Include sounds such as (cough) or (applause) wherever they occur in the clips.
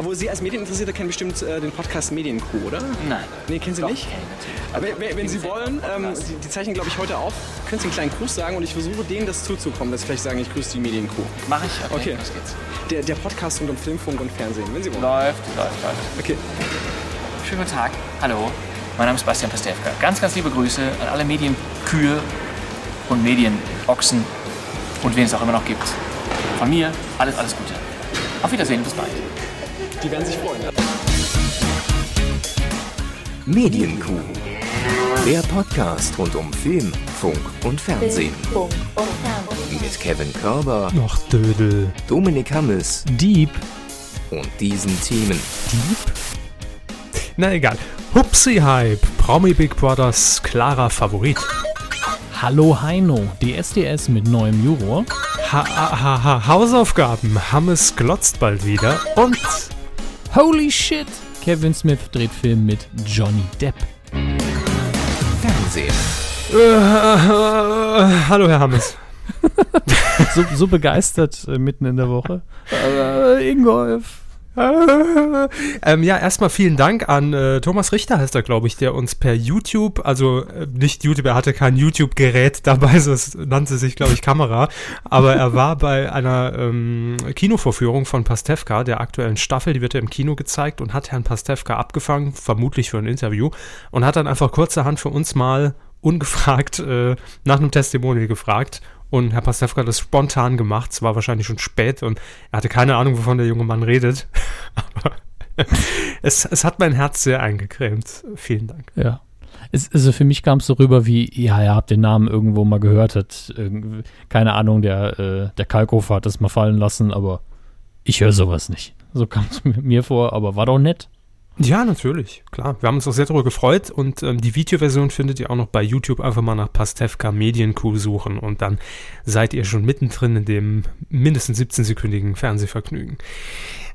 Obwohl Sie als Medieninteressierte kennen bestimmt äh, den Podcast Medienkuh, oder? Nein. Nee, kennen Sie Doch, nicht? Aber natürlich. wenn, wenn Sie wollen, ähm, die, die zeichnen, glaube ich, heute auf. Können Sie einen kleinen Gruß sagen und ich versuche denen das zuzukommen, dass Sie vielleicht sagen, ich grüße die Medienkuh. Mach ich? Okay. Los geht's. Der, der Podcast rund um Filmfunk und Fernsehen, wenn Sie wollen. Läuft, läuft, läuft. Okay. Schönen guten Tag. Hallo. Mein Name ist Bastian Pastewka. Ganz, ganz liebe Grüße an alle Medienkühe und Medienochsen und wen es auch immer noch gibt. Von mir alles, alles Gute. Auf Wiedersehen, bis bald. Die werden sich freuen. Medienkuh. Der Podcast rund um Film, Funk und Fernsehen. Funk und Fernsehen. Mit Kevin Körber, Noch Dödel. Dominik Hammes Dieb. und diesen Themen. Dieb? Na egal. Hupsi-Hype. Promi Big Brothers klarer Favorit. Hallo Heino, DSDS mit neuem Juror. Ha ha ha Hausaufgaben. Hammes glotzt bald wieder. Und Holy shit! Kevin Smith dreht Film mit Johnny Depp. Fernsehen. äh, hallo Herr Hammes. (laughs) So, so begeistert äh, mitten in der Woche. Äh, Ingolf. (laughs) ähm, ja, erstmal vielen Dank an äh, Thomas Richter, heißt er, glaube ich, der uns per YouTube, also äh, nicht YouTube, er hatte kein YouTube-Gerät dabei, (laughs) so nannte sich, glaube ich, Kamera, aber er war bei einer ähm, Kinovorführung von Pastewka, der aktuellen Staffel, die wird ja im Kino gezeigt und hat Herrn Pastewka abgefangen, vermutlich für ein Interview, und hat dann einfach kurzerhand für uns mal ungefragt äh, nach einem Testimonial gefragt und Herr Pastewka hat das spontan gemacht. Es war wahrscheinlich schon spät und er hatte keine Ahnung, wovon der junge Mann redet. (laughs) Aber (laughs) es, es hat mein Herz sehr eingecremt. Vielen Dank. Ja. Es, also für mich kam es so rüber wie, ja, ihr habt den Namen irgendwo mal gehört, hat, keine Ahnung, der, äh, der Kalkofer hat das mal fallen lassen, aber ich höre sowas nicht. So kam es (laughs) mir vor, aber war doch nett. Ja, natürlich, klar. Wir haben uns auch sehr darüber gefreut und ähm, die Videoversion findet ihr auch noch bei YouTube. Einfach mal nach Pastewka Medienkuh suchen und dann seid ihr schon mittendrin in dem mindestens 17-sekündigen Fernsehvergnügen.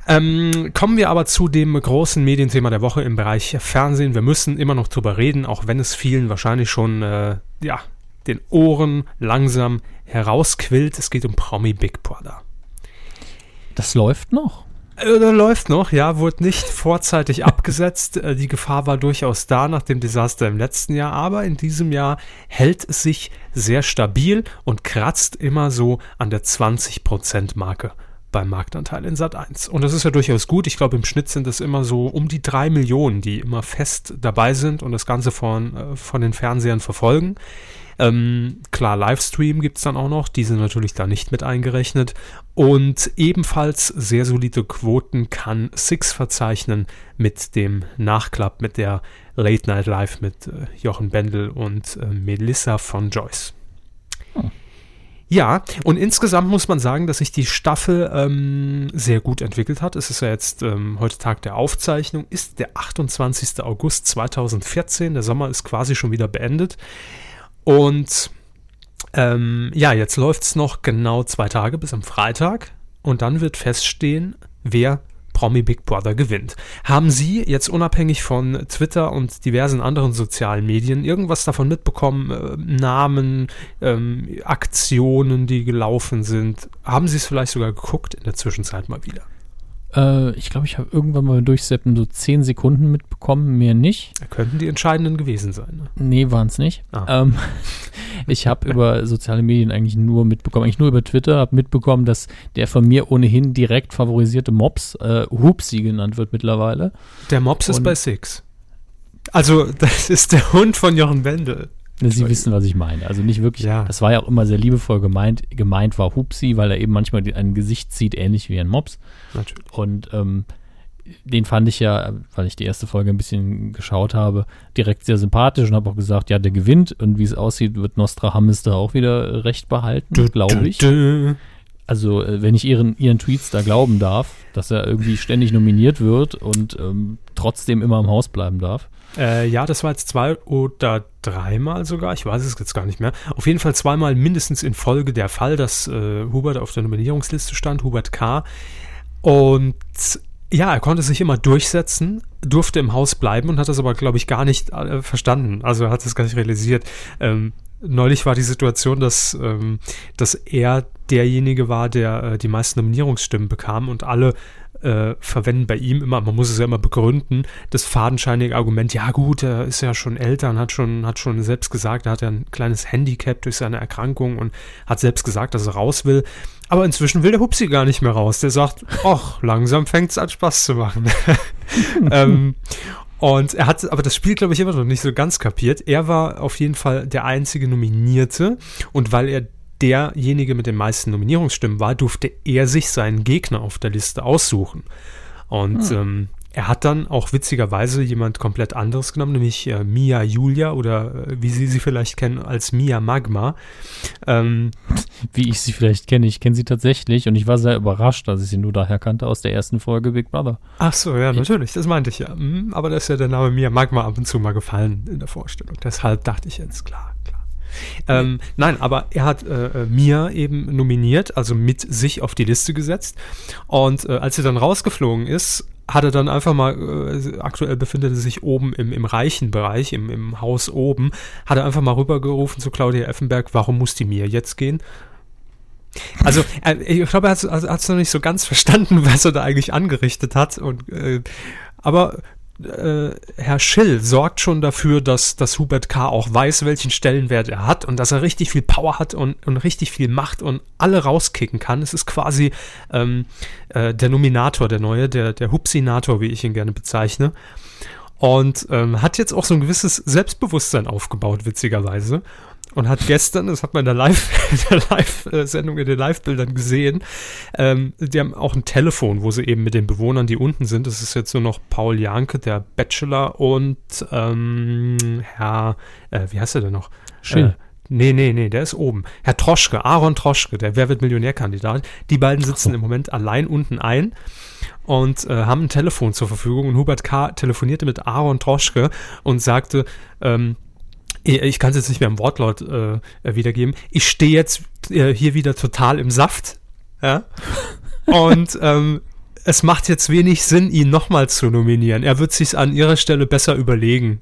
Ähm, kommen wir aber zu dem großen Medienthema der Woche im Bereich Fernsehen. Wir müssen immer noch drüber reden, auch wenn es vielen wahrscheinlich schon äh, ja, den Ohren langsam herausquillt. Es geht um Promi Big Brother. Das läuft noch. Äh, Der läuft noch, ja, wurde nicht vorzeitig abgesetzt. Äh, Die Gefahr war durchaus da nach dem Desaster im letzten Jahr, aber in diesem Jahr hält es sich sehr stabil und kratzt immer so an der 20%-Marke beim Marktanteil in Sat 1. Und das ist ja durchaus gut. Ich glaube, im Schnitt sind es immer so um die drei Millionen, die immer fest dabei sind und das Ganze von, äh, von den Fernsehern verfolgen. Ähm, klar, Livestream gibt es dann auch noch, die sind natürlich da nicht mit eingerechnet. Und ebenfalls sehr solide Quoten kann Six verzeichnen mit dem Nachklapp, mit der Late Night Live mit äh, Jochen Bendel und äh, Melissa von Joyce. Ja, und insgesamt muss man sagen, dass sich die Staffel ähm, sehr gut entwickelt hat. Es ist ja jetzt ähm, heute Tag der Aufzeichnung, ist der 28. August 2014. Der Sommer ist quasi schon wieder beendet. Und ähm, ja, jetzt läuft es noch genau zwei Tage bis am Freitag. Und dann wird feststehen, wer Promi Big Brother gewinnt. Haben Sie jetzt unabhängig von Twitter und diversen anderen sozialen Medien irgendwas davon mitbekommen? Äh, Namen, ähm, Aktionen, die gelaufen sind? Haben Sie es vielleicht sogar geguckt in der Zwischenzeit mal wieder? Äh, ich glaube, ich habe irgendwann mal durchseppen so 10 Sekunden mitbekommen, mehr nicht. Könnten die entscheidenden gewesen sein. Ne? Nee, waren es nicht. Ah. Ähm, (laughs) ich habe über soziale Medien eigentlich nur mitbekommen, eigentlich nur über Twitter, habe mitbekommen, dass der von mir ohnehin direkt favorisierte Mops, äh, Hupsi genannt wird mittlerweile. Der Mops ist Und- bei Six. Also, (laughs) das ist der Hund von Jochen Wendel. Sie wissen, was ich meine. Also nicht wirklich, Ja. das war ja auch immer sehr liebevoll gemeint. Gemeint war Hupsi, weil er eben manchmal ein Gesicht zieht, ähnlich wie ein Mops. Natürlich. Und ähm, den fand ich ja, weil ich die erste Folge ein bisschen geschaut habe, direkt sehr sympathisch und habe auch gesagt, ja, der gewinnt. Und wie es aussieht, wird Nostra Hammes da auch wieder recht behalten, glaube ich. Dö. Also, äh, wenn ich ihren, ihren Tweets da glauben darf, dass er irgendwie ständig nominiert wird und ähm, trotzdem immer im Haus bleiben darf. Äh, ja, das war jetzt zwei oder dreimal sogar, ich weiß es jetzt gar nicht mehr. Auf jeden Fall zweimal mindestens in Folge der Fall, dass äh, Hubert auf der Nominierungsliste stand, Hubert K. Und ja, er konnte sich immer durchsetzen, durfte im Haus bleiben und hat das aber, glaube ich, gar nicht äh, verstanden. Also er hat es gar nicht realisiert. Ähm, neulich war die Situation, dass, ähm, dass er derjenige war, der äh, die meisten Nominierungsstimmen bekam und alle äh, verwenden bei ihm immer, man muss es ja immer begründen, das fadenscheinige Argument, ja gut, er ist ja schon älter und hat schon, hat schon selbst gesagt, er hat ja ein kleines Handicap durch seine Erkrankung und hat selbst gesagt, dass er raus will. Aber inzwischen will der Hupsi gar nicht mehr raus. Der sagt, (laughs) ach, langsam fängt es an Spaß zu machen. (laughs) ähm, und er hat aber das Spiel, glaube ich, immer noch nicht so ganz kapiert. Er war auf jeden Fall der einzige Nominierte. Und weil er derjenige mit den meisten Nominierungsstimmen war, durfte er sich seinen Gegner auf der Liste aussuchen. Und hm. ähm, er hat dann auch witzigerweise jemand komplett anderes genommen, nämlich äh, Mia Julia oder äh, wie Sie sie vielleicht kennen als Mia Magma. Ähm, wie ich sie vielleicht kenne, ich kenne sie tatsächlich und ich war sehr überrascht, als ich sie nur daher kannte aus der ersten Folge Big Brother. Ach so, ja, natürlich, das meinte ich ja. Mhm, aber da ist ja der Name Mia Magma ab und zu mal gefallen in der Vorstellung. Deshalb dachte ich jetzt, klar. Ähm, nein, aber er hat äh, äh, Mia eben nominiert, also mit sich auf die Liste gesetzt. Und äh, als sie dann rausgeflogen ist, hat er dann einfach mal, äh, aktuell befindet er sich oben im, im reichen Bereich, im, im Haus oben, hat er einfach mal rübergerufen zu Claudia Effenberg, warum muss die Mia jetzt gehen? Also, äh, ich glaube, er hat es also, noch nicht so ganz verstanden, (laughs) was er da eigentlich angerichtet hat. Und, äh, aber äh, Herr Schill sorgt schon dafür, dass, dass Hubert K. auch weiß, welchen Stellenwert er hat und dass er richtig viel Power hat und, und richtig viel Macht und alle rauskicken kann. Es ist quasi ähm, äh, der Nominator, der neue, der, der Hupsinator, wie ich ihn gerne bezeichne. Und ähm, hat jetzt auch so ein gewisses Selbstbewusstsein aufgebaut, witzigerweise und hat gestern, das hat man in der Live-Sendung, (laughs) in, in den Live-Bildern gesehen, ähm, die haben auch ein Telefon, wo sie eben mit den Bewohnern, die unten sind, das ist jetzt nur noch Paul Janke, der Bachelor und ähm, Herr, äh, wie heißt er denn noch? Schill. Äh, Nee, nee, nee, der ist oben. Herr Troschke, Aaron Troschke, der Wer wird Millionärkandidat. Die beiden sitzen so. im Moment allein unten ein und äh, haben ein Telefon zur Verfügung. Und Hubert K. telefonierte mit Aaron Troschke und sagte, ähm, ich kann es jetzt nicht mehr im Wortlaut äh, wiedergeben, ich stehe jetzt äh, hier wieder total im Saft. Ja? (laughs) Und ähm, es macht jetzt wenig Sinn, ihn nochmal zu nominieren. Er wird sich an ihrer Stelle besser überlegen.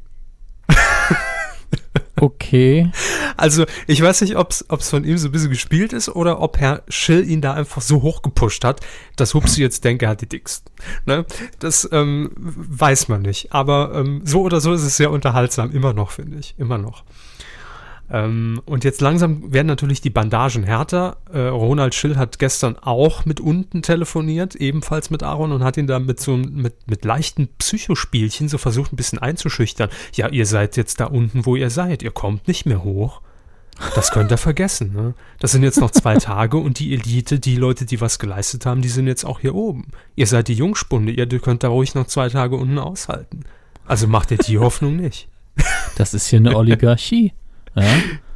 Okay. Also, ich weiß nicht, ob es von ihm so ein bisschen gespielt ist oder ob Herr Schill ihn da einfach so hoch gepusht hat, dass Hupsi jetzt denkt, er hat die dicksten. Ne? Das ähm, weiß man nicht. Aber ähm, so oder so ist es sehr unterhaltsam, immer noch, finde ich. Immer noch. Ähm, und jetzt langsam werden natürlich die Bandagen härter. Äh, Ronald Schill hat gestern auch mit unten telefoniert, ebenfalls mit Aaron und hat ihn da mit so mit, mit leichten Psychospielchen so versucht, ein bisschen einzuschüchtern. Ja, ihr seid jetzt da unten, wo ihr seid. Ihr kommt nicht mehr hoch. Das könnt ihr vergessen. Ne? Das sind jetzt noch zwei Tage und die Elite, die Leute, die was geleistet haben, die sind jetzt auch hier oben. Ihr seid die Jungspunde, ihr könnt da ruhig noch zwei Tage unten aushalten. Also macht ihr die Hoffnung nicht. Das ist hier eine (laughs) Oligarchie. Ja?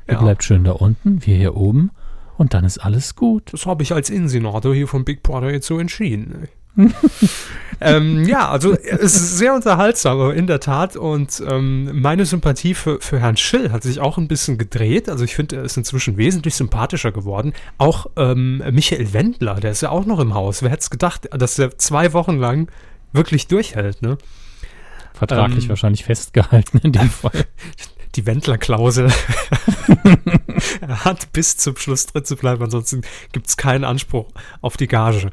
Ihr ja. bleibt schön da unten, wir hier oben und dann ist alles gut. Das habe ich als Insenator hier von Big Brother jetzt so entschieden. (laughs) ähm, ja, also es ist sehr unterhaltsam, in der Tat. Und ähm, meine Sympathie für, für Herrn Schill hat sich auch ein bisschen gedreht. Also ich finde, er ist inzwischen wesentlich sympathischer geworden. Auch ähm, Michael Wendler, der ist ja auch noch im Haus. Wer hätte es gedacht, dass er zwei Wochen lang wirklich durchhält, ne? Vertraglich ähm, wahrscheinlich festgehalten in dem (laughs) Fall die Wendler-Klausel. (laughs) er hat bis zum Schluss drin zu bleiben, ansonsten gibt es keinen Anspruch auf die Gage.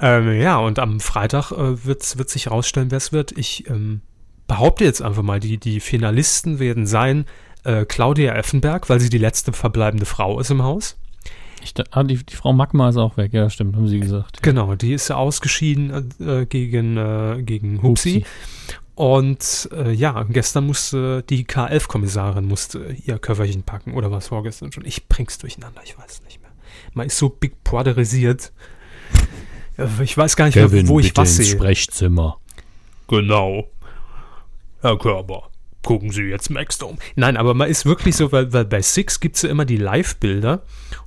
Ähm, ja, und am Freitag äh, wird, wird sich herausstellen, wer es wird. Ich ähm, behaupte jetzt einfach mal, die, die Finalisten werden sein äh, Claudia Effenberg, weil sie die letzte verbleibende Frau ist im Haus. Ich, ah, die, die, Frau Magma ist auch weg, ja, stimmt, haben sie gesagt. Genau, die ist ja ausgeschieden äh, gegen, äh, gegen Hupsi. Hupsi. Und äh, ja, gestern musste die K11-Kommissarin musste ihr Köfferchen packen oder was vorgestern schon. Ich bring's durcheinander, ich weiß nicht mehr. Man ist so big brotherisiert. Ich weiß gar nicht Kevin, mehr, wo ich bitte was ins sehe. Sprechzimmer. Genau. Herr Körber, gucken Sie jetzt Maxdome. Nein, aber man ist wirklich so, weil, weil bei Six gibt es ja immer die Live-Bilder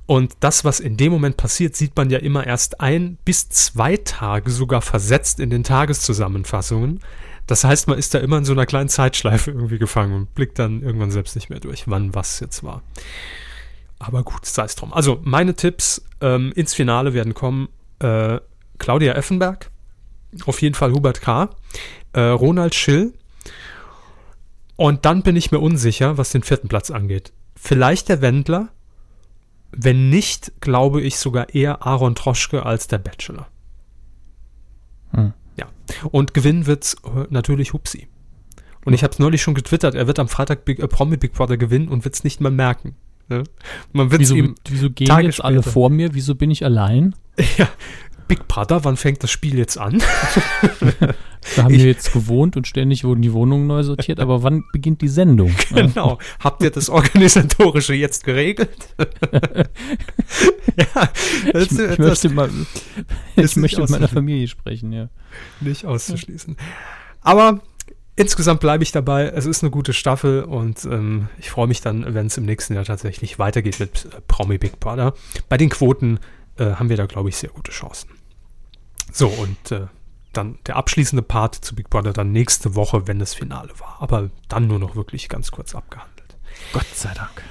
und das, was in dem Moment passiert, sieht man ja immer erst ein bis zwei Tage sogar versetzt in den Tageszusammenfassungen. Das heißt, man ist da immer in so einer kleinen Zeitschleife irgendwie gefangen und blickt dann irgendwann selbst nicht mehr durch, wann was jetzt war. Aber gut, sei es drum. Also, meine Tipps ähm, ins Finale werden kommen: äh, Claudia Effenberg, auf jeden Fall Hubert K., äh, Ronald Schill. Und dann bin ich mir unsicher, was den vierten Platz angeht. Vielleicht der Wendler. Wenn nicht, glaube ich sogar eher Aaron Troschke als der Bachelor. Und gewinnen wird äh, natürlich Hupsi. Und ich habe es neulich schon getwittert, er wird am Freitag Big, äh, Promi Big Brother gewinnen und wird es nicht mal merken. Ne? Man wird Wieso, ihm wieso gehen Tage jetzt alle vor mir? Wieso bin ich allein? (laughs) ja, Big Brother, wann fängt das Spiel jetzt an? Da haben (laughs) Ich- wir jetzt gewohnt und ständig wurden die Wohnungen neu sortiert, aber wann beginnt die Sendung? (laughs) genau. Habt ihr das Organisatorische jetzt geregelt? (laughs) ja, das, Ich, ich das möchte mal, ich möchte mit meiner. Familie sprechen, ja. nicht auszuschließen. Aber insgesamt bleibe ich dabei. Es ist eine gute Staffel und ähm, ich freue mich dann, wenn es im nächsten Jahr tatsächlich weitergeht mit äh, Promi Big Brother. Bei den Quoten äh, haben wir da, glaube ich, sehr gute Chancen. So, und äh, dann der abschließende Part zu Big Brother dann nächste Woche, wenn das Finale war. Aber dann nur noch wirklich ganz kurz abgehandelt. Gott sei Dank.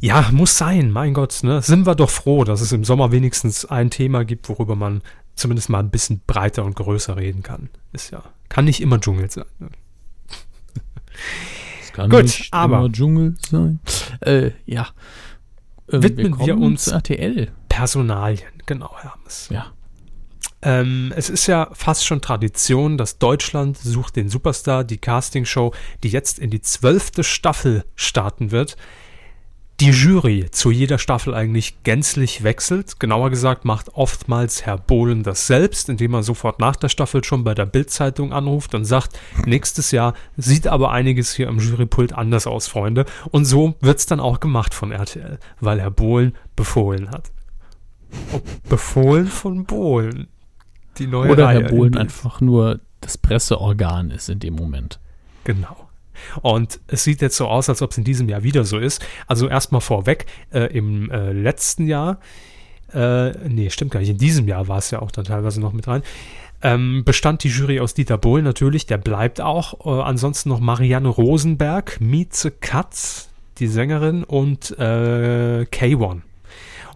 Ja, muss sein, mein Gott, ne? Sind wir doch froh, dass es im Sommer wenigstens ein Thema gibt, worüber man zumindest mal ein bisschen breiter und größer reden kann. Ist ja, kann nicht immer Dschungel sein. Ne? Es kann Gut, nicht aber- immer Dschungel sein. Äh, ja. Äh, Widmen wir kommen uns- RTL. Personalien, genau, Hermes. Ja. Ähm, es ist ja fast schon Tradition, dass Deutschland sucht den Superstar, die Castingshow, die jetzt in die zwölfte Staffel starten wird, die Jury zu jeder Staffel eigentlich gänzlich wechselt. Genauer gesagt macht oftmals Herr Bohlen das selbst, indem er sofort nach der Staffel schon bei der Bild-Zeitung anruft und sagt, nächstes Jahr sieht aber einiges hier am Jurypult anders aus, Freunde. Und so wird's dann auch gemacht von RTL, weil Herr Bohlen befohlen hat. Befohlen von Bohlen. Die neue Oder Reihe Herr Bohlen einfach nur das Presseorgan ist in dem Moment. Genau. Und es sieht jetzt so aus, als ob es in diesem Jahr wieder so ist. Also erstmal vorweg, äh, im äh, letzten Jahr, äh, nee, stimmt gar nicht, in diesem Jahr war es ja auch dann teilweise noch mit rein, ähm, bestand die Jury aus Dieter Bohlen natürlich, der bleibt auch. Äh, ansonsten noch Marianne Rosenberg, Mieze Katz, die Sängerin und äh, K1.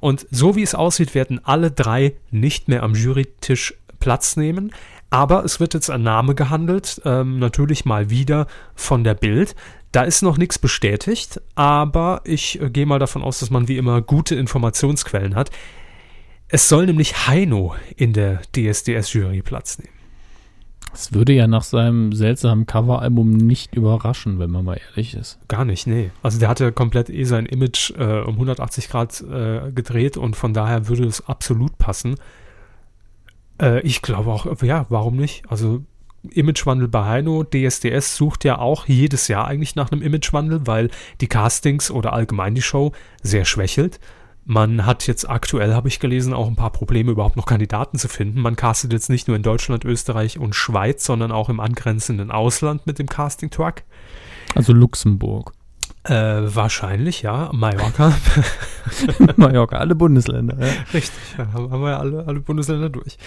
Und so wie es aussieht, werden alle drei nicht mehr am Jurytisch Platz nehmen. Aber es wird jetzt ein Name gehandelt, ähm, natürlich mal wieder von der Bild. Da ist noch nichts bestätigt, aber ich äh, gehe mal davon aus, dass man wie immer gute Informationsquellen hat. Es soll nämlich Heino in der DSDS-Jury Platz nehmen. Es würde ja nach seinem seltsamen Coveralbum nicht überraschen, wenn man mal ehrlich ist. Gar nicht, nee. Also der hatte komplett eh sein Image äh, um 180 Grad äh, gedreht und von daher würde es absolut passen. Äh, ich glaube auch, ja, warum nicht? Also Imagewandel bei Heino, DSDS sucht ja auch jedes Jahr eigentlich nach einem Imagewandel, weil die Castings oder allgemein die Show sehr schwächelt. Man hat jetzt aktuell, habe ich gelesen, auch ein paar Probleme, überhaupt noch Kandidaten zu finden. Man castet jetzt nicht nur in Deutschland, Österreich und Schweiz, sondern auch im angrenzenden Ausland mit dem Casting-Truck. Also Luxemburg. Äh, wahrscheinlich, ja. Mallorca. (laughs) Mallorca, alle Bundesländer. Ja. Richtig, ja, haben haben wir ja alle, alle Bundesländer durch.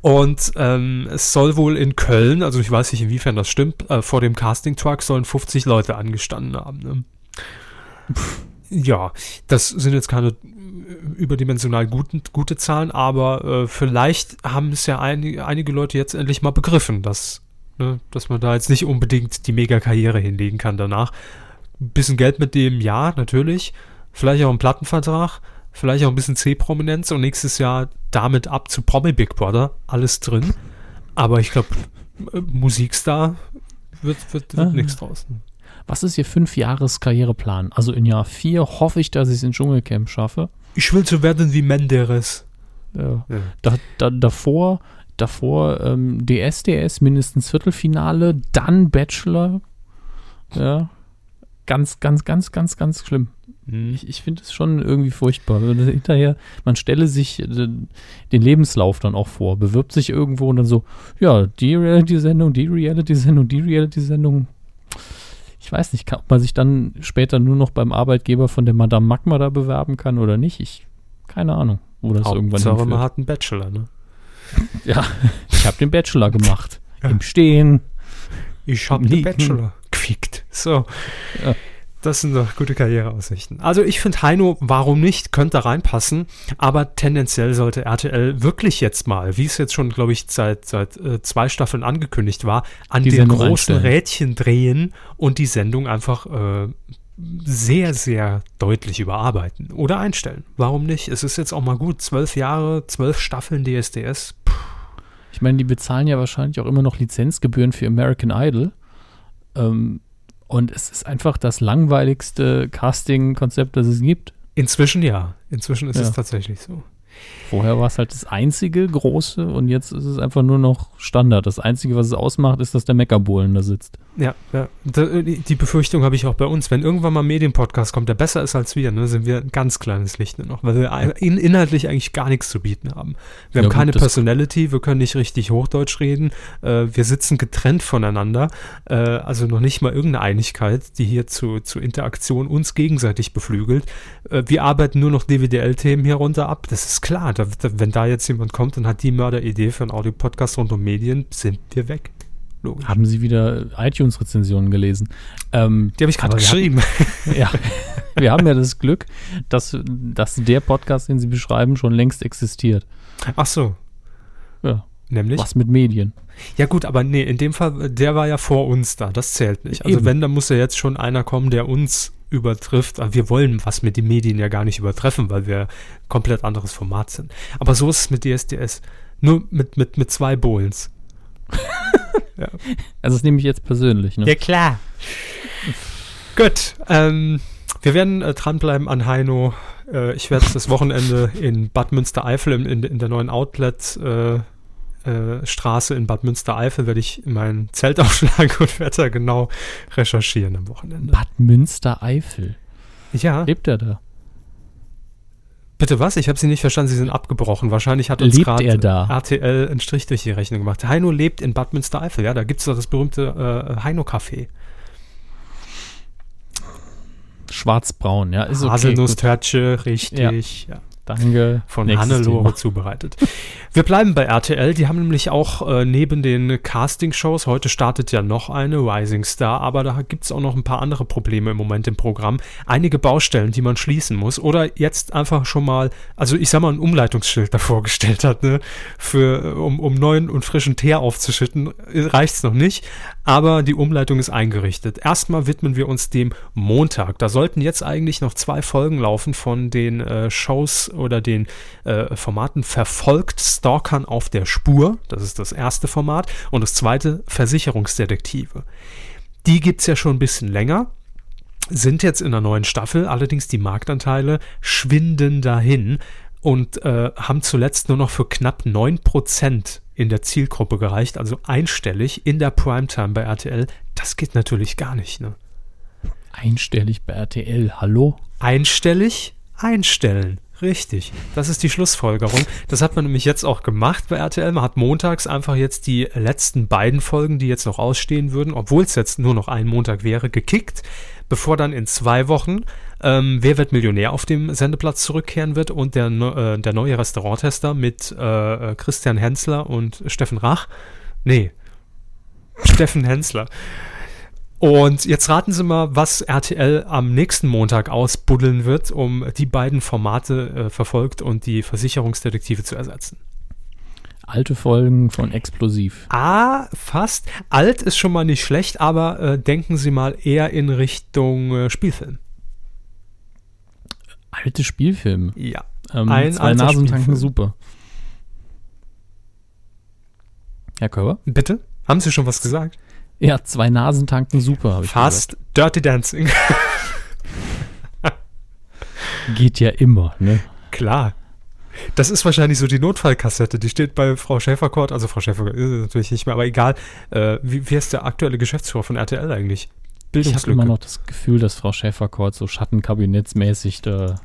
Und ähm, es soll wohl in Köln, also ich weiß nicht, inwiefern das stimmt, äh, vor dem Casting-Truck sollen 50 Leute angestanden haben. Ne? Ja, das sind jetzt keine überdimensional guten, gute Zahlen, aber äh, vielleicht haben es ja einige, einige Leute jetzt endlich mal begriffen, dass, ne, dass man da jetzt nicht unbedingt die Mega-Karriere hinlegen kann danach. Ein bisschen Geld mit dem, ja, natürlich. Vielleicht auch ein Plattenvertrag, vielleicht auch ein bisschen C-Prominenz und nächstes Jahr damit ab zu Promi Big Brother. Alles drin. Aber ich glaube, Musikstar wird, wird, wird Ah. nichts draus. Was ist Ihr Fünf-Jahres-Karriereplan? Also in Jahr vier hoffe ich, dass ich es in Dschungelcamp schaffe. Ich will so werden wie Menderes. Ja. Ja. Da, da, davor, davor ähm, DSDS, mindestens Viertelfinale, dann Bachelor. Ja. Ganz, ganz, ganz, ganz, ganz schlimm. Hm. Ich, ich finde es schon irgendwie furchtbar. Das Hinterher, man stelle sich äh, den Lebenslauf dann auch vor, bewirbt sich irgendwo und dann so, ja, die Reality-Sendung, die Reality-Sendung, die Reality-Sendung. Ich weiß nicht, kann, ob man sich dann später nur noch beim Arbeitgeber von der Madame Magma da bewerben kann oder nicht. Ich, keine Ahnung, wo das irgendwann Hauptsache, hinführt. man hat einen Bachelor, ne? (laughs) Ja, ich habe den Bachelor gemacht. Ja. Im Stehen. Ich habe den Bachelor gefickt. So. Ja. Das sind doch gute Karriereaussichten. Also ich finde Heino, warum nicht, könnte reinpassen, aber tendenziell sollte RTL wirklich jetzt mal, wie es jetzt schon, glaube ich, seit, seit äh, zwei Staffeln angekündigt war, an Die den Sendung großen einstellen. Rädchen drehen und die Sendung einfach äh, sehr, sehr deutlich überarbeiten oder einstellen. Warum nicht? Es ist jetzt auch mal gut. Zwölf Jahre, zwölf Staffeln DSDS. Puh. Ich meine, die bezahlen ja wahrscheinlich auch immer noch Lizenzgebühren für American Idol. Ähm, und es ist einfach das langweiligste Casting-Konzept, das es gibt. Inzwischen ja. Inzwischen ist Ja. es tatsächlich so. Vorher war es halt das einzige große und jetzt ist es einfach nur noch Standard. Das einzige, was es ausmacht, ist, dass der Meckerbohlen da sitzt. Ja, ja. Da, die Befürchtung habe ich auch bei uns. Wenn irgendwann mal ein Medienpodcast kommt, der besser ist als wir, ne, sind wir ein ganz kleines Licht nur noch, weil wir in, inhaltlich eigentlich gar nichts zu bieten haben. Wir Ja, haben gut, keine das- Personality, wir können nicht richtig Hochdeutsch reden, äh, wir sitzen getrennt voneinander, äh, also noch nicht mal irgendeine Einigkeit, die hier zu, zu Interaktion uns gegenseitig beflügelt. Äh, wir arbeiten nur noch DWDL-Themen hier runter ab. Das ist klar. Da, wenn da jetzt jemand kommt und hat die Mörderidee für einen Audiopodcast rund um Medien, sind wir weg. Logisch. Haben Sie wieder iTunes-Rezensionen gelesen? Ähm, Die habe ich gerade geschrieben. ja, (laughs) wir haben ja das Glück, dass, dass der Podcast, den Sie beschreiben, schon längst existiert. Ach so. Ja, Nämlich? was mit Medien? Ja gut, aber nee, in dem Fall, der war ja vor uns da. Das zählt nicht. Also Eben. wenn, dann muss ja jetzt schon einer kommen, der uns übertrifft. Aber wir wollen was mit den Medien ja gar nicht übertreffen, weil wir komplett anderes Format sind. Aber so ist es mit DSDS. Nur mit, mit, mit zwei Bowlens. (laughs) Also das nehme ich jetzt persönlich. Ne? Ja, klar. Gut, ähm, wir werden äh, dranbleiben an Heino. Äh, ich werde das Wochenende in Bad Münstereifel, in, in, in der neuen Outlet äh, äh, Straße in Bad Münstereifel, werde ich mein Zelt (laughs) aufschlagen und da genau recherchieren am Wochenende. Bad Münstereifel. Ja, Lebt er da? bitte was? Ich habe Sie nicht verstanden, Sie sind abgebrochen. Wahrscheinlich hat uns gerade er? RTL einen Strich durch die Rechnung gemacht. Heino lebt in Bad Münstereifel, ja, da gibt es doch das berühmte äh, Heino-Café. Schwarzbraun, ja, ist okay. Haselnusstörtche, richtig. Ja. Danke. von Hannelore zubereitet. Wir bleiben bei RTL. Die haben nämlich auch äh, neben den Casting-Shows, heute startet ja noch eine, Rising Star, aber da gibt es auch noch ein paar andere Probleme im Moment im Programm. Einige Baustellen, die man schließen muss. Oder jetzt einfach schon mal, also ich sag mal, ein Umleitungsschild (laughs) davor gestellt hat, ne? Für, um, um neuen und frischen Teer aufzuschütten, reicht's noch nicht. Aber die Umleitung ist eingerichtet. Erstmal widmen wir uns dem Montag. Da sollten jetzt eigentlich noch zwei Folgen laufen von den äh, Shows oder den äh, Formaten Verfolgt Stalkern auf der Spur. Das ist das erste Format. Und das zweite Versicherungsdetektive. Die gibt's ja schon ein bisschen länger sind jetzt in der neuen Staffel, allerdings die Marktanteile schwinden dahin und äh, haben zuletzt nur noch für knapp 9% in der Zielgruppe gereicht, also einstellig in der Primetime bei RTL. Das geht natürlich gar nicht. Ne? Einstellig bei RTL. Hallo? Einstellig einstellen. Richtig, das ist die Schlussfolgerung. Das hat man nämlich jetzt auch gemacht bei RTL. Man hat montags einfach jetzt die letzten beiden Folgen, die jetzt noch ausstehen würden, obwohl es jetzt nur noch ein Montag wäre, gekickt, bevor dann in zwei Wochen ähm, Wer wird Millionär auf dem Sendeplatz zurückkehren wird und der, äh, der neue Restauranttester mit äh, äh, Christian Hensler und Steffen Rach. Nee, Steffen Hensler. Und jetzt raten Sie mal, was RTL am nächsten Montag ausbuddeln wird, um die beiden Formate äh, verfolgt und die Versicherungsdetektive zu ersetzen. Alte Folgen von Explosiv. Ah, fast. Alt ist schon mal nicht schlecht, aber äh, denken Sie mal eher in Richtung äh, Spielfilm. Alte Spielfilme. Ja. Ähm, Ein zwei Nasen tanken super. Herr Körber? Bitte? Haben Sie schon was gesagt? Ja, zwei Nasen tanken super, habe ich Fast Dirty Dancing. gesagt. (laughs) Geht ja immer, ne? Klar. Das ist wahrscheinlich so die Notfallkassette, die steht bei Frau Schäferkort, also Frau Schäferkort ist natürlich nicht mehr, aber egal. Äh, wie, wie ist der aktuelle Geschäftsführer von RTL eigentlich? Ich habe immer noch das Gefühl, dass Frau Schäferkort so Schattenkabinettsmäßig da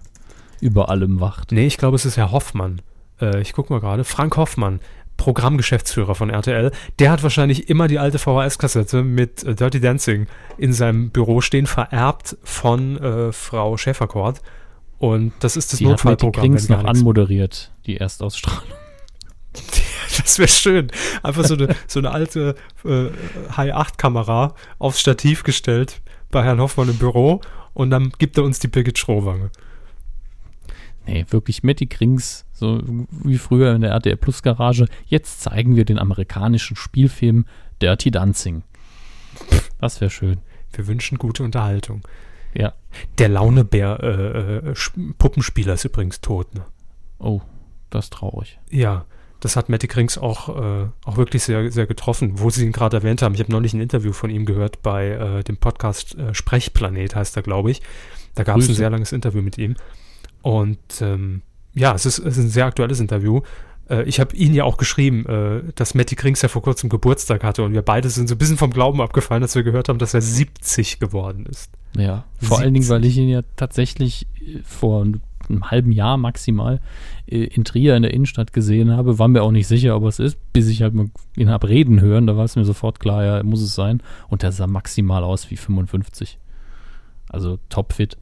über allem wacht. Nee, ich glaube, es ist Herr Hoffmann. Äh, ich gucke mal gerade. Frank Hoffmann, Programmgeschäftsführer von RTL. Der hat wahrscheinlich immer die alte VHS-Kassette mit äh, Dirty Dancing in seinem Büro stehen, vererbt von äh, Frau Schäferkort. Und das ist das Die hat Notfallprogramm. Wenn gar noch anmoderiert, die Erstausstrahlung. (laughs) Das wäre schön. Einfach so eine, so eine alte äh, High-8-Kamera aufs Stativ gestellt bei Herrn Hoffmann im Büro und dann gibt er uns die Birgit Schrowange. Nee, wirklich Matty Krings, so wie früher in der RTL Plus Garage. Jetzt zeigen wir den amerikanischen Spielfilm Dirty Dancing. Das wäre schön. Wir wünschen gute Unterhaltung. Ja. Der Launebär äh, äh, Puppenspieler ist übrigens tot. Ne? Oh, das ist traurig. Ja, das hat Matty Krings auch, äh, auch wirklich sehr, sehr getroffen, wo Sie ihn gerade erwähnt haben. Ich habe neulich ein Interview von ihm gehört bei äh, dem Podcast äh, Sprechplanet, heißt er, glaube ich. Da gab es ein sehr langes Interview mit ihm. Und ähm, ja, es ist, es ist ein sehr aktuelles Interview. Äh, ich habe ihn ja auch geschrieben, äh, dass Matty Krings ja vor kurzem Geburtstag hatte und wir beide sind so ein bisschen vom Glauben abgefallen, dass wir gehört haben, dass er 70 geworden ist. Ja, vor allen Dingen, weil ich ihn ja tatsächlich äh, vor einem halben Jahr maximal äh, in Trier in der Innenstadt gesehen habe. War mir auch nicht sicher, ob es ist, bis ich halt mal ihn hab reden hören. Da war es mir sofort klar, ja, muss es sein. Und der sah maximal aus wie 55. Also topfit.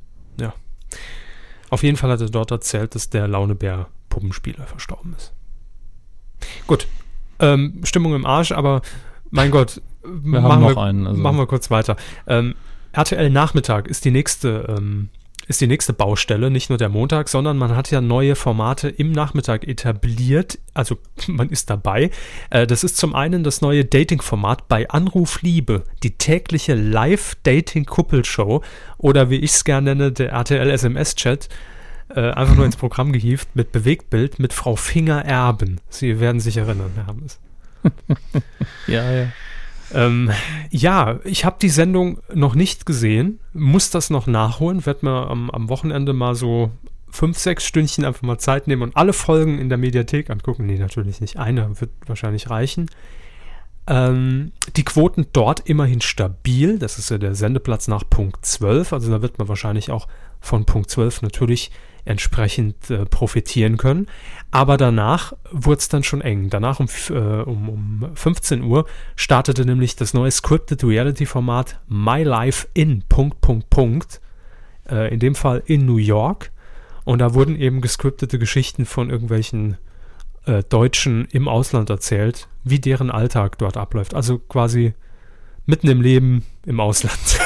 Auf jeden Fall hat er dort erzählt, dass der Launebär Puppenspieler verstorben ist. Gut, ähm, Stimmung im Arsch, aber mein Gott, Wir machen, haben noch wir, einen. Also machen wir kurz weiter. Ähm, RTL Nachmittag ist die nächste ähm, ist die nächste Baustelle, nicht nur der Montag, sondern man hat ja neue Formate im Nachmittag etabliert. Also (laughs) man ist dabei. Äh, das ist zum einen das neue Dating-Format bei Anruf Liebe, die tägliche Live-Dating-Kuppelshow oder wie ich es gerne nenne, der RTL SMS-Chat. Äh, einfach nur ins Programm gehievt mit Bewegtbild mit Frau Finger Erben. Sie werden sich erinnern, Herr Hammes. (laughs) ja, ja. Ähm, ja, ich habe die Sendung noch nicht gesehen, muss das noch nachholen, werde mir am, am Wochenende mal so fünf, sechs Stündchen einfach mal Zeit nehmen und alle Folgen in der Mediathek angucken. Nee, natürlich nicht. Eine wird wahrscheinlich reichen. Ähm, die Quoten dort immerhin stabil. Das ist ja der Sendeplatz nach Punkt 12. Also da wird man wahrscheinlich auch von Punkt 12 natürlich entsprechend äh, profitieren können. Aber danach wurde es dann schon eng. Danach um, äh, um, um 15 Uhr startete nämlich das neue Scripted Reality Format My Life in Punkt, Punkt, Punkt. Äh, in dem Fall in New York. Und da wurden eben gescriptete Geschichten von irgendwelchen äh, Deutschen im Ausland erzählt, wie deren Alltag dort abläuft. Also quasi mitten im Leben im Ausland. (laughs)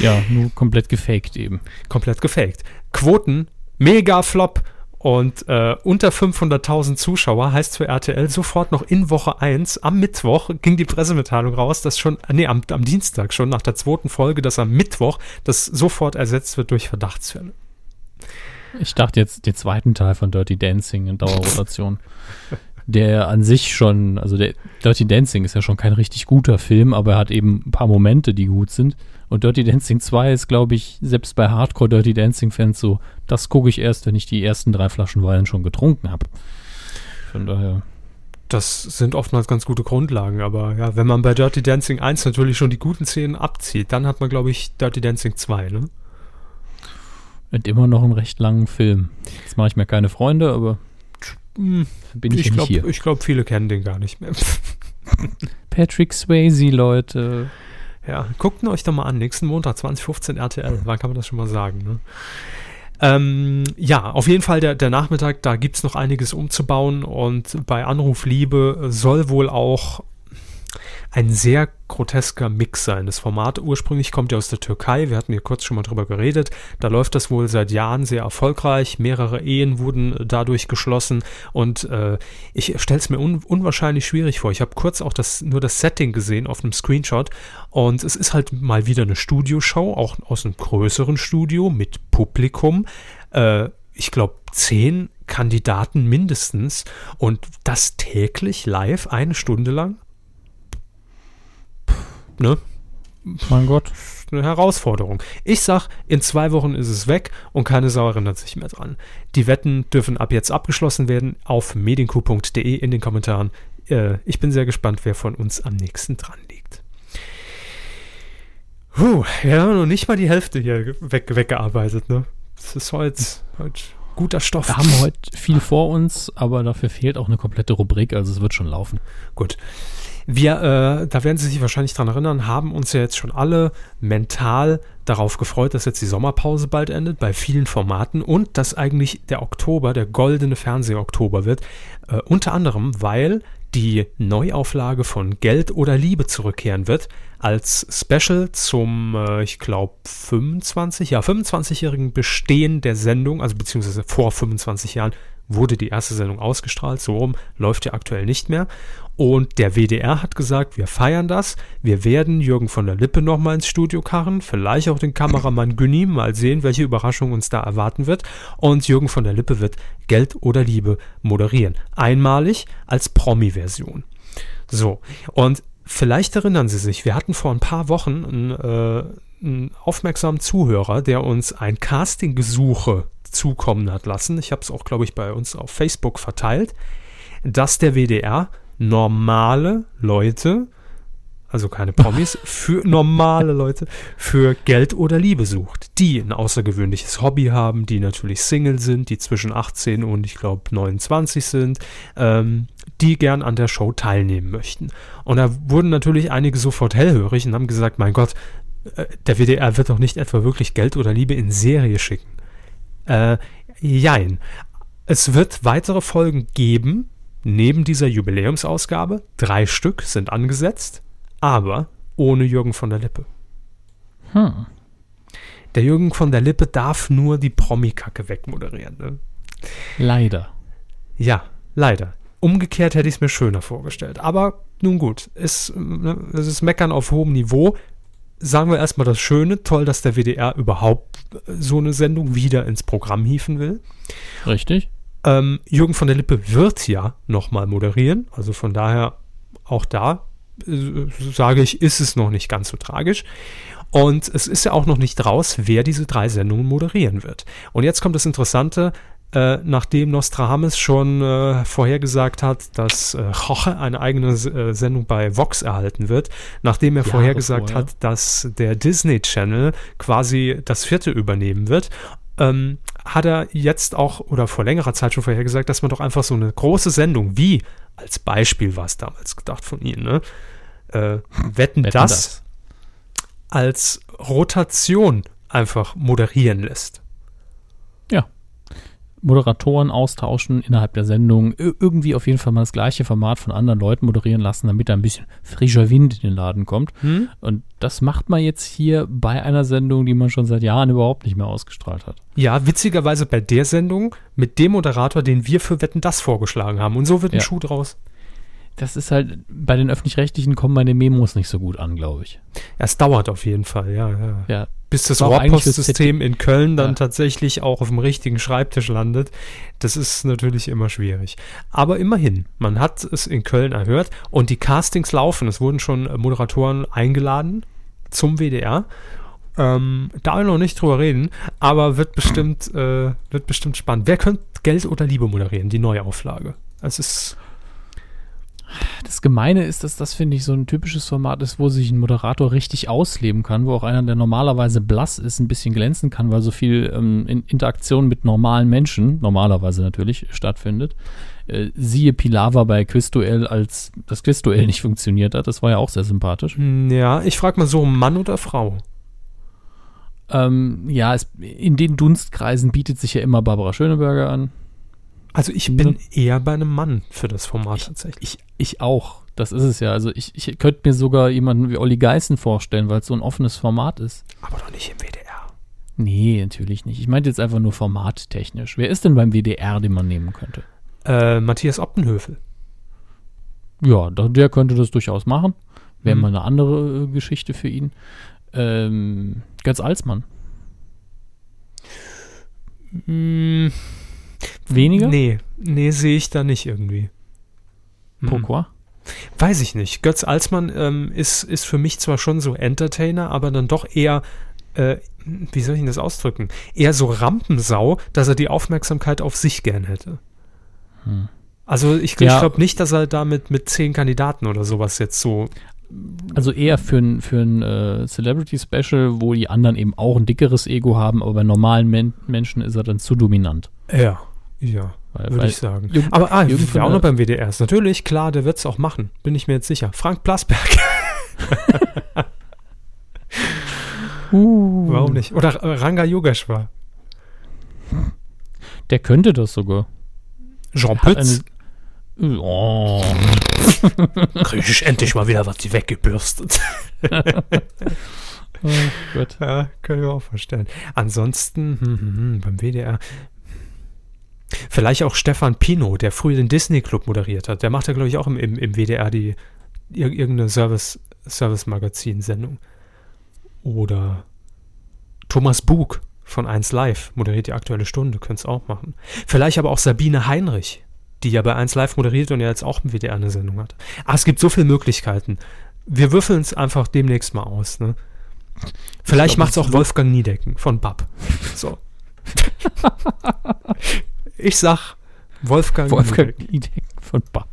Ja, nur komplett gefaked eben. Komplett gefaked. Quoten, mega Flop. Und äh, unter 500.000 Zuschauer heißt für RTL sofort noch in Woche 1, am Mittwoch ging die Pressemitteilung raus, dass schon, nee, am, am Dienstag schon nach der zweiten Folge, dass am Mittwoch das sofort ersetzt wird durch Verdachtsfälle. Ich dachte jetzt den zweiten Teil von Dirty Dancing in Dauerrotation. der an sich schon, also der Dirty Dancing ist ja schon kein richtig guter Film, aber er hat eben ein paar Momente, die gut sind. Und Dirty Dancing 2 ist, glaube ich, selbst bei Hardcore Dirty Dancing-Fans so, das gucke ich erst, wenn ich die ersten drei Flaschen Wein schon getrunken habe. Von daher. Das sind oftmals ganz gute Grundlagen, aber ja, wenn man bei Dirty Dancing 1 natürlich schon die guten Szenen abzieht, dann hat man, glaube ich, Dirty Dancing 2, ne? Und immer noch einen recht langen Film. Jetzt mache ich mir keine Freunde, aber Hm, bin ich, ich ja nicht glaube, hier. ich glaub, viele kennen den gar nicht mehr. (laughs) (laughs) Patrick Swayze, Leute. Ja, guckt ihn euch doch mal an. Nächsten Montag, 2015 RTL. Wann kann man das schon mal sagen, ne? Ähm, ja, auf jeden Fall der, der Nachmittag, da gibt es noch einiges umzubauen und bei Anruf Liebe soll wohl auch ein sehr grotesker Mix sein. Das Format ursprünglich kommt ja aus der Türkei. Wir hatten hier kurz schon mal drüber geredet. Da läuft das wohl seit Jahren sehr erfolgreich. Mehrere Ehen wurden äh, dadurch geschlossen und äh, ich stelle es mir un unwahrscheinlich schwierig vor. Ich habe kurz auch das, nur das Setting gesehen auf einem Screenshot und es ist halt mal wieder eine Studioshow, auch aus einem größeren Studio mit Publikum. Äh, ich glaube, zehn Kandidaten mindestens und das täglich live eine Stunde lang. Ne? Mein Gott. eine Herausforderung. Ich sag, in zwei Wochen ist es weg und keine Sau erinnert sich mehr dran. Die Wetten dürfen ab jetzt abgeschlossen werden auf medienku.de in den Kommentaren. Äh, ich bin sehr gespannt, wer von uns am nächsten dran liegt. Puh, wir haben noch nicht mal die Hälfte hier weg, weggearbeitet, ne? Das ist heute, heute guter Stoff. Wir haben heute viel vor uns, aber dafür fehlt auch eine komplette Rubrik, also es wird schon laufen. Gut. Wir, äh, da werden Sie sich wahrscheinlich dran erinnern, haben uns ja jetzt schon alle mental darauf gefreut, dass jetzt die Sommerpause bald endet, bei vielen Formaten und dass eigentlich der Oktober, der goldene Fernseh-Oktober wird. Äh, unter anderem, weil die Neuauflage von Geld oder Liebe zurückkehren wird, als Special zum, äh, ich glaube, 25, ja, 25-jährigen Bestehen der Sendung, also beziehungsweise vor 25 Jahren, wurde die erste Sendung ausgestrahlt, so rum läuft ja aktuell nicht mehr. Und der WDR hat gesagt, wir feiern das, wir werden Jürgen von der Lippe nochmal ins Studio karren, vielleicht auch den Kameramann Günni, mal sehen, welche Überraschung uns da erwarten wird. Und Jürgen von der Lippe wird Geld oder Liebe moderieren. Einmalig als Promi-Version. So, und vielleicht erinnern Sie sich, wir hatten vor ein paar Wochen einen, äh, einen aufmerksamen Zuhörer, der uns ein Casting-Gesuche zukommen hat lassen. Ich habe es auch, glaube ich, bei uns auf Facebook verteilt, dass der WDR normale Leute, also keine Promis, (laughs) für normale Leute, für Geld oder Liebe sucht, die ein außergewöhnliches Hobby haben, die natürlich Single sind, die zwischen 18 und ich glaube 29 sind, ähm, die gern an der Show teilnehmen möchten. Und da wurden natürlich einige sofort hellhörig und haben gesagt, mein Gott, äh, der WDR wird doch nicht etwa wirklich Geld oder Liebe in Serie schicken. Äh, jein. Es wird weitere Folgen geben, neben dieser Jubiläumsausgabe. Drei Stück sind angesetzt, aber ohne Jürgen von der Lippe. Hm. Der Jürgen von der Lippe darf nur die Promikacke wegmoderieren. Ne? Leider. Ja, leider. Umgekehrt hätte ich es mir schöner vorgestellt. Aber nun gut, es, ne, es ist Meckern auf hohem Niveau. Sagen wir erstmal das Schöne, toll, dass der WDR überhaupt so eine Sendung wieder ins Programm hieven will. Richtig. Ähm, Jürgen von der Lippe wird ja nochmal moderieren, also von daher auch da äh, sage ich, ist es noch nicht ganz so tragisch. Und es ist ja auch noch nicht raus, wer diese drei Sendungen moderieren wird. Und jetzt kommt das Interessante, äh, nachdem Nostradamus schon äh, vorhergesagt hat, dass äh, Jorge eine eigene äh, Sendung bei Vox erhalten wird, nachdem er Jahre vorhergesagt vorher. hat, dass der Disney Channel quasi das vierte übernehmen wird, ähm, hat er jetzt auch oder vor längerer Zeit schon vorhergesagt, dass man doch einfach so eine große Sendung wie, als Beispiel war es damals gedacht von Ihnen, ne? Äh, wetten, Wetten, das, als Rotation einfach moderieren lässt. Moderatoren austauschen innerhalb der Sendung. Ir- Irgendwie auf jeden Fall mal das gleiche Format von anderen Leuten moderieren lassen, damit da ein bisschen frischer Wind in den Laden kommt. Hm? Und das macht man jetzt hier bei einer Sendung, die man schon seit Jahren überhaupt nicht mehr ausgestrahlt hat. Ja, witzigerweise bei der Sendung mit dem Moderator, den wir für Wetten das vorgeschlagen haben. Und so wird ein Ja. Schuh draus. Das ist halt, bei den Öffentlich-Rechtlichen kommen meine Memos nicht so gut an, glaube ich. Ja, es dauert auf jeden Fall, ja, ja. Ja, Bis das Rohrpostsystem in Köln dann Ja. tatsächlich auch auf dem richtigen Schreibtisch landet, das ist natürlich immer schwierig. Aber immerhin, man hat es in Köln erhört und die Castings laufen. Es wurden schon Moderatoren eingeladen zum WDR. Ähm, da wir noch nicht drüber reden, aber wird bestimmt, äh, wird bestimmt spannend. Wer könnte Geld oder Liebe moderieren, die Neuauflage? Es ist, Das Gemeine ist, dass das, finde ich, so ein typisches Format ist, wo sich ein Moderator richtig ausleben kann, wo auch einer, der normalerweise blass ist, ein bisschen glänzen kann, weil so viel ähm, in Interaktion mit normalen Menschen, normalerweise natürlich, stattfindet. Äh, siehe Pilava bei Quizduell, als das Quizduell nicht funktioniert hat. Das war ja auch sehr sympathisch. hm, ja, ich frage mal so, Mann oder Frau? Ähm, ja, es, in den Dunstkreisen bietet sich ja immer Barbara Schöneberger an. Also ich bin eher bei einem Mann für das Format tatsächlich. Ich, ich auch. Das ist es ja. Also ich, ich könnte mir sogar jemanden wie Olli Geißen vorstellen, weil es so ein offenes Format ist. Aber doch nicht im WDR. Nee, natürlich nicht. Ich meinte jetzt einfach nur formattechnisch. Wer ist denn beim WDR, den man nehmen könnte? Äh, Matthias Optenhöfel. Ja, der könnte das durchaus machen. Wäre Mhm. mal eine andere äh, Geschichte für ihn. Ähm, Götz Alsmann. Mm, Weniger? Nee, nee, sehe ich da nicht irgendwie. Mhm. Pourquoi? Weiß ich nicht. Götz Alsmann ähm, ist, ist für mich zwar schon so Entertainer, aber dann doch eher, äh, wie soll ich denn das ausdrücken? Eher so Rampensau, dass er die Aufmerksamkeit auf sich gern hätte. Hm. Also ich, Ja. ich glaube nicht, dass er damit mit zehn Kandidaten oder sowas jetzt so. Also eher für ein, für ein äh, Celebrity-Special, wo die anderen eben auch ein dickeres Ego haben, aber bei normalen Men Menschen ist er dann zu dominant. Ja, ja, würde ich sagen. Jürgen- aber ah, Jürgen auch noch beim WDR ist. Natürlich, klar, der wird es auch machen. Bin ich mir jetzt sicher. Frank Plasberg. (laughs) Uh, Warum nicht? Oder äh, Ranga Yogeshwar. Der könnte das sogar. Jean Pütz. oh. (laughs) Krieg ich endlich mal wieder was die weggebürstet. (laughs) oh Gott. Ja, kann ich mir auch vorstellen. Ansonsten, hm, hm, hm, beim WDR. Vielleicht auch Stefan Pino, der früher den Disney Club moderiert hat. Der macht ja, glaube ich, auch im, im, im WDR die ir irgendeine Service, Service-Magazin-Sendung. Oder Thomas Bug von 1 Live moderiert die aktuelle Stunde, könnte es auch machen. Vielleicht aber auch Sabine Heinrich, die ja bei 1 Live moderiert und ja jetzt auch im WDR eine Sendung hat. Ah, es gibt so viele Möglichkeiten. Wir würfeln es einfach demnächst mal aus, ne? Vielleicht macht es auch Wolfgang Niedecken von BAP. So. (laughs) ich sag Wolfgang, Wolfgang. Niedecken von BAP.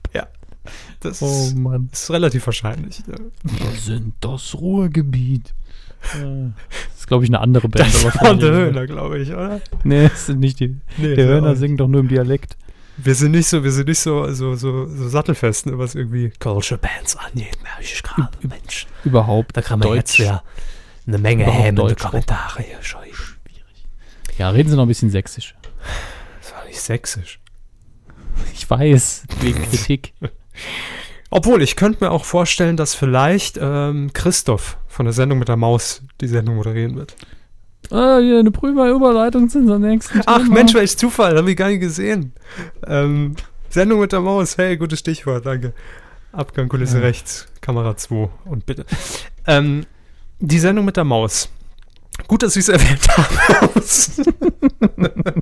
Das Oh Mann. ist relativ wahrscheinlich. Ja. Wir sind das Ruhrgebiet. Das ist, glaube ich, eine andere Band. Das aber war von der denen- Höhner, glaube ich, oder? Nee, das sind nicht die. Nee, der Höhner singt doch nur im Dialekt. Wir sind nicht so, wir sind nicht so, so, so, so sattelfest, ne, was irgendwie Culture Bands angeht, merke ich gerade, Mensch. Überhaupt. Da kann man jetzt ja eine Menge Deutsch Kommentare hier schon. Ja, reden Sie noch ein bisschen sächsisch. Nicht sächsisch. Ich weiß, wegen (laughs) Kritik. Obwohl, ich könnte mir auch vorstellen, dass vielleicht ähm, Christoph von der Sendung mit der Maus die Sendung moderieren wird. ah, hier eine Prüferüberleitung zu unserem nächsten Ach Thema. Mensch, welch Zufall, habe ich gar nicht gesehen. Ähm, Sendung mit der Maus, hey, gutes Stichwort, danke. Abgang Kulisse Ja. rechts, Kamera 2 und bitte. Ähm, die Sendung mit der Maus. Gut, dass Sie es (laughs) erwähnt haben. (laughs)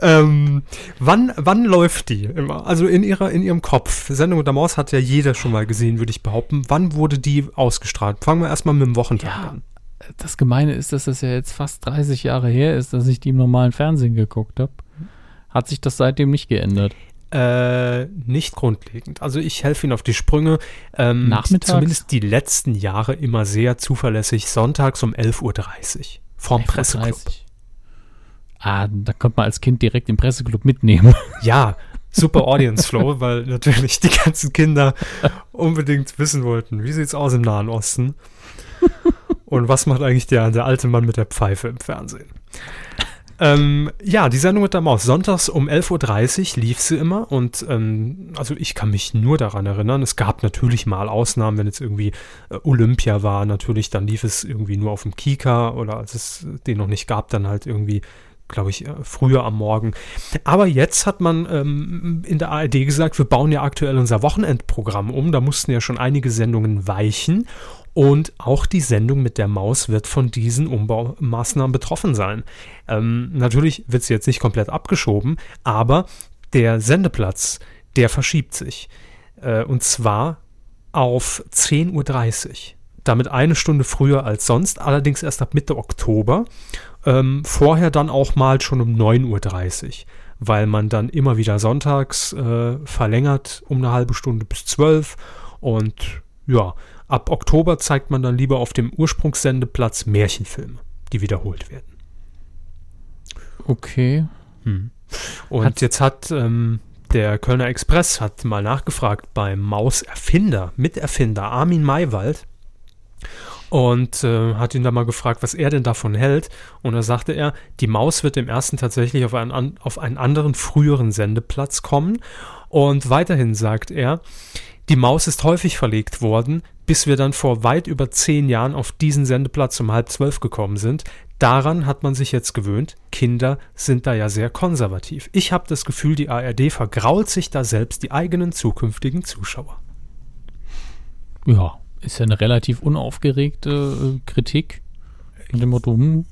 ähm, wann, wann läuft die immer? Also in, ihrer, in Ihrem Kopf. Sendung mit der Maus hat ja jeder schon mal gesehen, würde ich behaupten. Wann wurde die ausgestrahlt? Fangen wir erstmal mit dem Wochentag Ja. an. Das Gemeine ist, dass das ja jetzt fast 30 Jahre her ist, dass ich die im normalen Fernsehen geguckt habe. Hat sich das seitdem nicht geändert? Äh, nicht grundlegend. Also ich helfe Ihnen auf die Sprünge. Ähm, Nachmittags? Zumindest die letzten Jahre immer sehr zuverlässig. Sonntags um 11.30 Uhr. Vorm Presseclub. 11.30 Ah, da konnte man als Kind direkt im Presseclub mitnehmen. (laughs) Ja, super Audience Flow, weil natürlich die ganzen Kinder unbedingt wissen wollten, wie sieht's aus im Nahen Osten? Und was macht eigentlich der, der alte Mann mit der Pfeife im Fernsehen? Ähm, ja, die Sendung mit der Maus. Sonntags um 11.30 Uhr lief sie immer und ähm, also ich kann mich nur daran erinnern. Es gab natürlich mal Ausnahmen, wenn jetzt irgendwie äh, Olympia war, natürlich, dann lief es irgendwie nur auf dem Kika oder als es den noch nicht gab, dann halt irgendwie, glaube ich, äh, früher am Morgen. Aber jetzt hat man ähm, in der ARD gesagt, wir bauen ja aktuell unser Wochenendprogramm um. Da mussten ja schon einige Sendungen weichen. Und auch die Sendung mit der Maus wird von diesen Umbaumaßnahmen betroffen sein. Ähm, natürlich wird sie jetzt nicht komplett abgeschoben, aber der Sendeplatz, der verschiebt sich. Äh, und zwar auf 10.30 Uhr. Damit eine Stunde früher als sonst, allerdings erst ab Mitte Oktober. Ähm, vorher dann auch mal schon um 9.30 Uhr, weil man dann immer wieder sonntags äh, verlängert um eine halbe Stunde bis 12 und ja, ab Oktober zeigt man dann lieber auf dem Ursprungssendeplatz Märchenfilme, die wiederholt werden. Okay. Und Hat- jetzt hat ähm, der Kölner Express hat mal nachgefragt beim Mauserfinder, Miterfinder Armin Maywald und äh, hat ihn da mal gefragt, was er denn davon hält. Und da sagte er, die Maus wird im ersten tatsächlich auf einen, auf einen anderen früheren Sendeplatz kommen. Und weiterhin sagt er, die Maus ist häufig verlegt worden, bis wir dann vor weit über zehn Jahren auf diesen Sendeplatz um halb zwölf gekommen sind. Daran hat man sich jetzt gewöhnt. Kinder sind da ja sehr konservativ. Ich habe das Gefühl, die ARD vergrault sich da selbst die eigenen zukünftigen Zuschauer. Ja, ist ja eine relativ unaufgeregte äh, Kritik. Mit dem Motto, hm,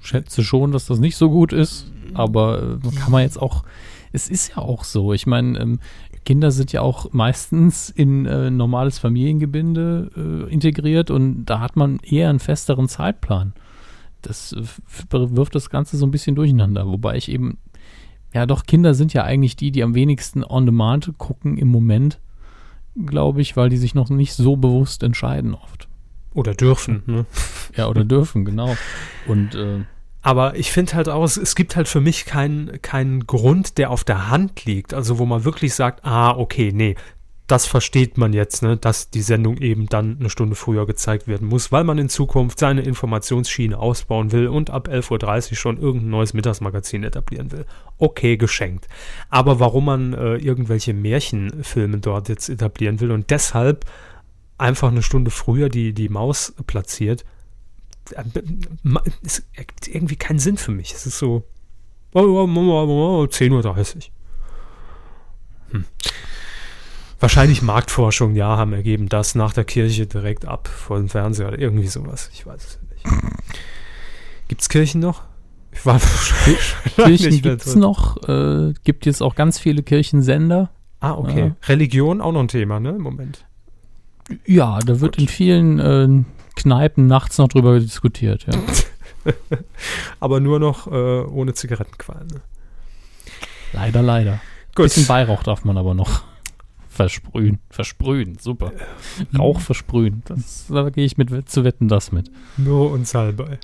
schätze schon, dass das nicht so gut ist. Aber äh, kann man jetzt auch, es ist ja auch so. Ich meine, ähm, Kinder sind ja auch meistens in äh, normales Familiengebinde äh, integriert und da hat man eher einen festeren Zeitplan. Das äh, wirft das Ganze so ein bisschen durcheinander. Wobei ich eben, ja doch, Kinder sind ja eigentlich die, die am wenigsten on demand gucken im Moment glaube ich, weil die sich noch nicht so bewusst entscheiden oft. Oder dürfen. Ne? (laughs) Ja, oder dürfen, genau. Und äh, Aber ich finde halt auch, es, es gibt halt für mich keinen keinen Grund, der auf der Hand liegt. Also wo man wirklich sagt, ah, okay, nee, das versteht man jetzt, ne, dass die Sendung eben dann eine Stunde früher gezeigt werden muss, weil man in Zukunft seine Informationsschiene ausbauen will und ab 11.30 Uhr schon irgendein neues Mittagsmagazin etablieren will. Okay, geschenkt. Aber warum man äh, irgendwelche Märchenfilme dort jetzt etablieren will und deshalb einfach eine Stunde früher die, die Maus platziert, es ergibt irgendwie keinen Sinn für mich. Es ist so, Oh, oh, oh, oh, 10.30 Uhr. Hm. Wahrscheinlich Marktforschung, ja, haben ergeben, das nach der Kirche direkt ab vor dem Fernseher oder irgendwie sowas. Ich weiß es nicht. Gibt es Kirchen noch? Ich war (laughs) Kirchen gibt es noch. Äh, gibt jetzt auch ganz viele Kirchensender. Ah, okay. Ja. Religion auch noch ein Thema, ne, im Moment. Ja, da wird Gut. in vielen äh, Kneipen nachts noch drüber diskutiert, ja. (laughs) Aber nur noch äh, ohne Zigarettenqualm. Ne? Leider, leider. Gut. Bisschen Weihrauch darf man aber noch versprühen. Versprühen, super. Rauch versprühen. Das, da gehe ich mit zu wetten das mit. Nur und Salbei.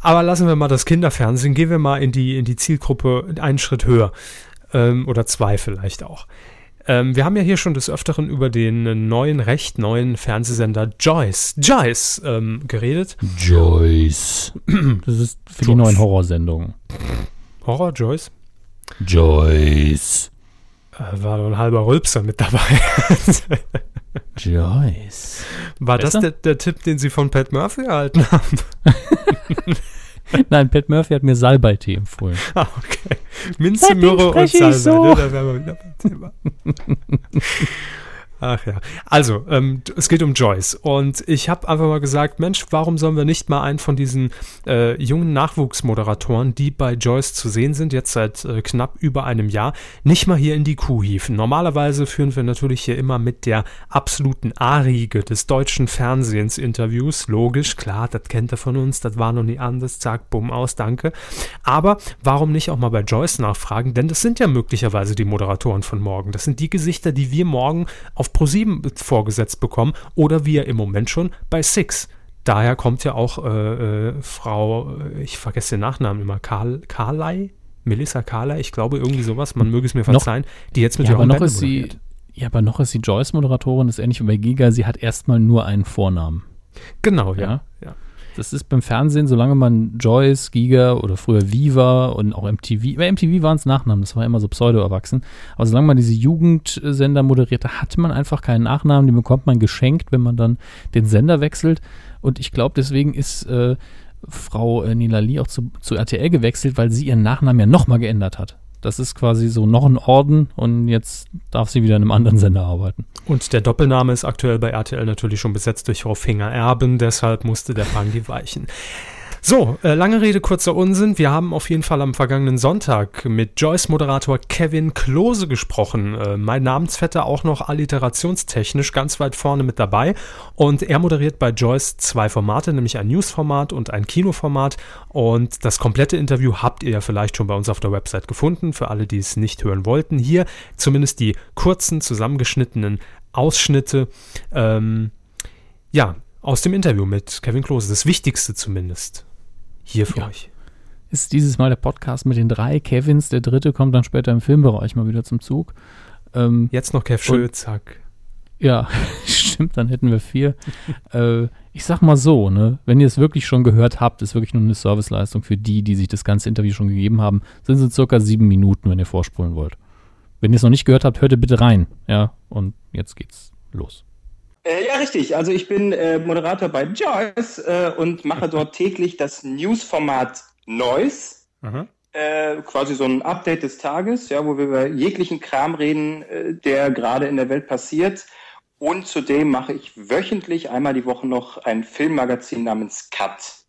Aber lassen wir mal das Kinderfernsehen, gehen wir mal in die, in die Zielgruppe einen Schritt höher. Ähm, oder zwei vielleicht auch. Ähm, wir haben ja hier schon des Öfteren über den neuen, recht neuen Fernsehsender Joyce, Joyce ähm, geredet. Joyce. Das ist für Joyce. die neuen Horrorsendungen. Horror, Joyce? Joyce. Äh, war ein halber Rülpser mit dabei. (laughs) Joyce. War Besser? das der, der, Tipp, den Sie von Pat Murphy erhalten haben? (laughs) Nein, Pat Murphy hat mir Salbei-Tee empfohlen. (laughs) Ah, okay. Minze, Myrrhe und Salbei. So. Ne? Da wären wir wieder beim Thema. Ach ja. Also, ähm, es geht um Joyce. Und ich habe einfach mal gesagt, Mensch, warum sollen wir nicht mal einen von diesen äh, jungen Nachwuchsmoderatoren, die bei Joyce zu sehen sind, jetzt seit äh, knapp über einem Jahr, nicht mal hier in die Kuh hieven? Normalerweise führen wir natürlich hier immer mit der absoluten A-Riege des deutschen Fernsehens Interviews. Logisch, klar, das kennt er von uns, das war noch nie anders. Zack, bumm, aus, danke. Aber warum nicht auch mal bei Joyce nachfragen? Denn das sind ja möglicherweise die Moderatoren von morgen. Das sind die Gesichter, die wir morgen auf ProSieben vorgesetzt bekommen oder wie ja im Moment schon bei Six. Daher kommt ja auch äh, äh, Frau, äh, ich vergesse den Nachnamen immer, Karl, Karlei? Melissa Carley, ich glaube irgendwie sowas, man möge es mir verzeihen, noch, die jetzt mit ja, aber noch ist sie, Ja, aber noch ist sie Joyce-Moderatorin, das ist ähnlich wie bei Giga, sie hat erstmal nur einen Vornamen. Genau, ja. ja. Das ist beim Fernsehen, solange man Joyce, Giga oder früher Viva und auch MTV, bei MTV waren es Nachnamen, das war immer so pseudo-erwachsen. Aber solange man diese Jugendsender moderierte, hatte man einfach keinen Nachnamen, den bekommt man geschenkt, wenn man dann den Sender wechselt. Und ich glaube, deswegen ist äh, Frau äh, Nilali auch zu, zu RTL gewechselt, weil sie ihren Nachnamen ja nochmal geändert hat. Das ist quasi so noch ein Orden und jetzt darf sie wieder in einem anderen Sender arbeiten. Und der Doppelname ist aktuell bei RTL natürlich schon besetzt durch Frau Finger Erben, deshalb musste der Pangi weichen. So, äh, lange Rede, kurzer Unsinn. Wir haben auf jeden Fall am vergangenen Sonntag mit Joyce-Moderator Kevin Klose gesprochen. Äh, mein Namensvetter auch noch alliterationstechnisch ganz weit vorne mit dabei. Und er moderiert bei Joyce zwei Formate, nämlich ein Newsformat und ein Kinoformat. Und das komplette Interview habt ihr ja vielleicht schon bei uns auf der Website gefunden, für alle, die es nicht hören wollten. Hier zumindest die kurzen, zusammengeschnittenen Ausschnitte. Ähm, ja, aus dem Interview mit Kevin Klose. Das Wichtigste zumindest hier für ja. euch. Ist dieses Mal der Podcast mit den drei Kevins. Der dritte kommt dann später im Filmbereich mal wieder zum Zug. Ähm, Jetzt noch Kev Schulzack. Ja, (laughs) stimmt, dann hätten wir vier. äh, ich sag mal so, ne, wenn ihr es wirklich schon gehört habt, ist wirklich nur eine Serviceleistung für die, die sich das ganze Interview schon gegeben haben, sind es circa sieben Minuten, wenn ihr vorspulen wollt. Wenn ihr es noch nicht gehört habt, hört ihr bitte rein. Ja, und jetzt geht's los. Äh, ja, richtig. Also ich bin äh, Moderator bei Joyce äh, und mache dort täglich das Newsformat Noise. Äh, quasi so ein Update des Tages, ja, wo wir über jeglichen Kram reden, äh, der gerade in der Welt passiert. Und zudem mache ich wöchentlich einmal die Woche noch ein Filmmagazin namens Cut.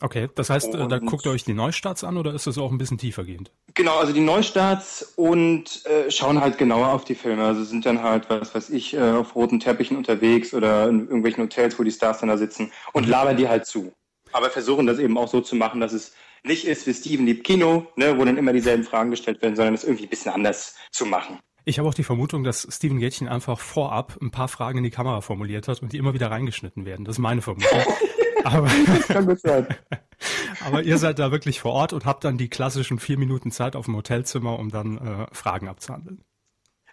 Okay, das heißt, und, da guckt ihr euch die Neustarts an oder ist das auch ein bisschen tiefergehend? Genau, also die Neustarts und äh, schauen halt genauer auf die Filme. Also sind dann halt, was weiß ich, äh, auf roten Teppichen unterwegs oder in irgendwelchen Hotels, wo die Stars dann da sitzen und mhm. labern die halt zu. Aber versuchen das eben auch so zu machen, dass es nicht ist wie Steven liebt Kino, ne, wo dann immer dieselben Fragen gestellt werden, sondern es irgendwie ein bisschen anders zu machen. Ich habe auch die Vermutung, dass Steven Gätchen einfach vorab ein paar Fragen in die Kamera formuliert hat und die immer wieder reingeschnitten werden. Das ist meine Vermutung. (laughs) Aber, kann gut sein. (laughs) aber ihr seid da wirklich vor Ort und habt dann die klassischen vier Minuten Zeit auf dem Hotelzimmer, um dann äh, Fragen abzuhandeln.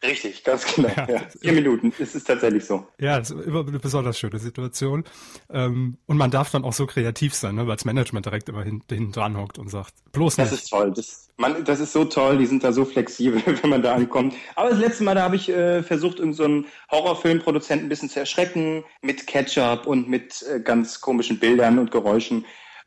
Richtig, ganz genau. Ja, ja. Vier Minuten, es ist tatsächlich so. Ja, das ist immer eine besonders schöne Situation. Ähm, und man darf dann auch so kreativ sein, ne, weil das Management direkt immer hinten dran hockt und sagt, bloß nicht. Das ist toll. Das, man, das ist so toll, die sind da so flexibel, (laughs) wenn man da ankommt. Aber das letzte Mal, da habe ich äh, versucht, irgendeinen so Horrorfilmproduzenten ein bisschen zu erschrecken mit Ketchup und mit äh, ganz komischen Bildern und Geräuschen.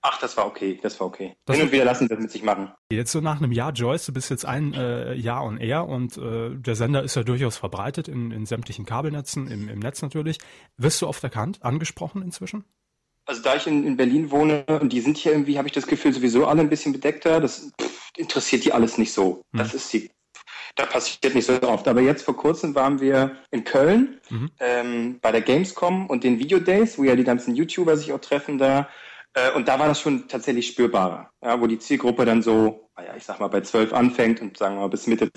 Ach, das war okay, das war okay. Das Hin und wieder lassen sie das mit sich machen. Jetzt so nach einem Jahr, Joyce, du bist jetzt ein äh, Jahr on Air und äh, der Sender ist ja durchaus verbreitet in, in sämtlichen Kabelnetzen, im, im Netz natürlich. Wirst du oft erkannt, angesprochen inzwischen? Also da ich in, in Berlin wohne und die sind hier irgendwie, habe ich das Gefühl, sowieso alle ein bisschen bedeckter. Das pff, interessiert die alles nicht so. Hm. Das ist die da passiert nicht so oft. Aber jetzt vor kurzem waren wir in Köln mhm. ähm, bei der Gamescom und den Video Days, wo ja die ganzen YouTuber sich auch treffen da. Äh, und da war das schon tatsächlich spürbarer, ja, wo die Zielgruppe dann so, naja, ich sag mal, bei zwölf anfängt und sagen wir mal bis Mitte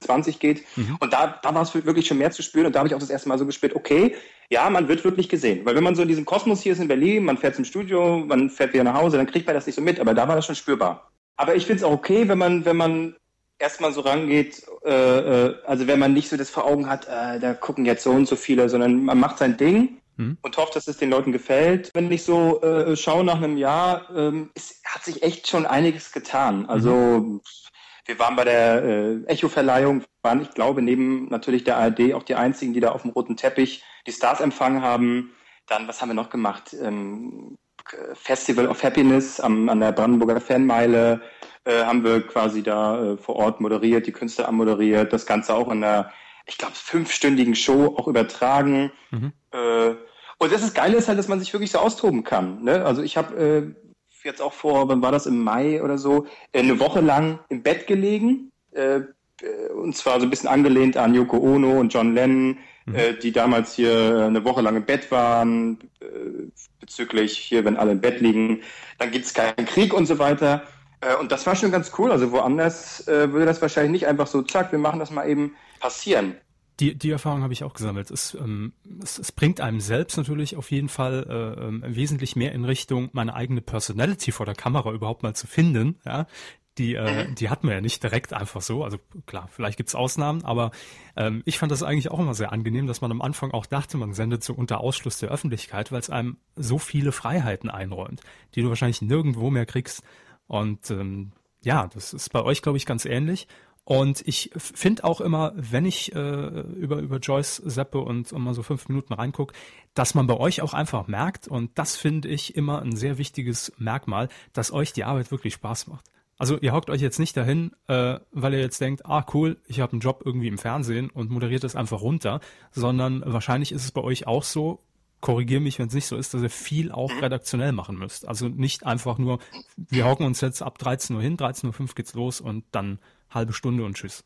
20 geht. Mhm. Und da, da war es wirklich schon mehr zu spüren. Und da habe ich auch das erste Mal so gespürt, okay, ja, man wird wirklich gesehen. Weil wenn man so in diesem Kosmos hier ist in Berlin, man fährt zum Studio, man fährt wieder nach Hause, dann kriegt man das nicht so mit. Aber da war das schon spürbar. Aber ich finde es auch okay, wenn man, wenn man erstmal so rangeht, äh, äh, also wenn man nicht so das vor Augen hat, äh, da gucken jetzt so und so viele, sondern man macht sein Ding mhm. und hofft, dass es den Leuten gefällt. Wenn ich so äh, schaue nach einem Jahr, ähm, es hat sich echt schon einiges getan. Also mhm. wir waren bei der äh, Echo-Verleihung, waren, ich glaube, neben natürlich der ARD auch die einzigen, die da auf dem roten Teppich die Stars empfangen haben. Dann, was haben wir noch gemacht? Ähm, Festival of Happiness am, an der Brandenburger Fanmeile äh, haben wir quasi da äh, vor Ort moderiert, die Künstler anmoderiert, das Ganze auch in einer, ich glaube, fünfstündigen Show auch übertragen. Mhm. Äh, und das ist Geile ist halt, dass man sich wirklich so austoben kann. Ne? Also ich habe äh, jetzt auch vor, wann war das im Mai oder so, äh, eine Woche lang im Bett gelegen. Äh, und zwar so ein bisschen angelehnt an Yoko Ono und John Lennon, mhm. äh, die damals hier eine Woche lang im Bett waren, äh, bezüglich hier, wenn alle im Bett liegen, dann gibt's keinen Krieg und so weiter. Äh, und das war schon ganz cool. Also woanders äh, würde das wahrscheinlich nicht einfach so, zack, wir machen das mal eben passieren. Die, die Erfahrung habe ich auch gesammelt. Es, ähm, es, es bringt einem selbst natürlich auf jeden Fall äh, ähm, wesentlich mehr in Richtung, meine eigene Personality vor der Kamera überhaupt mal zu finden. Ja? Die, äh, mhm. die hat man ja nicht direkt einfach so. Also klar, vielleicht gibt's Ausnahmen, aber ähm, ich fand das eigentlich auch immer sehr angenehm, dass man am Anfang auch dachte, man sendet so unter Ausschluss der Öffentlichkeit, weil es einem so viele Freiheiten einräumt, die du wahrscheinlich nirgendwo mehr kriegst. Und ähm, ja, das ist bei euch, glaube ich, ganz ähnlich. Und ich finde auch immer, wenn ich äh, über, über Joyce seppe und, und mal so fünf Minuten reinguck, dass man bei euch auch einfach merkt, und das finde ich immer ein sehr wichtiges Merkmal, dass euch die Arbeit wirklich Spaß macht. Also ihr hockt euch jetzt nicht dahin, äh, weil ihr jetzt denkt, ah cool, ich habe einen Job irgendwie im Fernsehen und moderiert das einfach runter, sondern wahrscheinlich ist es bei euch auch so, korrigiere mich, wenn es nicht so ist, dass ihr viel auch redaktionell machen müsst. Also nicht einfach nur, wir hocken uns jetzt ab 13 Uhr hin, 13.05 Uhr geht's los und dann halbe Stunde und tschüss.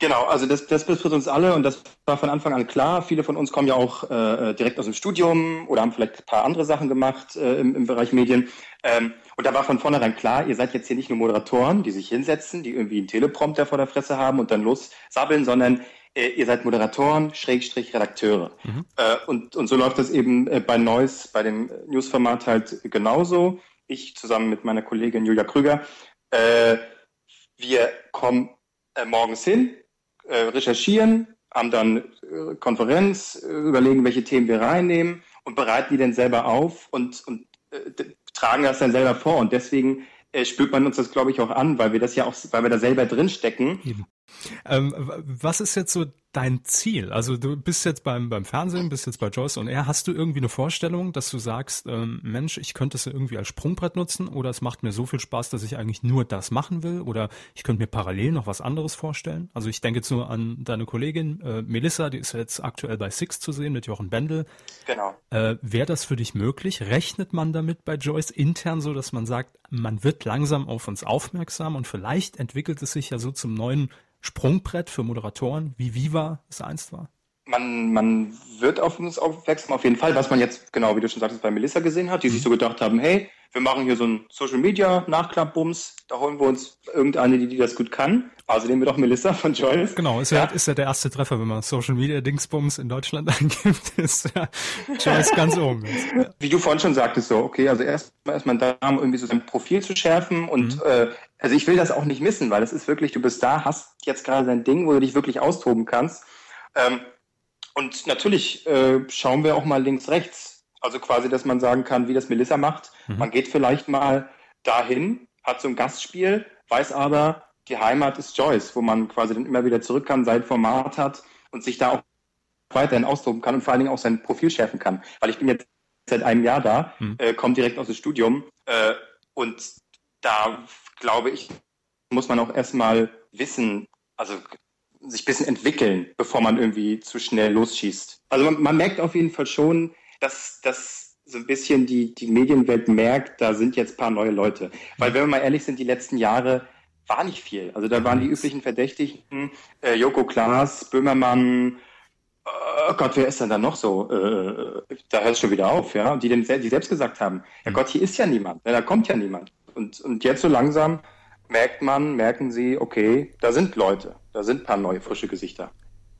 Genau, also das, das betrifft uns alle und das war von Anfang an klar. Viele von uns kommen ja auch äh, direkt aus dem Studium oder haben vielleicht ein paar andere Sachen gemacht äh, im, im Bereich Medien. Ähm, und da war von vornherein klar, ihr seid jetzt hier nicht nur Moderatoren, die sich hinsetzen, die irgendwie einen Teleprompter vor der Fresse haben und dann lossabbeln, sondern äh, ihr seid Moderatoren, Schrägstrich Redakteure. Mhm. Äh, und, und so läuft das eben äh, bei Neues, bei dem Newsformat halt genauso. Ich zusammen mit meiner Kollegin Julia Krüger. Äh, wir kommen äh, morgens hin, äh, recherchieren, haben dann äh, Konferenz, äh, überlegen, welche Themen wir reinnehmen und bereiten die dann selber auf und, und äh, tragen das dann selber vor. Und deswegen äh, spürt man uns das, glaube ich, auch an, weil wir das ja auch, weil wir da selber drin stecken. Ähm, was ist jetzt so dein Ziel? Also du bist jetzt beim, beim Fernsehen, bist jetzt bei Joyce und er. Hast du irgendwie eine Vorstellung, dass du sagst, ähm, Mensch, ich könnte es irgendwie als Sprungbrett nutzen oder es macht mir so viel Spaß, dass ich eigentlich nur das machen will oder ich könnte mir parallel noch was anderes vorstellen? Also ich denke jetzt nur an deine Kollegin äh, Melissa, die ist jetzt aktuell bei Six zu sehen mit Jochen Bendel. Genau. Äh, Wäre das für dich möglich? Rechnet man damit bei Joyce intern so, dass man sagt, man wird langsam auf uns aufmerksam und vielleicht entwickelt es sich ja so zum neuen Sprungbrett für Moderatoren, wie Viva es einst war? Man, man wird auf uns aufmerksam, auf jeden Fall, was man jetzt, genau wie du schon sagtest, bei Melissa gesehen hat, die mhm. sich so gedacht haben, hey, wir machen hier so ein Social Media Nachklappbums, da holen wir uns irgendeine, die, die das gut kann. Also nehmen wir doch Melissa von Joyce. Genau, ist ja, ist ja der erste Treffer, wenn man Social Media Dingsbums in Deutschland (laughs) eingibt, ist ja Joyce ganz oben. Ja. (laughs) Wie du vorhin schon sagtest, so, okay, also erstmal ist man da, um irgendwie so sein Profil zu schärfen und mhm. äh, also ich will das auch nicht missen, weil das ist wirklich, du bist da, hast jetzt gerade dein Ding, wo du dich wirklich austoben kannst. Ähm, und natürlich äh, schauen wir auch mal links, rechts. Also quasi, dass man sagen kann, wie das Melissa macht. Mhm. Man geht vielleicht mal dahin, hat so ein Gastspiel, weiß aber, die Heimat ist Joyce, wo man quasi dann immer wieder zurück kann, sein Format hat und sich da auch weiterhin austoben kann und vor allen Dingen auch sein Profil schärfen kann. Weil ich bin jetzt seit einem Jahr da, hm. äh, kommt direkt aus dem Studium. Äh, und da glaube ich, muss man auch erstmal wissen, also sich ein bisschen entwickeln, bevor man irgendwie zu schnell losschießt. Also man, man merkt auf jeden Fall schon, dass, dass so ein bisschen die, die Medienwelt merkt, da sind jetzt ein paar neue Leute. Weil wenn wir mal ehrlich sind, die letzten Jahre war nicht viel. Also da waren die üblichen Verdächtigen, äh, Joko Klaas, Böhmermann, oh Gott, wer ist denn da noch so? Äh, da hört es schon wieder auf, ja. Die, die selbst gesagt haben, ja Gott, hier ist ja niemand, da kommt ja niemand. Und, und jetzt so langsam merkt man, merken sie, okay, da sind Leute, da sind ein paar neue, frische Gesichter.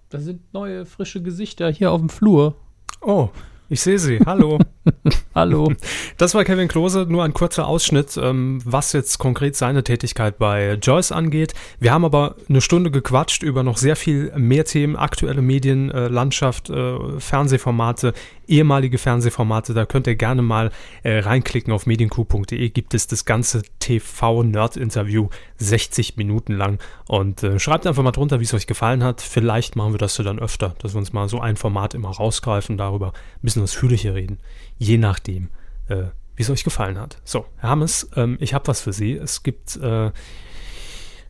Da sind neue, frische Gesichter hier auf dem Flur. Oh, ich sehe sie. Hallo. (laughs) Hallo. Das war Kevin Klose, nur ein kurzer Ausschnitt, ähm, was jetzt konkret seine Tätigkeit bei Joyce angeht. Wir haben aber eine Stunde gequatscht über noch sehr viel mehr Themen, aktuelle Medienlandschaft, äh, äh, Fernsehformate, ehemalige Fernsehformate. Da könnt ihr gerne mal äh, reinklicken auf medienku.de. Gibt es das ganze TV-Nerd-Interview 60 Minuten lang. Und äh, schreibt einfach mal drunter, wie es euch gefallen hat. Vielleicht machen wir das so dann öfter, dass wir uns mal so ein Format immer rausgreifen, darüber ein bisschen ausführlicher reden je nachdem, äh, wie es euch gefallen hat. So, Herr Hammes, ähm, ich habe was für Sie. Es gibt äh,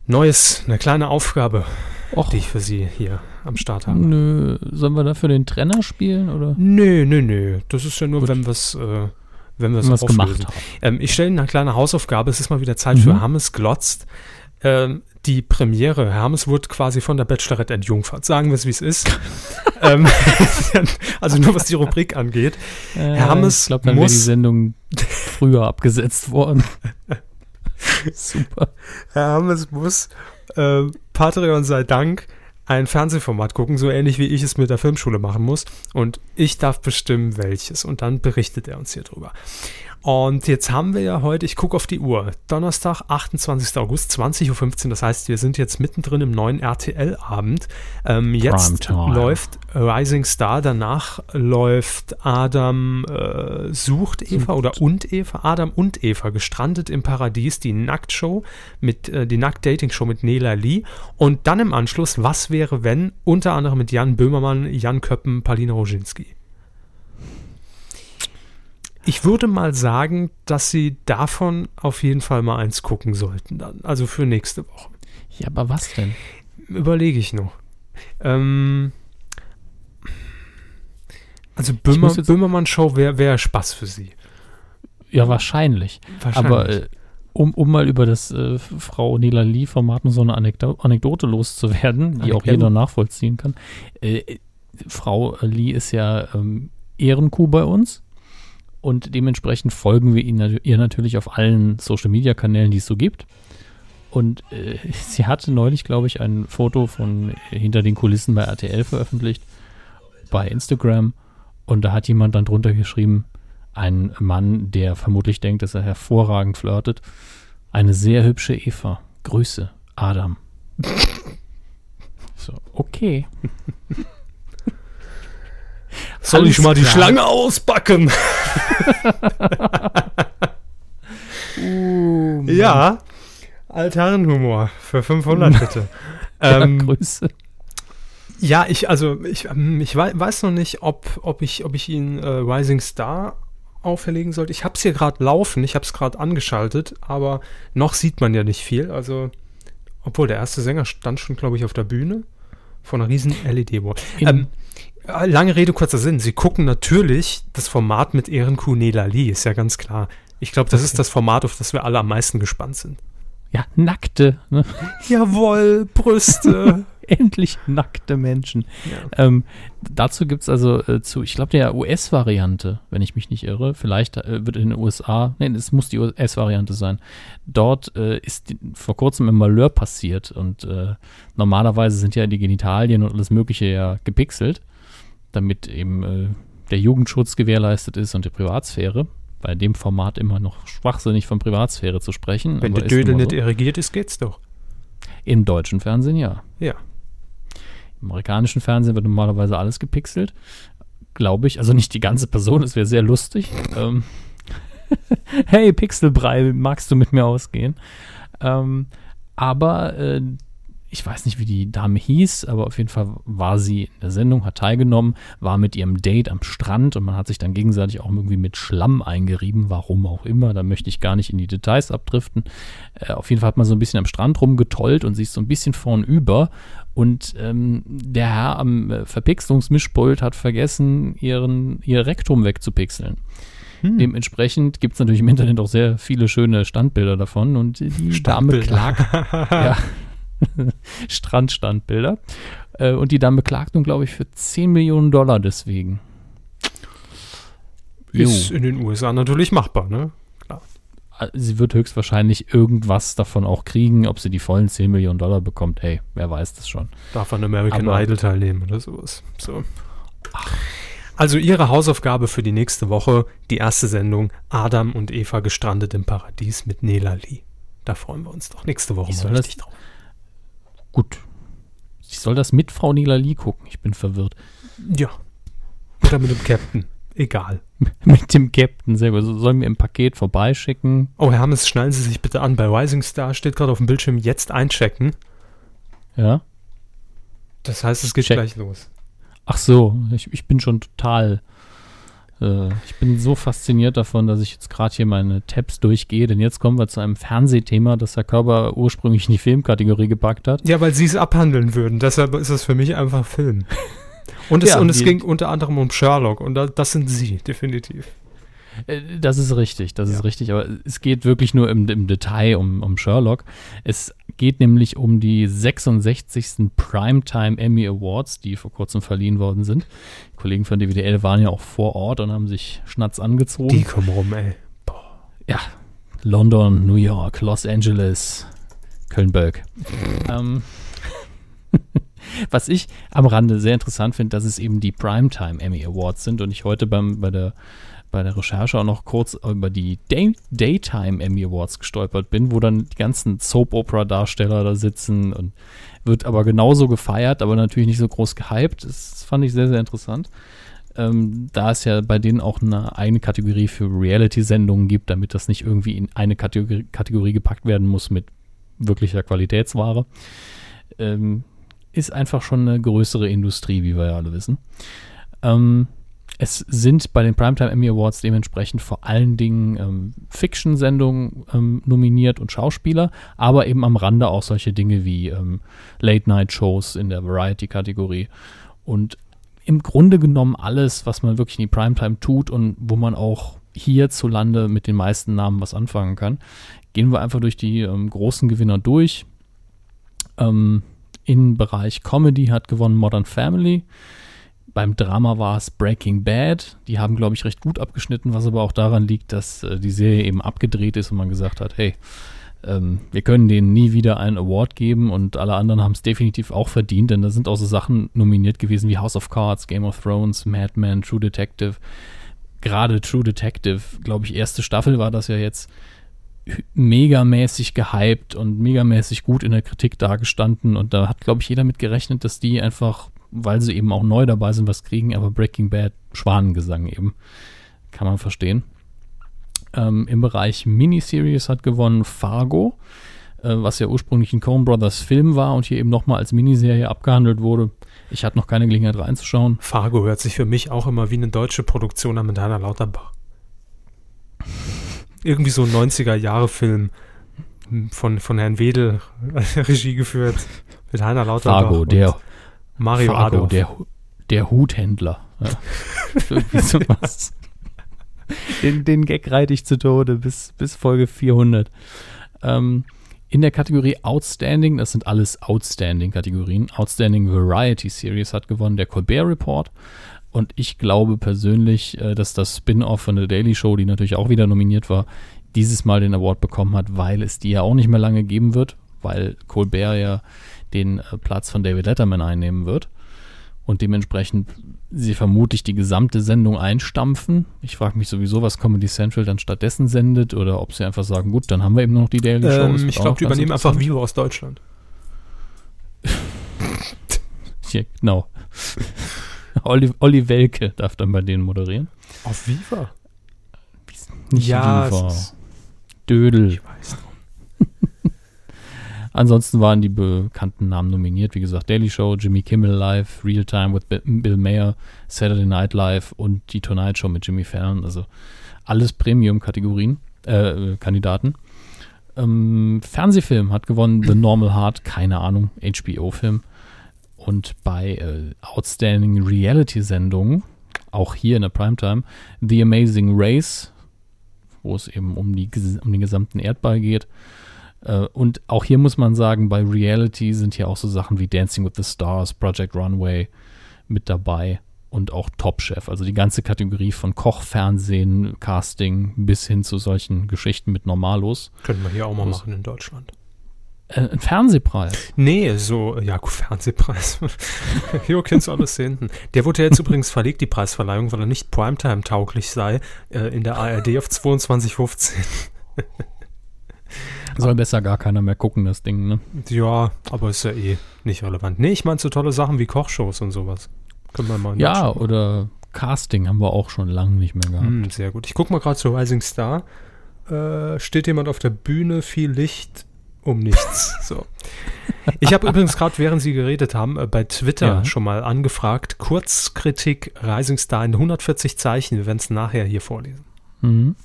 Neues, eine kleine Aufgabe, Och. die ich für Sie hier am Start habe. Nö, sollen wir dafür den Trenner spielen? Oder? Nö, nö, nö. Das ist ja nur, Gut. wenn wir es äh, wenn wir es gemacht haben. Ähm, ich stelle Ihnen eine kleine Hausaufgabe. Es ist mal wieder Zeit mhm. für Hammes glotzt. Ähm, die Premiere. Hermes wurde quasi von der Bachelorette entjungfert. Sagen wir es, wie es ist. (laughs) ähm, (laughs) also nur was die Rubrik angeht. Äh, Hermes ich glaube, dann wäre die Sendung früher abgesetzt worden. (laughs) Super. Hermes muss, äh, Patreon sei Dank, ein Fernsehformat gucken, so ähnlich wie ich es mit der Filmschule machen muss. Und ich darf bestimmen, welches. Und dann berichtet er uns hier drüber. Und jetzt haben wir ja heute, ich gucke auf die Uhr, Donnerstag, 28. August, 20.15 Uhr. Das heißt, wir sind jetzt mittendrin im neuen RTL-Abend. Ähm, jetzt läuft Rising Star, danach läuft Adam äh, sucht Eva oder und Eva, Adam und Eva, gestrandet im Paradies, die Nacktshow mit, äh, die Nackt-Dating-Show mit Nela Lee. Und dann im Anschluss, was wäre, wenn, unter anderem mit Jan Böhmermann, Jan Köppen, Paulina Roginski. Ich würde mal sagen, dass Sie davon auf jeden Fall mal eins gucken sollten dann. Also für nächste Woche. Ja, aber was denn? Überlege ich noch. Ähm, also Böhmer, Böhmermann-Show wäre wär Spaß für Sie. Ja, wahrscheinlich. wahrscheinlich. Aber äh, um, um mal über das äh, Frau Nela Lee-Format nur so eine Anekdo Anekdote loszuwerden, die Anekdote. auch jeder nachvollziehen kann. Äh, Frau Lee ist ja ähm, Ehrenkuh bei uns und dementsprechend folgen wir ihr natürlich auf allen Social-Media-Kanälen, die es so gibt. Und äh, (laughs) sie hatte neulich, glaube ich, ein Foto von hinter den Kulissen bei RTL veröffentlicht, bei Instagram. Und da hat jemand dann drunter geschrieben, ein Mann, der vermutlich denkt, dass er hervorragend flirtet. Eine sehr hübsche Eva. Grüße, Adam. (laughs) so, okay. (laughs) Soll Alles ich mal klar. die Schlange ausbacken? (laughs) uh, ja, Altherrenhumor für 500 (laughs) bitte. ähm, Grüße. Ja, ich, also, ich, ähm, ich weiß noch nicht, ob, ob, ich, ob ich ihn äh, Rising Star auferlegen sollte. Ich habe es hier gerade laufen, ich habe es gerade angeschaltet, aber noch sieht man ja nicht viel. Also, obwohl der erste Sänger stand schon, glaube ich, auf der Bühne von einer riesen LED-Wall. Ähm, äh, lange Rede, kurzer Sinn. Sie gucken natürlich das Format mit Ehrenkuh Nela Lee, ist ja ganz klar. Ich glaube, das okay. ist das Format, auf das wir alle am meisten gespannt sind. Ja, nackte. Ne? (laughs) Jawohl, Brüste. (laughs) Endlich nackte Menschen. Ja. Ähm, dazu gibt es also äh, zu, ich glaube, der US-Variante, wenn ich mich nicht irre, vielleicht äh, wird in den USA, nein, es muss die US-Variante sein. Dort äh, ist die, vor kurzem im Malheur passiert und äh, normalerweise sind ja die Genitalien und alles Mögliche ja gepixelt damit eben äh, der Jugendschutz gewährleistet ist und die Privatsphäre. Bei dem Format immer noch schwachsinnig von Privatsphäre zu sprechen. Wenn der Dödel nicht so. irrigiert ist, geht's doch. Im deutschen Fernsehen ja. Ja. Im amerikanischen Fernsehen wird normalerweise alles gepixelt. Glaube ich. Also nicht die ganze Person, das wäre sehr lustig. ähm, (laughs) hey, Pixelbrei, magst du mit mir ausgehen? Ähm, aber äh, ich weiß nicht, wie die Dame hieß, aber auf jeden Fall war sie in der Sendung, hat teilgenommen, war mit ihrem Date am Strand und man hat sich dann gegenseitig auch irgendwie mit Schlamm eingerieben, warum auch immer. Da möchte ich gar nicht in die Details abdriften. Äh, auf jeden Fall hat man so ein bisschen am Strand rumgetollt und sich so ein bisschen vornüber. Und ähm, der Herr am äh, Verpixlungsmischpult hat vergessen, ihren, ihr Rektum wegzupixeln. Hm. Dementsprechend gibt es natürlich im Internet auch sehr viele schöne Standbilder davon und die Dame klagt. (laughs) ja, (laughs) Strandstandbilder. Äh, und die Dame klagt nun, glaube ich, für 10 Millionen Dollar deswegen. Ist jo. in den USA natürlich machbar, ne? Klar. Äh, sie wird höchstwahrscheinlich irgendwas davon auch kriegen, ob sie die vollen 10 Millionen Dollar bekommt. Hey, wer weiß das schon. Darf an American Aber, Idol teilnehmen oder sowas. So. Also ihre Hausaufgabe für die nächste Woche, die erste Sendung Adam und Eva gestrandet im Paradies mit Nela Lee. Da freuen wir uns doch nächste Woche mal richtig drauf. Gut. Ich soll das mit Frau Nilali gucken. Ich bin verwirrt. Ja. Oder mit dem Captain. Egal. (laughs) mit dem Captain, sehr gut. Sollen wir im Paket vorbeischicken? Oh, Herr Hammes, schnallen Sie sich bitte an. Bei Rising Star steht gerade auf dem Bildschirm jetzt einchecken. Ja. Das heißt, es geht Check. gleich los. Ach so, ich, ich bin schon total äh, ich bin so fasziniert davon, dass ich jetzt gerade hier meine Tabs durchgehe, denn jetzt kommen wir zu einem Fernsehthema, das Herr Körber ursprünglich in die Filmkategorie gepackt hat. Ja, weil Sie es abhandeln würden. Deshalb ist es für mich einfach Film. Und es, ja, und es ging unter anderem um Sherlock und das sind Sie, definitiv. Äh, das ist richtig, das ja. ist richtig, aber es geht wirklich nur im, im Detail um, um Sherlock. Es geht nämlich um die 66. Primetime Emmy Awards, die vor kurzem verliehen worden sind. Die Kollegen von DWDL waren ja auch vor Ort und haben sich Schnatz angezogen. Die kommen rum, ey. Boah. Ja, London, New York, Los Angeles, Köln-Bölk. (laughs) ähm, (laughs) was ich am Rande sehr interessant finde, dass es eben die Primetime Emmy Awards sind und ich heute beim, bei der bei der Recherche auch noch kurz über die Day Daytime Emmy Awards gestolpert bin, wo dann die ganzen Soap-Opera-Darsteller da sitzen und wird aber genauso gefeiert, aber natürlich nicht so groß gehypt. Das fand ich sehr, sehr interessant. Ähm, da es ja bei denen auch eine eigene Kategorie für Reality-Sendungen gibt, damit das nicht irgendwie in eine Kategorie, Kategorie gepackt werden muss mit wirklicher Qualitätsware. Ähm, ist einfach schon eine größere Industrie, wie wir ja alle wissen. Ähm, es sind bei den Primetime Emmy Awards dementsprechend vor allen Dingen ähm, Fiction-Sendungen ähm, nominiert und Schauspieler, aber eben am Rande auch solche Dinge wie ähm, Late-Night-Shows in der Variety-Kategorie. Und im Grunde genommen alles, was man wirklich in die Primetime tut und wo man auch hierzulande mit den meisten Namen was anfangen kann. Gehen wir einfach durch die ähm, großen Gewinner durch. Ähm, Im Bereich Comedy hat gewonnen Modern Family. Beim Drama war es Breaking Bad. Die haben, glaube ich, recht gut abgeschnitten, was aber auch daran liegt, dass äh, die Serie eben abgedreht ist und man gesagt hat, hey, ähm, wir können denen nie wieder einen Award geben und alle anderen haben es definitiv auch verdient, denn da sind auch so Sachen nominiert gewesen wie House of Cards, Game of Thrones, Mad Men, True Detective. Gerade True Detective, glaube ich, erste Staffel war das ja jetzt megamäßig gehypt und megamäßig gut in der Kritik dargestanden und da hat, glaube ich, jeder mit gerechnet, dass die einfach weil sie eben auch neu dabei sind, was kriegen, aber Breaking Bad, Schwanengesang eben. Kann man verstehen. Ähm, Im Bereich Miniseries hat gewonnen Fargo, äh, was ja ursprünglich ein Coen Brothers Film war und hier eben nochmal als Miniserie abgehandelt wurde. Ich hatte noch keine Gelegenheit reinzuschauen. Fargo hört sich für mich auch immer wie eine deutsche Produktion an mit Heiner Lauterbach. (laughs) Irgendwie so ein 90er-Jahre-Film von, von Herrn Wedel (laughs) Regie geführt mit Heiner Lauterbach. Fargo, der, Mario Fargo, Adolf. Der, der Huthändler. Ja. (laughs) sowas. Den, den Gag reite ich zu Tode bis, bis Folge 400. Ähm, in der Kategorie Outstanding, das sind alles Outstanding-Kategorien. Outstanding Variety Series hat gewonnen der Colbert Report. Und ich glaube persönlich, äh, dass das Spin-off von der Daily Show, die natürlich auch wieder nominiert war, dieses Mal den Award bekommen hat, weil es die ja auch nicht mehr lange geben wird, weil Colbert ja den äh, Platz von David Letterman einnehmen wird. Und dementsprechend sie vermutlich die gesamte Sendung einstampfen. Ich frage mich sowieso, was Comedy Central dann stattdessen sendet oder ob sie einfach sagen, gut, dann haben wir eben noch die Daily Show. Ähm, ich glaube, die übernehmen einfach Vivo aus Deutschland. (laughs) ja, genau. Olli, Olli Welke darf dann bei denen moderieren. Auf Viva? Nicht ja, Viva. Dödel. Ich weiß Ansonsten waren die bekannten Namen nominiert, wie gesagt, Daily Show, Jimmy Kimmel Live, Real Time with Bill Mayer, Saturday Night Live und die Tonight Show mit Jimmy Fallon. Also alles Premium-Kategorien, äh, Kandidaten. Ähm, Fernsehfilm hat gewonnen The Normal Heart, keine Ahnung, HBO-Film. Und bei äh, Outstanding Reality-Sendungen, auch hier in der Primetime, The Amazing Race, wo es eben um, die, um den gesamten Erdball geht. Äh, und auch hier muss man sagen, bei Reality sind hier auch so Sachen wie Dancing with the Stars, Project Runway mit dabei und auch Top Chef. Also die ganze Kategorie von Koch, Fernsehen, Casting bis hin zu solchen Geschichten mit Normalos. Können wir hier auch mal machen in Deutschland. Äh, ein Fernsehpreis? Nee, so, ja gut, Fernsehpreis. (laughs) jo, kennst du alles hinten. Der wurde jetzt übrigens verlegt, die Preisverleihung, weil er nicht Primetime-tauglich sei, äh, in der ARD auf 22.15. Soll besser gar keiner mehr gucken, das Ding, ne? Ja, aber ist ja eh nicht relevant. Nee, ich meine so tolle Sachen wie Kochshows und sowas. Können wir mal Ja, oder Casting haben wir auch schon lange nicht mehr gehabt. Mm, sehr gut. Ich gucke mal gerade zu Rising Star. Äh, steht jemand auf der Bühne, viel Licht, um nichts. (laughs) So. Ich habe übrigens gerade, während Sie geredet haben, äh, bei Twitter ja. schon mal angefragt. Kurzkritik Rising Star in 140 Zeichen. Wir werden es nachher hier vorlesen. Mhm.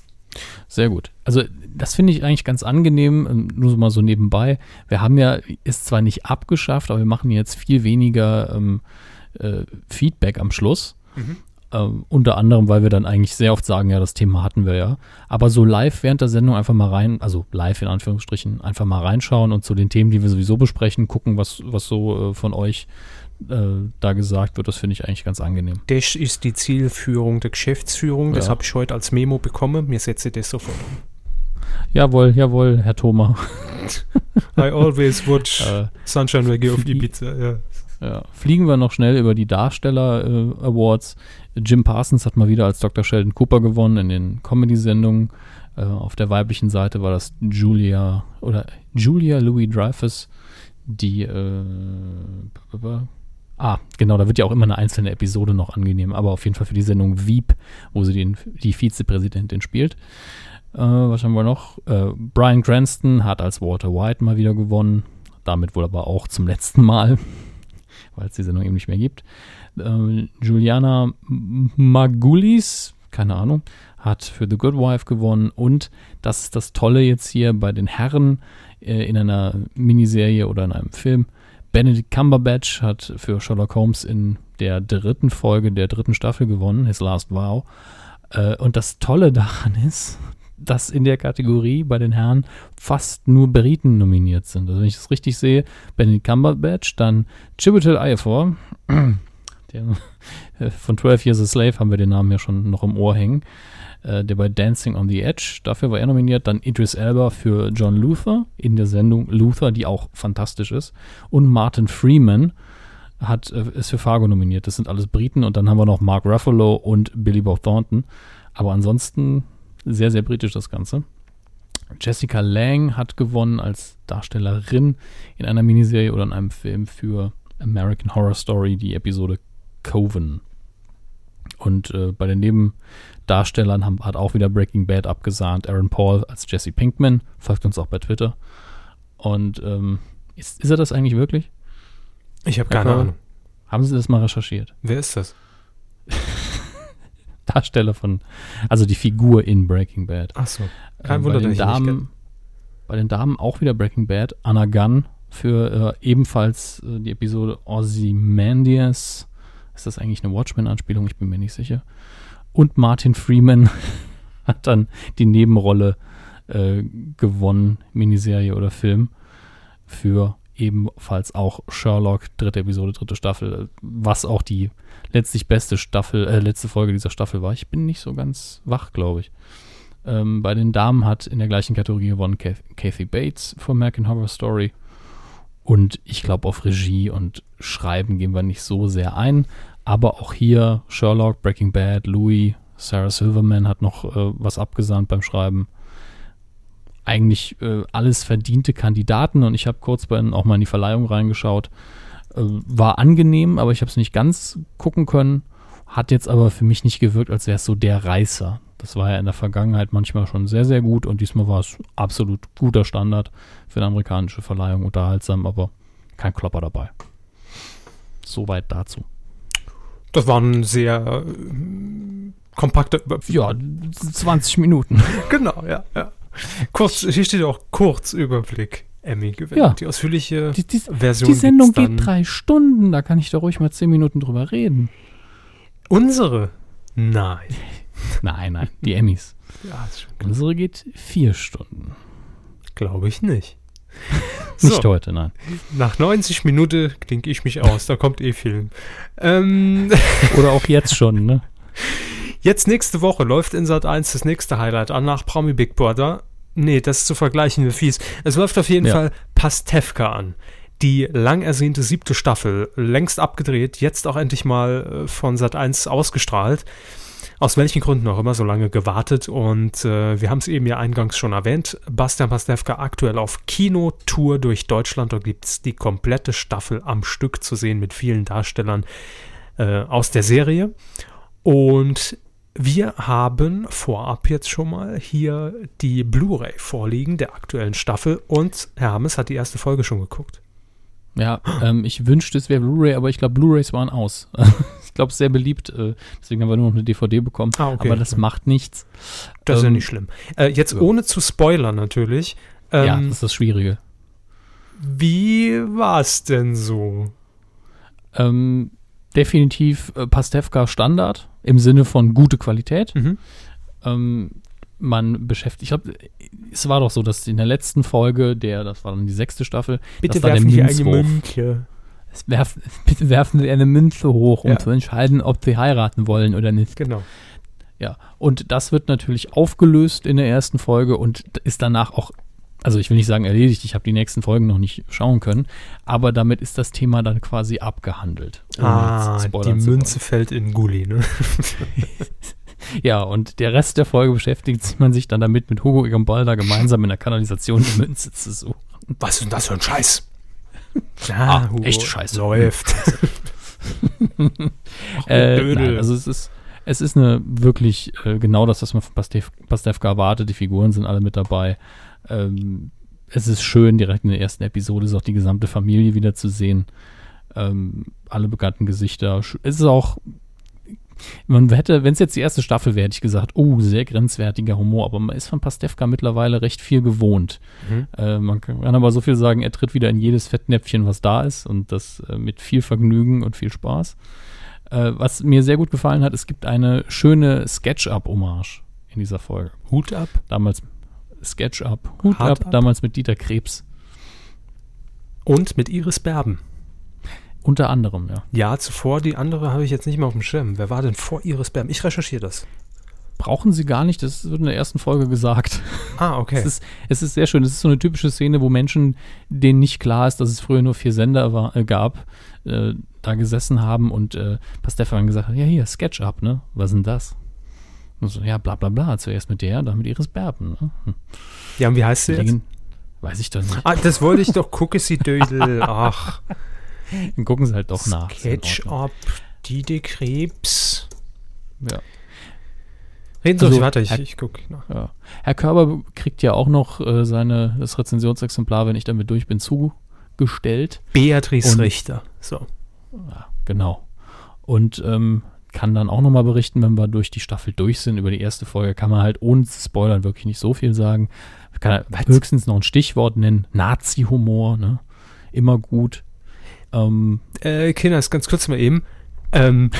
Sehr gut. Also das finde ich eigentlich ganz angenehm, ähm, nur so mal so nebenbei. Wir haben ja, ist zwar nicht abgeschafft, aber wir machen jetzt viel weniger ähm, äh, Feedback am Schluss. Mhm. Ähm, unter anderem, weil wir dann eigentlich sehr oft sagen, ja, das Thema hatten wir ja. Aber so live während der Sendung einfach mal rein, also live in Anführungsstrichen, einfach mal reinschauen und zu den Themen, die wir sowieso besprechen, gucken, was, was so äh, von euch äh, da gesagt wird, das finde ich eigentlich ganz angenehm. Das ist die Zielführung der Geschäftsführung, das habe ich heute als Memo bekommen, mir setze das sofort um. Jawohl, jawohl, Herr Thoma. (laughs) I always watch (laughs) äh, Sunshine Reggae auf Ibiza, ja. Ja. Fliegen wir noch schnell über die Darsteller äh, Awards. Jim Parsons hat mal wieder als Dr. Sheldon Cooper gewonnen in den Comedy-Sendungen. Äh, auf der weiblichen Seite war das Julia oder Julia Louis Dreyfus, die äh, Ah, genau, da wird ja auch immer eine einzelne Episode noch angenehm, aber auf jeden Fall für die Sendung Veep, wo sie den, die Vizepräsidentin spielt. Äh, was haben wir noch? Äh, Brian Cranston hat als Walter White mal wieder gewonnen, damit wohl aber auch zum letzten Mal (laughs) weil es die Sendung eben nicht mehr gibt. Äh, Juliana Magulis, keine Ahnung, hat für The Good Wife gewonnen und das ist das Tolle jetzt hier bei den Herren äh, in einer Miniserie oder in einem Film. Benedict Cumberbatch hat für Sherlock Holmes in der dritten Folge der dritten Staffel gewonnen, His Last Vow. Äh, und das Tolle daran ist, dass in der Kategorie bei den Herren fast nur Briten nominiert sind. Also wenn ich das richtig sehe, Benedict Cumberbatch, dann Chiwetel Ejiofor, (clears throat) äh, von 12 Years a Slave haben wir den Namen ja schon noch im Ohr hängen, der bei Dancing on the Edge, dafür war er nominiert, dann Idris Elba für John Luther in der Sendung Luther, die auch fantastisch ist, und Martin Freeman, hat, äh, ist für Fargo nominiert. Das sind alles Briten und dann haben wir noch Mark Ruffalo und Billy Bob Thornton. Aber ansonsten sehr, sehr britisch das Ganze. Jessica Lang hat gewonnen als Darstellerin in einer Miniserie oder in einem Film für American Horror Story, die Episode Coven. Und äh, bei den Nebendarstellern haben, hat auch wieder Breaking Bad abgesahnt. Aaron Paul als Jesse Pinkman, folgt uns auch bei Twitter. Und ähm, ist, ist er das eigentlich wirklich? Ich habe keine Ahnung. Haben Sie das mal recherchiert? Wer ist das? (laughs) Darsteller von, also die Figur in Breaking Bad. Ach so. Kein äh, Wunder, bei den Damen, bei den Damen auch wieder Breaking Bad. Anna Gunn für äh, ebenfalls äh, die Episode Ozymandias. Ist das eigentlich eine Watchmen-Anspielung? Ich bin mir nicht sicher. Und Martin Freeman (laughs) hat dann die Nebenrolle äh, gewonnen, Miniserie oder Film, für ebenfalls auch Sherlock, dritte Episode, dritte Staffel, was auch die letztlich beste Staffel, äh, letzte Folge dieser Staffel war. Ich bin nicht so ganz wach, glaube ich. Ähm, bei den Damen hat in der gleichen Kategorie gewonnen Kathy Bates von American Horror Story. Und ich glaube, auf Regie und Schreiben gehen wir nicht so sehr ein. Aber auch hier Sherlock, Breaking Bad, Louis, Sarah Silverman hat noch äh, was abgesandt beim Schreiben. Eigentlich äh, alles verdiente Kandidaten und ich habe kurz bei auch mal in die Verleihung reingeschaut. Äh, war angenehm, aber ich habe es nicht ganz gucken können. Hat jetzt aber für mich nicht gewirkt, als wäre es so der Reißer. Das war ja in der Vergangenheit manchmal schon sehr, sehr gut und diesmal war es absolut guter Standard für eine amerikanische Verleihung, unterhaltsam, aber kein Klopper dabei. Soweit dazu. Das war ein sehr äh, kompakter Ja, 20 Minuten. (laughs) Genau, ja, ja. Kurz, hier steht auch Kurzüberblick. Emmy gewinnt. Ja. Die ausführliche Die, die, Version. die Sendung geht drei Stunden, da kann ich doch ruhig mal 10 Minuten drüber reden. Unsere? Nein. (laughs) Nein, nein, die Emmys. Ja, Unsere geht vier Stunden. Glaube ich nicht. (laughs) Nicht So. heute, nein. Nach 90 Minuten klinke ich mich aus. Da kommt eh Film. Ähm, (laughs) Oder auch jetzt schon, ne? jetzt nächste Woche läuft in Sat 1 das nächste Highlight an nach Promi Big Brother. Nee, das ist zu vergleichen wie fies. Es läuft auf jeden Ja. Fall Pastewka an. Die lang ersehnte siebte Staffel, längst abgedreht, jetzt auch endlich mal äh, von Sat 1 ausgestrahlt. Aus welchen Gründen auch immer so lange gewartet und äh, wir haben es eben ja eingangs schon erwähnt. Bastian Pastewka aktuell auf Kinotour durch Deutschland. Da gibt es die komplette Staffel am Stück zu sehen mit vielen Darstellern äh, aus der Serie. Und wir haben vorab jetzt schon mal hier die Blu-ray vorliegen der aktuellen Staffel und Herr Hammes hat die erste Folge schon geguckt. Ja, ähm, ich wünschte, es wäre Blu-ray, aber ich glaube, Blu-rays waren aus. (laughs) ich glaube, es ist sehr beliebt, äh, deswegen haben wir nur noch eine DVD bekommen. Ah, okay. Aber das macht nichts. Das ist ja Ähm, nicht schlimm. Äh, jetzt ja. ohne zu spoilern natürlich. Ähm, ja, das ist das Schwierige. Wie war es denn so? Ähm, definitiv äh, Pastewka Standard im Sinne von gute Qualität. Mhm. Ähm, man beschäftigt, ich glaube, es war doch so, dass in der letzten Folge, der, das war dann die sechste Staffel, Bitte das war der werfen Sie eine Münzwurf. Münze. Es werf, bitte werfen Sie eine Münze hoch, um Ja. zu entscheiden, ob Sie heiraten wollen oder nicht. Genau. Ja, und das wird natürlich aufgelöst in der ersten Folge und ist danach auch, also ich will nicht sagen erledigt, ich habe die nächsten Folgen noch nicht schauen können, aber damit ist das Thema dann quasi abgehandelt. ohne Ah, die Münze fällt in Gully, ne? (laughs) Ja, und der Rest der Folge beschäftigt man sich dann damit, mit Hugo Egambalda gemeinsam in der Kanalisation die Münze zu suchen. Was ist denn das für ein Scheiß? Ah, Hugo, echt scheiße. Läuft. (laughs) (laughs) Äh, Dödel. nein, also es ist, es ist eine wirklich äh, genau das, was man von Pastewka erwartet. Die Figuren sind alle mit dabei. Ähm, es ist schön, direkt in der ersten Episode ist auch die gesamte Familie wieder zu sehen. Ähm, alle bekannten Gesichter. Es ist auch, man hätte, wenn es jetzt die erste Staffel wäre, hätte ich gesagt, oh, sehr grenzwertiger Humor, aber man ist von Pastewka mittlerweile recht viel gewohnt. Mhm. Äh, man kann, aber so viel sagen, er tritt wieder in jedes Fettnäpfchen, was da ist und das äh, mit viel Vergnügen und viel Spaß. Äh, was mir sehr gut gefallen hat, es gibt eine schöne Sketch-Up-Hommage in dieser Folge. Hut ab. Damals Sketch-Up, Hut ab, ab. damals mit Dieter Krebs. Und mit Iris Berben. Unter anderem, ja. Ja, zuvor die andere habe ich jetzt nicht mehr auf dem Schirm. Wer war denn vor Iris Berben? Ich recherchiere das. Brauchen sie gar nicht, das wird in der ersten Folge gesagt. Ah, okay. Es, ist, es ist sehr schön. Es ist so eine typische Szene, wo Menschen, denen nicht klar ist, dass es früher nur vier Sender war, äh, gab, äh, da gesessen haben und äh, Pastewka dann gesagt hat, ja hier, Sketch-Up, ne? Was ist denn das? Und so, ja, bla bla bla, zuerst mit der, dann mit Iris Berben. Ne? Hm. ja, und wie heißt sie jetzt? Weiß ich doch nicht. Ah, das wollte ich doch. Sie Dödel. Ach. Dann gucken sie halt doch nach. Ist in Sketch Ordnung. up. Didi Krebs. Ja. Reden Sie Also, weiter, ich, Herr- ich gucke nach. Ja. Herr Körber kriegt ja auch noch äh, seine, das Rezensionsexemplar, wenn ich damit durch bin, zugestellt. Beatrice Und- Richter. So. Ja, genau. Und ähm, kann dann auch nochmal berichten, wenn wir durch die Staffel durch sind. Über die erste Folge kann man halt ohne zu spoilern wirklich nicht so viel sagen. Kann er höchstens noch ein Stichwort nennen. Nazi-Humor, ne? Immer gut. Ähm, Äh, Kinder, ganz kurz mal eben. Ähm,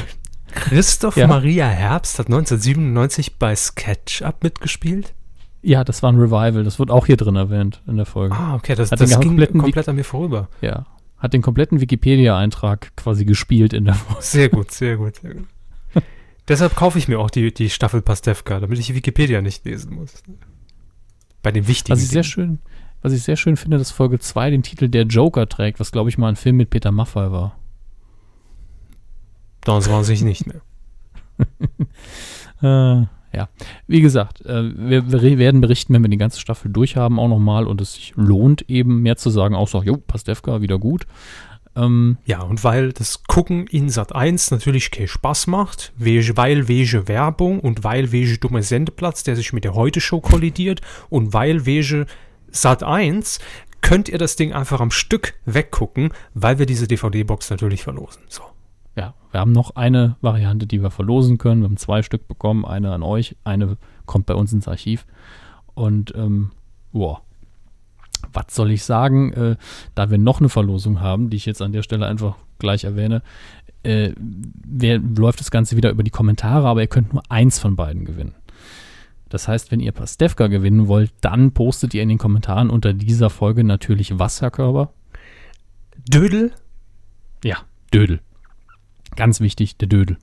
Christoph Ja. Maria Herbst hat 1997 bei SketchUp mitgespielt. ja, das war ein Revival. Das wird auch hier drin erwähnt in der Folge. Ah, okay, das, Hat das ging komplett an mir vorüber. Ja. Hat den kompletten Wikipedia-Eintrag quasi gespielt in der Folge. Sehr gut, (laughs) sehr gut, sehr gut. Deshalb kaufe ich mir auch die, die Staffel Pastewka, damit ich Wikipedia nicht lesen muss. Bei den wichtigen ich sehr Dingen. schön, was ich sehr schön finde, dass Folge 2 den Titel Der Joker trägt, was glaube ich mal ein Film mit Peter Maffay war. Das war sich nicht mehr. (laughs) Äh, ja, wie gesagt, äh, wir, wir werden berichten, wenn wir die ganze Staffel durchhaben, auch nochmal und es sich lohnt, eben mehr zu sagen, auch so, jo, Pastewka, wieder gut. Ähm, ja, und weil das Gucken in Sat 1 natürlich keinen Spaß macht, weil wege Werbung und weil wege dummer Sendeplatz, der sich mit der Heute-Show kollidiert und weil wege Sat 1, könnt ihr das Ding einfach am Stück weggucken, weil wir diese DVD-Box natürlich verlosen. So. Ja, wir haben noch eine Variante, die wir verlosen können. Wir haben zwei Stück bekommen, eine an euch, eine kommt bei uns ins Archiv. Und ähm, wow, was soll ich sagen, äh, da wir noch eine Verlosung haben, die ich jetzt an der Stelle einfach gleich erwähne, äh, wer, läuft das Ganze wieder über die Kommentare, aber ihr könnt nur eins von beiden gewinnen. Das heißt, wenn ihr Pastewka gewinnen wollt, dann postet ihr in den Kommentaren unter dieser Folge natürlich Wasserkörper. Dödel? Ja, Dödel. Ganz wichtig, der Dödel.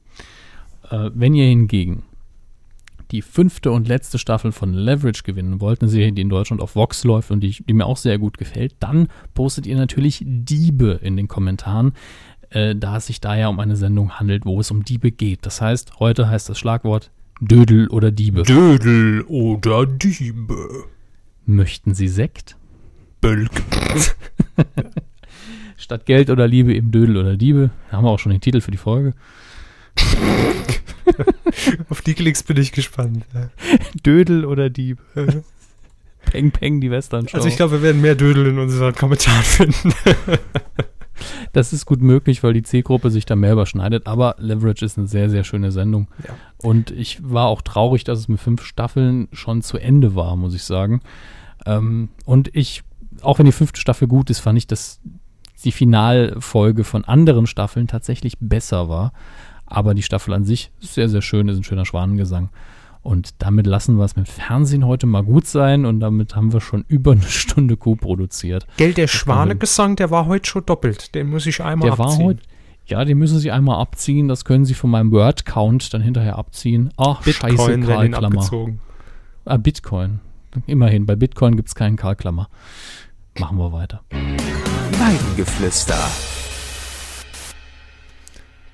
Äh, wenn ihr hingegen die fünfte und letzte Staffel von Leverage gewinnen wollt, eine Serie, die in Deutschland auf Vox läuft und die, die mir auch sehr gut gefällt, dann postet ihr natürlich Diebe in den Kommentaren, äh, da es sich da ja um eine Sendung handelt, wo es um Diebe geht. Das heißt, heute heißt das Schlagwort Dödel oder Diebe. Dödel oder Diebe. Möchten Sie Sekt? Bölk. (laughs) Statt Geld oder Liebe eben Dödel oder Diebe. Da haben wir auch schon den Titel für die Folge. (laughs) Auf die Klicks bin ich gespannt. (laughs) Dödel oder Dieb. Peng Peng, die Western-Show. Also ich glaube, wir werden mehr Dödel in unseren Kommentaren finden. Das ist gut möglich, weil die C-Gruppe sich da mehr überschneidet. Aber Leverage ist eine sehr, sehr schöne Sendung. Ja. Und ich war auch traurig, dass es mit fünf Staffeln schon zu Ende war, muss ich sagen. Ähm, und ich, auch wenn die fünfte Staffel gut ist, fand ich, dass die Finalfolge von anderen Staffeln tatsächlich besser war. Aber die Staffel an sich ist sehr, sehr schön, ist ein schöner Schwanengesang. Und damit lassen wir es mit Fernsehen heute mal gut sein und damit haben wir schon über eine Stunde Kuh produziert. Gell, der Schwanegesang, der war heute schon doppelt. Den muss ich einmal der abziehen. War heute, ja, den müssen Sie einmal abziehen. Das können Sie von meinem Word-Count dann hinterher abziehen. Ach, Bitcoin scheiße, Karlklammer. Abgezogen. Ah, Bitcoin. Immerhin, bei Bitcoin gibt es keinen Karlklammer. Machen wir weiter. Weidengeflüster.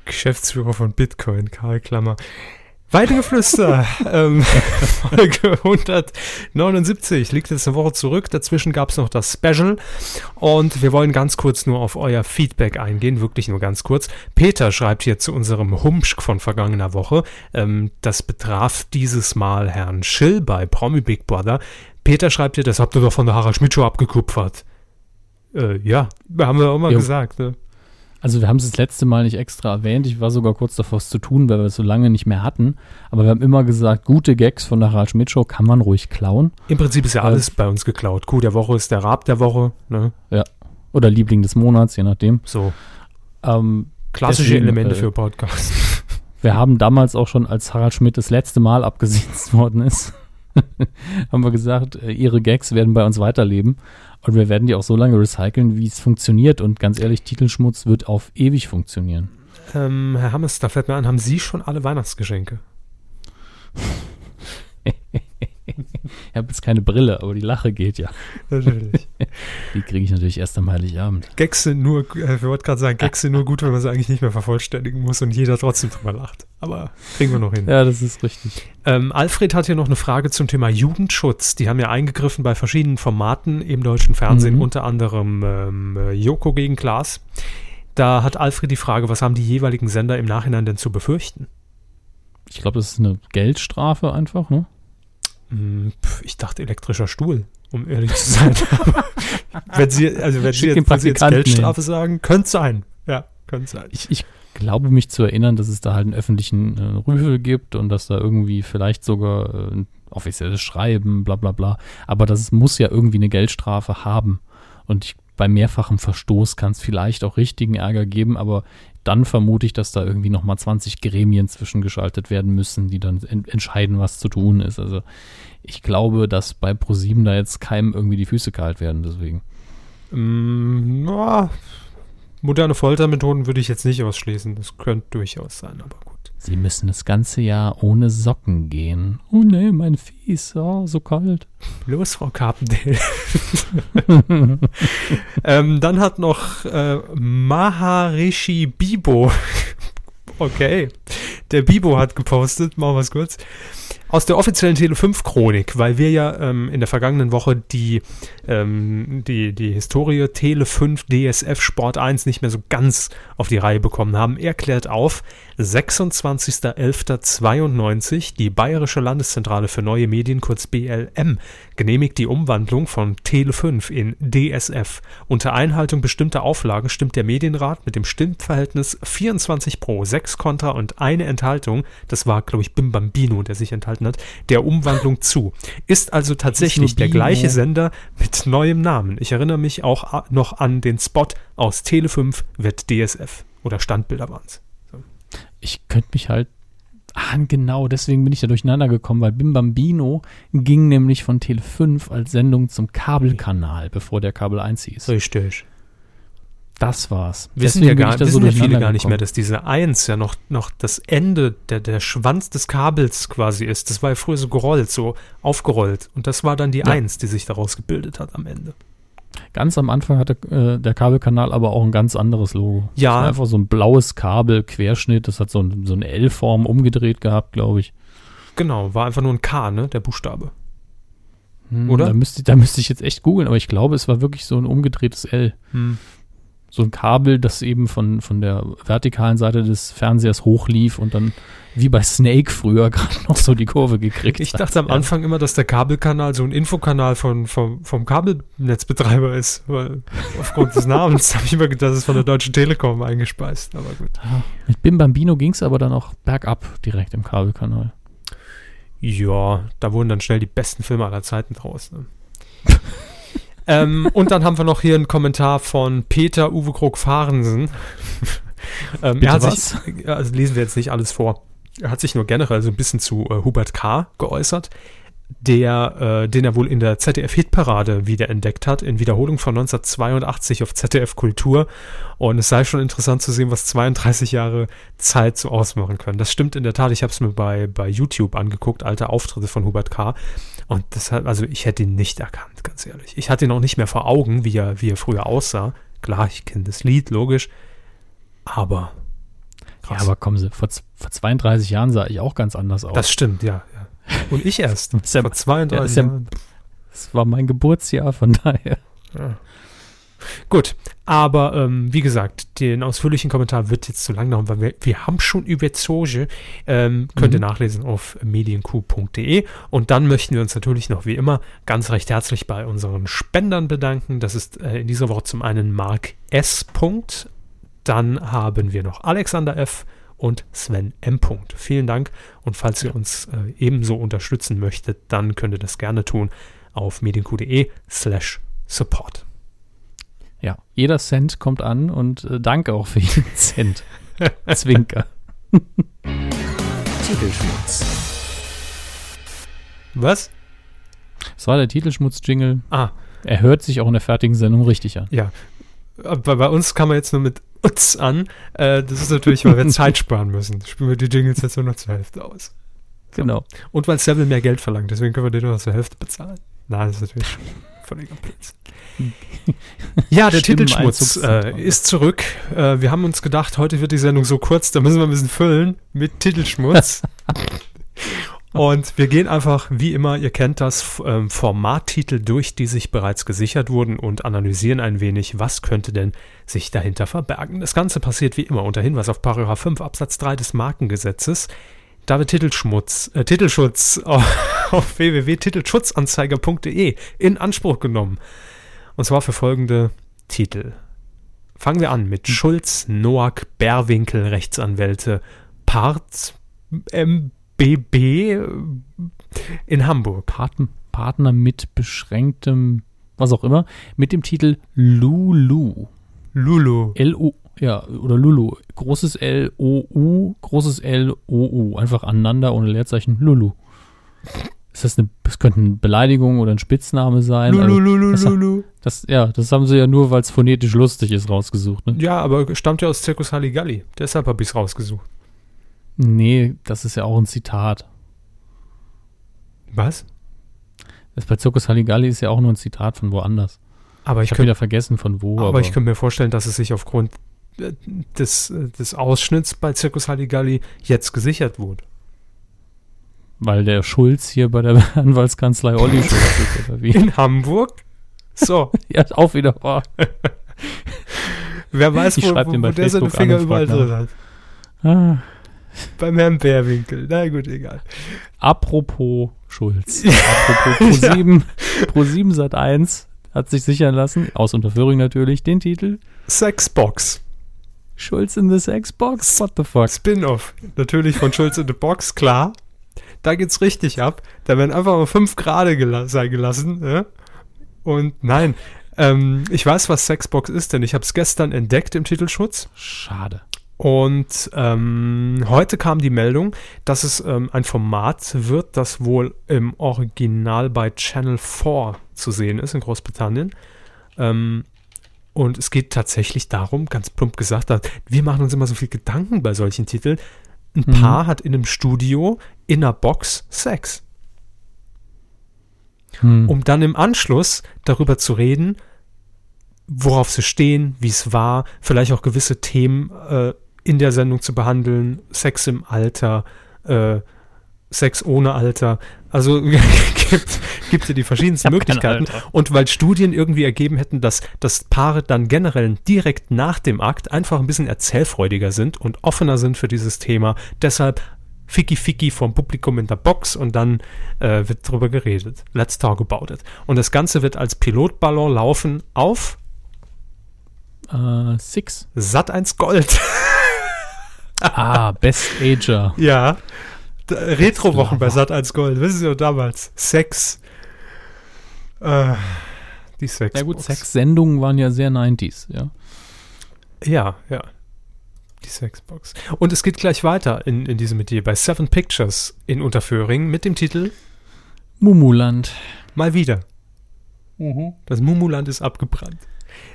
Geschäftsführer von Bitcoin, Karl Klammer. Weidengeflüster, (laughs) ähm, Folge 179, liegt jetzt eine Woche zurück. Dazwischen gab es noch das Special und wir wollen ganz kurz nur auf euer Feedback eingehen, wirklich nur ganz kurz. Peter schreibt hier zu unserem Humschk von vergangener Woche, ähm, das betraf dieses Mal Herrn Schill bei Promi Big Brother. Peter schreibt hier, das habt ihr doch von der Harald Schmidt Show abgekupfert. Äh, ja, haben wir auch mal Jo. gesagt. Ne? Also wir haben es das letzte Mal nicht extra erwähnt. Ich war sogar kurz davor, es zu tun, weil wir es so lange nicht mehr hatten. Aber wir haben immer gesagt, gute Gags von der Harald Schmidt Show kann man ruhig klauen. Im Prinzip ist ja alles bei uns geklaut. Kuh der Woche ist der Rab der Woche. Ne? Ja. Oder Liebling des Monats, je nachdem. So Ähm, klassische Deswegen, Elemente äh, für Podcasts. (laughs) wir haben damals auch schon, als Harald Schmidt das letzte Mal abgesetzt (laughs) worden ist, (laughs) haben wir gesagt, äh, ihre Gags werden bei uns weiterleben. Und wir werden die auch so lange recyceln, wie es funktioniert. Und ganz ehrlich, Titelschmutz wird auf ewig funktionieren. ähm, Herr Hammes, da fällt mir an, haben Sie schon alle Weihnachtsgeschenke? (laughs) Ich habe jetzt keine Brille, aber die Lache geht ja. Natürlich. (laughs) Die kriege ich natürlich erst am Heiligabend. Gags sind nur, äh, ich wollte gerade sagen, Gags sind nur gut, wenn man sie eigentlich nicht mehr vervollständigen muss und jeder trotzdem drüber lacht. Aber kriegen wir noch hin. Ja, das ist richtig. Ähm, Alfred hat hier noch eine Frage zum Thema Jugendschutz. Die haben ja eingegriffen bei verschiedenen Formaten im deutschen Fernsehen, Mhm. unter anderem ähm, äh, Joko gegen Klaas. Da hat Alfred die Frage, was haben die jeweiligen Sender im Nachhinein denn zu befürchten? Ich glaube, das ist eine Geldstrafe einfach, ne? Pf, Ich dachte elektrischer Stuhl, um ehrlich zu sein. (laughs) wenn Sie, also wenn Sie jetzt, wenn Sie jetzt Geldstrafe sagen, könnte sein. Ja, könnte sein. Ich, ich glaube mich zu erinnern, dass es da halt einen öffentlichen äh, Rüffel gibt und dass da irgendwie vielleicht sogar äh, ein offizielles Schreiben, bla bla bla. Aber das muss ja irgendwie eine Geldstrafe haben. Und ich, bei mehrfachem Verstoß kann es vielleicht auch richtigen Ärger geben, aber dann vermute ich, dass da irgendwie nochmal 20 Gremien zwischengeschaltet werden müssen, die dann en entscheiden, was zu tun ist. Also ich glaube, dass bei ProSieben da jetzt keinem irgendwie die Füße kalt werden, deswegen. Mm, na, moderne Foltermethoden würde ich jetzt nicht ausschließen. Das könnte durchaus sein, aber. Sie müssen das ganze Jahr ohne Socken gehen. Oh nee, mein Fies, oh, so kalt. Los, Frau Carpendale. (laughs) ähm, dann hat noch äh, Maharishi Bibo. (laughs) okay. Der Bibo hat gepostet, machen wir es kurz. aus der offiziellen Tele5-Chronik, weil wir ja ähm, in der vergangenen Woche die, ähm, die, die Historie Tele5 DSF Sport 1 nicht mehr so ganz auf die Reihe bekommen haben. Er klärt auf, 26.11.92, die Bayerische Landeszentrale für neue Medien, kurz BLM, genehmigt die Umwandlung von Tele5 in DSF. Unter Einhaltung bestimmter Auflagen stimmt der Medienrat mit dem Stimmverhältnis 24 pro, 6 kontra und eine Enthaltung, das war, glaube ich, Bim Bambino, der sich enthalten hat, der Umwandlung (laughs) zu. Ist also tatsächlich der gleiche Sender mit neuem Namen. Ich erinnere mich auch noch an den Spot aus Tele5 wird DSF. Oder Standbilder waren es. Ich könnte mich halt Ah, genau, deswegen bin ich da durcheinander gekommen, weil Bim Bambino ging nämlich von Tele 5 als Sendung zum Kabelkanal, bevor der Kabel 1 hieß. Richtig. Das war's. Wissen ja, gar, wissen so ja viele gar nicht mehr, dass diese 1 ja noch, noch das Ende, der, der Schwanz des Kabels quasi ist. Das war ja früher so gerollt, so aufgerollt. Und das war dann die ja. 1, die sich daraus gebildet hat am Ende. Ganz am Anfang hatte äh, der Kabelkanal aber auch ein ganz anderes Logo. Ja. Das war einfach so ein blaues Kabel, Querschnitt. Das hat so, ein, so eine L-Form umgedreht gehabt, glaube ich. Genau, war einfach nur ein K, ne, der Buchstabe. Hm, Oder? Da müsste, da müsste ich jetzt echt googeln, aber ich glaube, es war wirklich so ein umgedrehtes L. Hm so ein Kabel, das eben von, von der vertikalen Seite des Fernsehers hochlief und dann wie bei Snake früher (laughs) gerade noch so die Kurve gekriegt Ich dachte am. Anfang immer, dass der Kabelkanal so ein Infokanal von, vom, vom Kabelnetzbetreiber ist, weil aufgrund des Namens (laughs) habe ich immer gedacht, das ist von der Deutschen Telekom eingespeist, aber gut. Mit Bim Bambino ging es aber dann auch bergab direkt im Kabelkanal. Ja, da wurden dann schnell die besten Filme aller Zeiten draus. Ne? (laughs) ähm, und dann haben wir noch hier einen Kommentar von Peter Uwe Krog-Fahrensen. (laughs) ähm, er hat was? sich, also lesen wir jetzt nicht alles vor. Er hat sich nur generell so ein bisschen zu äh, Hubert K. geäußert, der, äh, den er wohl in der ZDF-Hitparade wiederentdeckt hat, in Wiederholung von 1982 auf ZDF Kultur. Und es sei schon interessant zu sehen, was 32 Jahre Zeit so ausmachen können. Das stimmt in der Tat. Ich habe es mir bei, bei YouTube angeguckt, alte Auftritte von Hubert K. Und deshalb, also ich hätte ihn nicht erkannt, ganz ehrlich. Ich hatte ihn auch nicht mehr vor Augen, wie er, wie er früher aussah. Klar, ich kenne das Lied, logisch. Aber. Krass. Ja, aber kommen Sie, vor, vor 32 Jahren sah ich auch ganz anders aus. Das stimmt, ja. ja. Und ich erst. (laughs) ja, vor 32 ja, Jahren. das war mein Geburtsjahr, von daher. Ja. Gut, aber ähm, wie gesagt, den ausführlichen Kommentar wird jetzt zu lang dauern, weil wir, wir haben schon über Zoge, ähm, könnt ihr mhm. nachlesen auf medienq.de und dann möchten wir uns natürlich noch wie immer ganz recht herzlich bei unseren Spendern bedanken. Das ist äh, in dieser Woche zum einen Mark S. Dann haben wir noch Alexander F. und Sven M. Vielen Dank und falls ihr uns äh, ebenso unterstützen möchtet, dann könnt ihr das gerne tun auf medienq.de slash support. Ja, jeder Cent kommt an und äh, danke auch für jeden (laughs) Cent. Zwinker. Titelschmutz. Was? Das war der Titelschmutz-Jingle. Ah. Er hört sich auch in der fertigen Sendung richtig an. Ja. Aber bei uns kann man jetzt nur mit Utz an. Äh, das ist natürlich, weil wir (laughs) Zeit sparen müssen. Spielen wir die Jingles jetzt nur noch zur Hälfte aus. Genau. Und weil Seville mehr Geld verlangt, deswegen können wir den nur noch zur Hälfte bezahlen. Nein, das ist natürlich völliger Blödsinn. (laughs) Ja, der Titelschmutz äh, ist zurück. Äh, wir haben uns gedacht, heute wird die Sendung so kurz, da müssen wir ein bisschen füllen mit Titelschmutz. (laughs) Und wir gehen einfach, wie immer, ihr kennt das, ähm, Formattitel durch, die sich bereits gesichert wurden und analysieren ein wenig, was könnte denn sich dahinter verbergen. Das Ganze passiert wie immer unter Hinweis auf Paragraph 5 Absatz 3 des Markengesetzes. Da wird Titelschmutz, äh, Titelschutz (laughs) auf, auf www.titelschutzanzeiger.de in Anspruch genommen. Und zwar für folgende Titel. Fangen wir an mit Schulz, Noack, Berwinkel, Rechtsanwälte, Part, MBB in Hamburg. Paten, Partner mit beschränktem, was auch immer, mit dem Titel Lulu. Lulu. L-U, ja, oder Lulu. Großes L-O-U, großes L-O-U. Einfach aneinander ohne Leerzeichen. Lulu. Ist das eine, das könnte eine Beleidigung oder ein Spitzname sein? Lulululu. Also, das, das, ja, das haben sie ja nur, weil es phonetisch lustig ist, rausgesucht. Ne? Ja, aber stammt ja aus Zirkus Halligalli. Deshalb habe ich es rausgesucht. Nee, das ist ja auch ein Zitat. Was? Das bei Zirkus Halligalli ist ja auch nur ein Zitat von woanders. Aber ich, ich habe wieder vergessen von wo. Aber, aber ich könnte mir vorstellen, dass es sich aufgrund äh, des, äh, des Ausschnitts bei Zirkus Halligalli jetzt gesichert wurde. Weil der Schulz hier bei der (laughs) Anwaltskanzlei Olli Schulz ist, oder wie? In Hamburg? So. (laughs) ja, auch wieder wahr. Wer weiß, Ich wo, wo, wo der seine Finger überall drin hat. Ah. Beim Herrn Bärwinkel. Na gut, egal. Apropos Schulz. (laughs) Apropos Pro7, Pro7 Sat 1 hat sich sichern lassen, aus Unterföhring natürlich, den Titel Sexbox. Schulz in the Sexbox? What the fuck? Spin-off. Natürlich von Schulz in the Box, klar. Da geht's richtig ab. Da werden einfach mal fünf Grade gela sein gelassen. Ja? Und nein, ähm, ich weiß, was Sexbox ist, denn ich habe es gestern entdeckt im Titelschutz. Schade. Und ähm, heute kam die Meldung, dass es ähm, ein Format wird, das wohl im Original bei Channel 4 zu sehen ist in Großbritannien. Ähm, und es geht tatsächlich darum, ganz plump gesagt, wir machen uns immer so viel Gedanken bei solchen Titeln. Ein Mhm. Paar hat in einem Studio in einer Box Sex, Hm. um dann im Anschluss darüber zu reden, worauf sie stehen, wie es war, vielleicht auch gewisse Themen äh, in der Sendung zu behandeln, Sex im Alter, äh, Sex ohne Alter. Also (laughs) gibt, gibt ja die verschiedensten Möglichkeiten. Und weil Studien irgendwie ergeben hätten, dass, dass Paare dann generell direkt nach dem Akt einfach ein bisschen erzählfreudiger sind und offener sind für dieses Thema. Deshalb Ficky Ficky vom Publikum in der Box und dann äh, wird drüber geredet. Let's talk about it. Und das Ganze wird als Pilotballon laufen auf Äh, Six. Sat 1 Gold. (laughs) Ah, Best Ager. ja. Retro-Wochen bei. Sat 1 Gold. Wissen Sie noch damals? Sex. Äh, die Sex. Ja gut, Sex-Sendungen waren ja sehr 90s, ja. Ja, ja. Die Sexbox. Und es geht gleich weiter in, in diesem Metier bei Seven Pictures in Unterföhring mit dem Titel Mumuland. Mal wieder. Das Mumuland ist abgebrannt.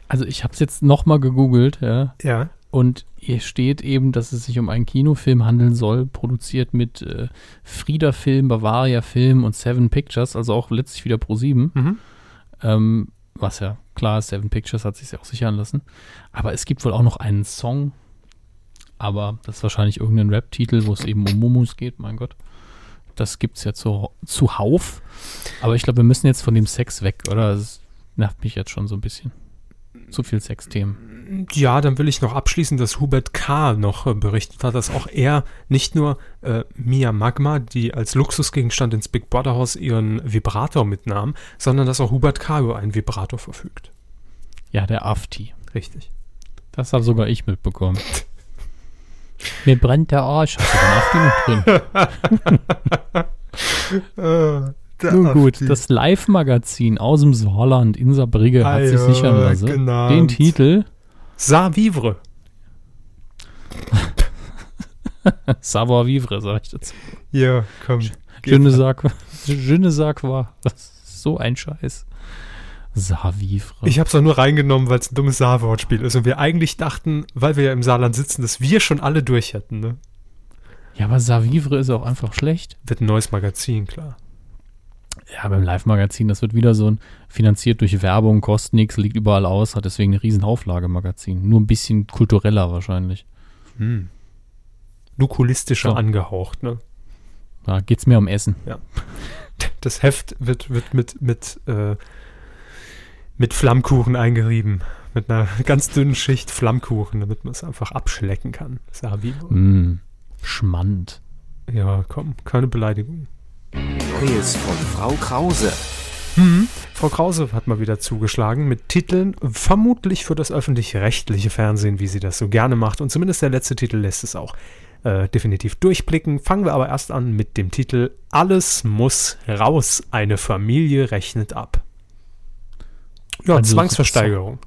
Also ich habe es jetzt nochmal gegoogelt, ja. Ja. Und hier steht eben, dass es sich um einen Kinofilm handeln soll, produziert mit äh, Frieda Film, Bavaria Film und Seven Pictures, also auch letztlich wieder Pro 7. Mhm. Ähm, was ja klar ist, Seven Pictures hat sich ja auch sichern lassen. Aber es gibt wohl auch noch einen Song, aber das ist wahrscheinlich irgendein Rap-Titel, wo es eben um Mumus geht, mein Gott. Das gibt es ja zu, zuhauf. Aber ich glaube, wir müssen jetzt von dem Sex weg, oder? Das nervt mich jetzt schon so ein bisschen. Zu viel Sexthemen. Ja, dann will ich noch abschließen, dass Hubert K. noch äh, berichtet hat, dass auch er nicht nur äh, Mia Magma, die als Luxusgegenstand ins Big Brother Haus ihren Vibrator mitnahm, sondern dass auch Hubert K. über einen Vibrator verfügt. Ja, der Afti. Richtig. Das habe sogar ich mitbekommen. (laughs) Mir brennt der Arsch. Hast du noch drin? (laughs) Nun gut, das Live-Magazin aus dem Saarland in Saarbrücke hat sich sichern lassen. genannt. Den Titel Sa Vivre. (laughs) Savoir Vivre, sag ich dazu. Ja, komm. Je ne. Das ist so ein Scheiß. Savoir Vivre. Ich habe es auch nur reingenommen, weil es ein dummes Saarwortspiel ist und wir eigentlich dachten, weil wir ja im Saarland sitzen, dass wir schon alle durch hätten. Ne? ja, aber Savoir Vivre ist auch einfach schlecht. Wird ein neues Magazin, klar. Ja, beim Live-Magazin, das wird wieder so ein finanziert durch Werbung, kostet nichts, liegt überall aus, hat deswegen eine riesen Auflage-Magazin. Nur ein bisschen kultureller wahrscheinlich. Hm. Nukulistischer So. angehaucht, ne? Da geht's mehr um Essen. Das Heft wird, wird mit, mit, äh, mit Flammkuchen eingerieben. Mit einer (laughs) ganz dünnen Schicht Flammkuchen, damit man es einfach abschlecken kann. Sa Vivre. Mm, Schmand. Ja, komm, keine Beleidigung. Neues von Frau Krause. Hm. Frau Krause hat mal wieder zugeschlagen mit Titeln, vermutlich für das öffentlich-rechtliche Fernsehen, wie sie das so gerne macht. Und zumindest der letzte Titel lässt es auch äh, definitiv durchblicken. Fangen wir aber erst an mit dem Titel Alles muss raus. Eine Familie rechnet ab. Ja, Also Zwangsversteigerung.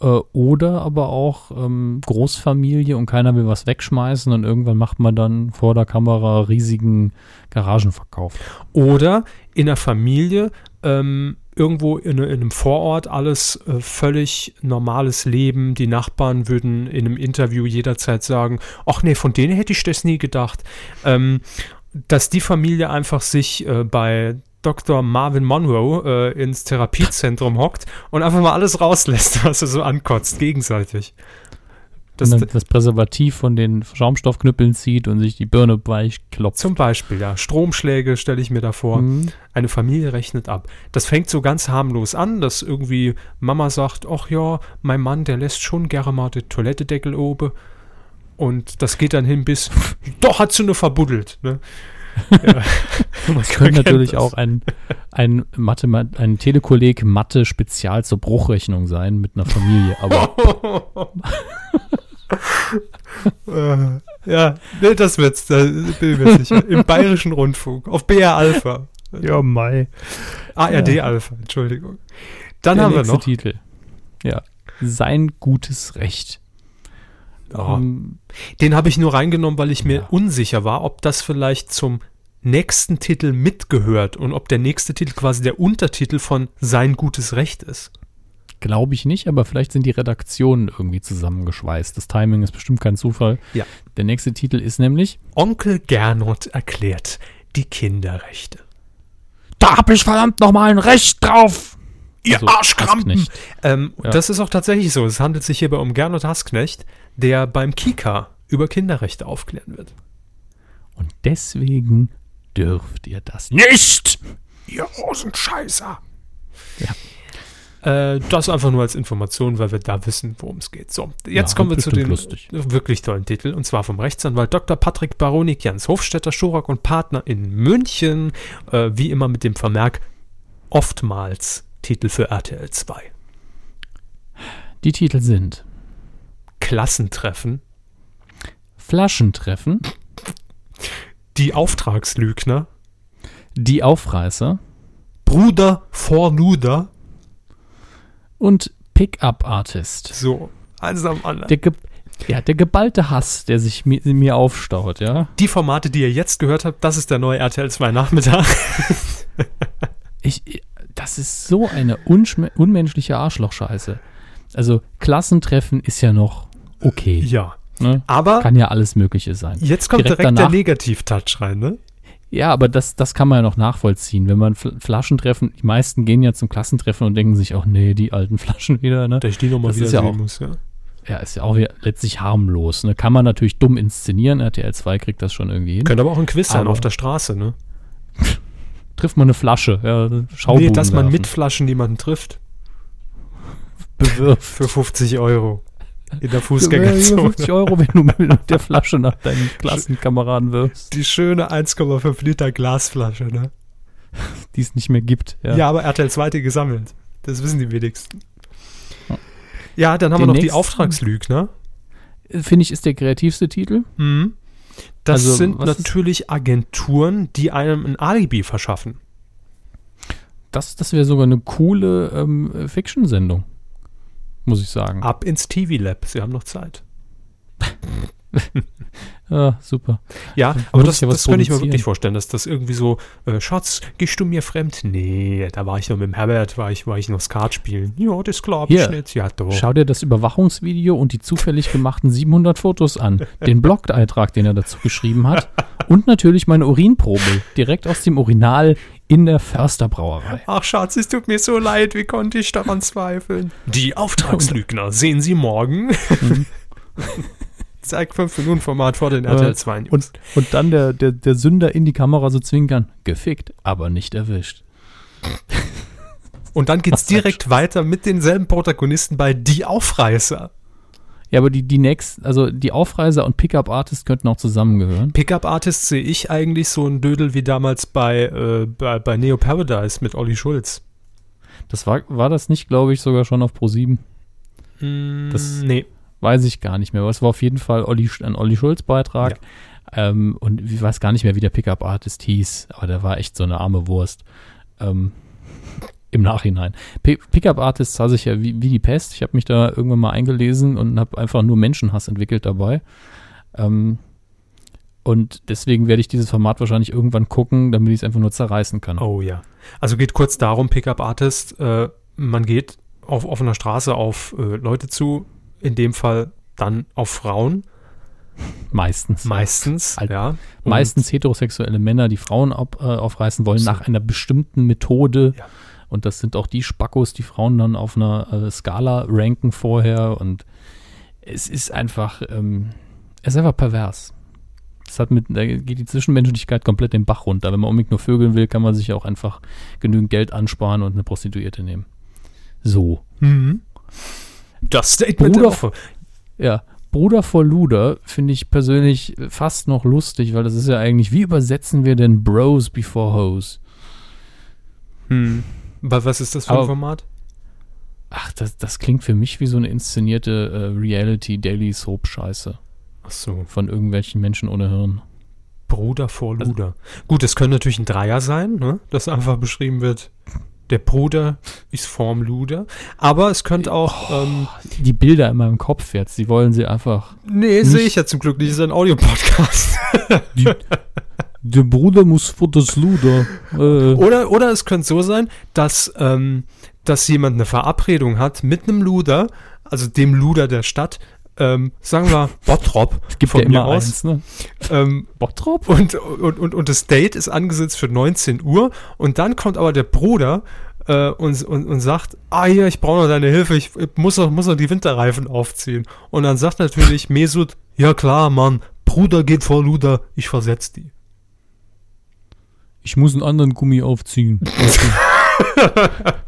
Äh, oder aber auch ähm, Großfamilie und keiner will was wegschmeißen und irgendwann macht man dann vor der Kamera riesigen Garagenverkauf. Oder in der Familie, ähm, irgendwo in, in einem Vorort, alles äh, völlig normales Leben. Die Nachbarn würden in einem Interview jederzeit sagen, ach nee, von denen hätte ich das nie gedacht. Ähm, dass die Familie einfach sich äh, bei Dr. Marvin Monroe äh, ins Therapiezentrum hockt und einfach mal alles rauslässt, (laughs) was er so ankotzt, gegenseitig. Das, das Präservativ von den Schaumstoffknüppeln zieht und sich die Birne weich klopft. Zum Beispiel, ja. Stromschläge stelle ich mir da vor. Mhm. Eine Familie rechnet ab. Das fängt so ganz harmlos an, dass irgendwie Mama sagt, ach ja, mein Mann, der lässt schon gerne mal die Toilettedeckel oben. Und das geht dann hin bis, (laughs) doch hat sie nur verbuddelt. Ne? Ja. (laughs) das könnte natürlich das. auch ein, ein, Mathe, ein Telekolleg Mathe Spezial zur Bruchrechnung sein mit einer Familie, aber. (laughs) ja, nee, das wird's, da bin ich mir sicher. Im Bayerischen Rundfunk, auf BR Alpha. Ja, Mai. ARD ja. Alpha, Entschuldigung. Dann Der haben wir noch. Titel. Ja. Sein gutes Recht. Oh. Den habe ich nur reingenommen, weil ich mir ja. unsicher war, ob das vielleicht zum nächsten Titel mitgehört und ob der nächste Titel quasi der Untertitel von Sein gutes Recht ist. Glaube ich nicht, aber vielleicht sind die Redaktionen irgendwie zusammengeschweißt. Das Timing ist bestimmt kein Zufall. Ja. Der nächste Titel ist nämlich Onkel Gernot erklärt die Kinderrechte. Da hab ich verdammt nochmal ein Recht drauf! Ihr also, Arschkrampen! Ähm, ja. Das ist auch tatsächlich so. Es handelt sich hierbei um Gernot Hasknecht, der beim Kika über Kinderrechte aufklären wird. Und deswegen dürft ihr das nicht! Ihr Rosenscheißer! Ja. Äh, das einfach nur als Information, weil wir da wissen, worum es geht. So, jetzt ja, kommen wir zu dem lustig. wirklich tollen Titel und zwar vom Rechtsanwalt Dr. Patrick Baronikians, Hofstädter Schurak und Partner in München, äh, wie immer mit dem Vermerk oftmals Titel für RTL 2. Die Titel sind Klassentreffen, Flaschentreffen, Die Auftragslügner, Die Aufreißer, Bruder vor Nuder, und Pickup-Artist. So, eins am anderen. Der, ja, der geballte Hass, der sich mir, mir aufstaut, ja. Die Formate, die ihr jetzt gehört habt, das ist der neue RTL 2 Nachmittag. ich, das ist so eine unmenschliche Arschlochscheiße. Also Klassentreffen ist ja noch okay. Ja. Ne? Aber kann ja alles Mögliche sein. Jetzt kommt direkt, direkt der Negativ-Touch rein, ne? Ja, aber das, das kann man ja noch nachvollziehen. Wenn man Flaschentreffen, die meisten gehen ja zum Klassentreffen und denken sich auch, nee, die alten (laughs) Flaschen wieder, ne? Da ich die nochmal wieder ja sehen muss, ja. Ja, ist ja auch letztlich harmlos. Ne? Kann man natürlich dumm inszenieren. RTL 2 kriegt das schon irgendwie hin. Könnte aber auch ein Quiz sein auf der Straße, ne? (laughs) trifft man eine Flasche, ja, Nee, dass man mit Flaschen jemanden trifft. Bewirft. Für 50 Euro. In der (laughs) Fußgängerzone. 50 Euro, wenn du mit (laughs) der Flasche nach deinen Klassenkameraden wirfst. Die schöne 1,5 Liter Glasflasche, ne? (laughs) Die es nicht mehr gibt. Ja, ja aber RTL 2 die gesammelt. Das wissen die wenigsten. Ja, dann haben Den wir noch die Auftragslügner. Finde ich, ist der kreativste Titel. Mhm. Das also, sind natürlich Agenturen, die einem ein Alibi verschaffen. Das, das wäre sogar eine coole ähm, Fiction-Sendung muss ich sagen. Ab ins TV Lab, Sie haben noch Zeit. (laughs) ja, (laughs) super. Ja, aber das, ja das könnte ich mir wirklich vorstellen, dass das irgendwie so, äh, Schatz, gehst du mir fremd? Nee, da war ich noch mit dem Herbert, war ich, war ich noch Skat spielen. Ja, das glaube ich nicht. Ja, doch. Schau dir das Überwachungsvideo und die zufällig gemachten 700 Fotos an. Den Blog-Eintrag, den er dazu geschrieben hat. (laughs) und natürlich meine Urinprobe, direkt aus dem Urinal in der Försterbrauerei. Ach Schatz, es tut mir so leid, wie konnte ich daran zweifeln? Die (laughs) Auftragslügner sehen Sie morgen. Mhm. Zeig 5 Minuten Format vor den RTL 2 News. Und, und dann der, der, der Sünder in die Kamera so zwinkern. Gefickt, aber nicht erwischt. Und dann geht's (laughs) direkt weiter mit denselben Protagonisten bei Die Aufreißer. Ja, aber die, die nächsten, also die Aufreiser und Pickup Artist könnten auch zusammengehören. Pickup Artist sehe ich eigentlich so ein Dödel wie damals bei, äh, bei, bei, Neo Paradise mit Olli Schulz. Das war, war das nicht, glaube ich, sogar schon auf Pro 7? Mm, das nee. Weiß ich gar nicht mehr. Aber es war auf jeden Fall Olli, ein Olli Schulz-Beitrag. Ja. Ähm, und ich weiß gar nicht mehr, wie der Pickup Artist hieß, aber der war echt so eine arme Wurst. Ähm, im Nachhinein. Pickup Artists hasse ich ja wie, wie die Pest. Ich habe mich da irgendwann mal eingelesen und habe einfach nur Menschenhass entwickelt dabei. Ähm, und deswegen werde ich dieses Format wahrscheinlich irgendwann gucken, damit ich es einfach nur zerreißen kann. Oh ja. Also geht kurz darum, Pickup Artist, äh, man geht auf offener Straße auf äh, Leute zu, in dem Fall dann auf Frauen. Meistens. Meistens, ja. ja. Meistens heterosexuelle Männer, die Frauen auf, äh, aufreißen wollen, so. nach einer bestimmten Methode. Ja. Und das sind auch die Spackos, die Frauen dann auf einer äh, Skala ranken vorher. Und es ist einfach, ähm, es ist einfach pervers. Es hat mit, da geht die Zwischenmenschlichkeit komplett den Bach runter. Wenn man unbedingt nur vögeln will, kann man sich auch einfach genügend Geld ansparen und eine Prostituierte nehmen. So. Das Statement Bruder- der Woche. Ja, Bruder vor Luder finde ich persönlich fast noch lustig, weil das ist ja eigentlich, wie übersetzen wir denn Bros before Hoes? Hm. Aber was ist das für ein Aber- Format? Ach, das, das klingt für mich wie so eine inszenierte äh, Reality-Daily-Soap-Scheiße Ach so. von irgendwelchen Menschen ohne Hirn. Bruder vor Also- Luder. Gut, es könnte natürlich ein Dreier sein, ne? dass einfach beschrieben wird, der Bruder ist vorm Luder. Aber es könnte auch. Ähm, Die Bilder in meinem Kopf jetzt, die wollen sie einfach. nee, sehe ich ja zum Glück nicht. Das ist ein Audiopodcast. Der Bruder muss vor das Luder. Äh, oder, oder es könnte so sein, dass, ähm, dass jemand eine Verabredung hat mit einem Luder, also dem Luder der Stadt, ähm, sagen wir Bottrop, gibt von ja mir immer aus. eins, ne? Ähm, Bottrop? Und, und, und, und das Date ist angesetzt für 19 Uhr und dann kommt aber der Bruder äh, und, und, und sagt, ah hier, ich brauche noch deine Hilfe, ich muss noch, muss noch die Winterreifen aufziehen. Und dann sagt natürlich Mesut, ja klar, Mann, Bruder geht vor Luder, ich versetz die. Ich muss einen anderen Gummi aufziehen. (laughs) (laughs)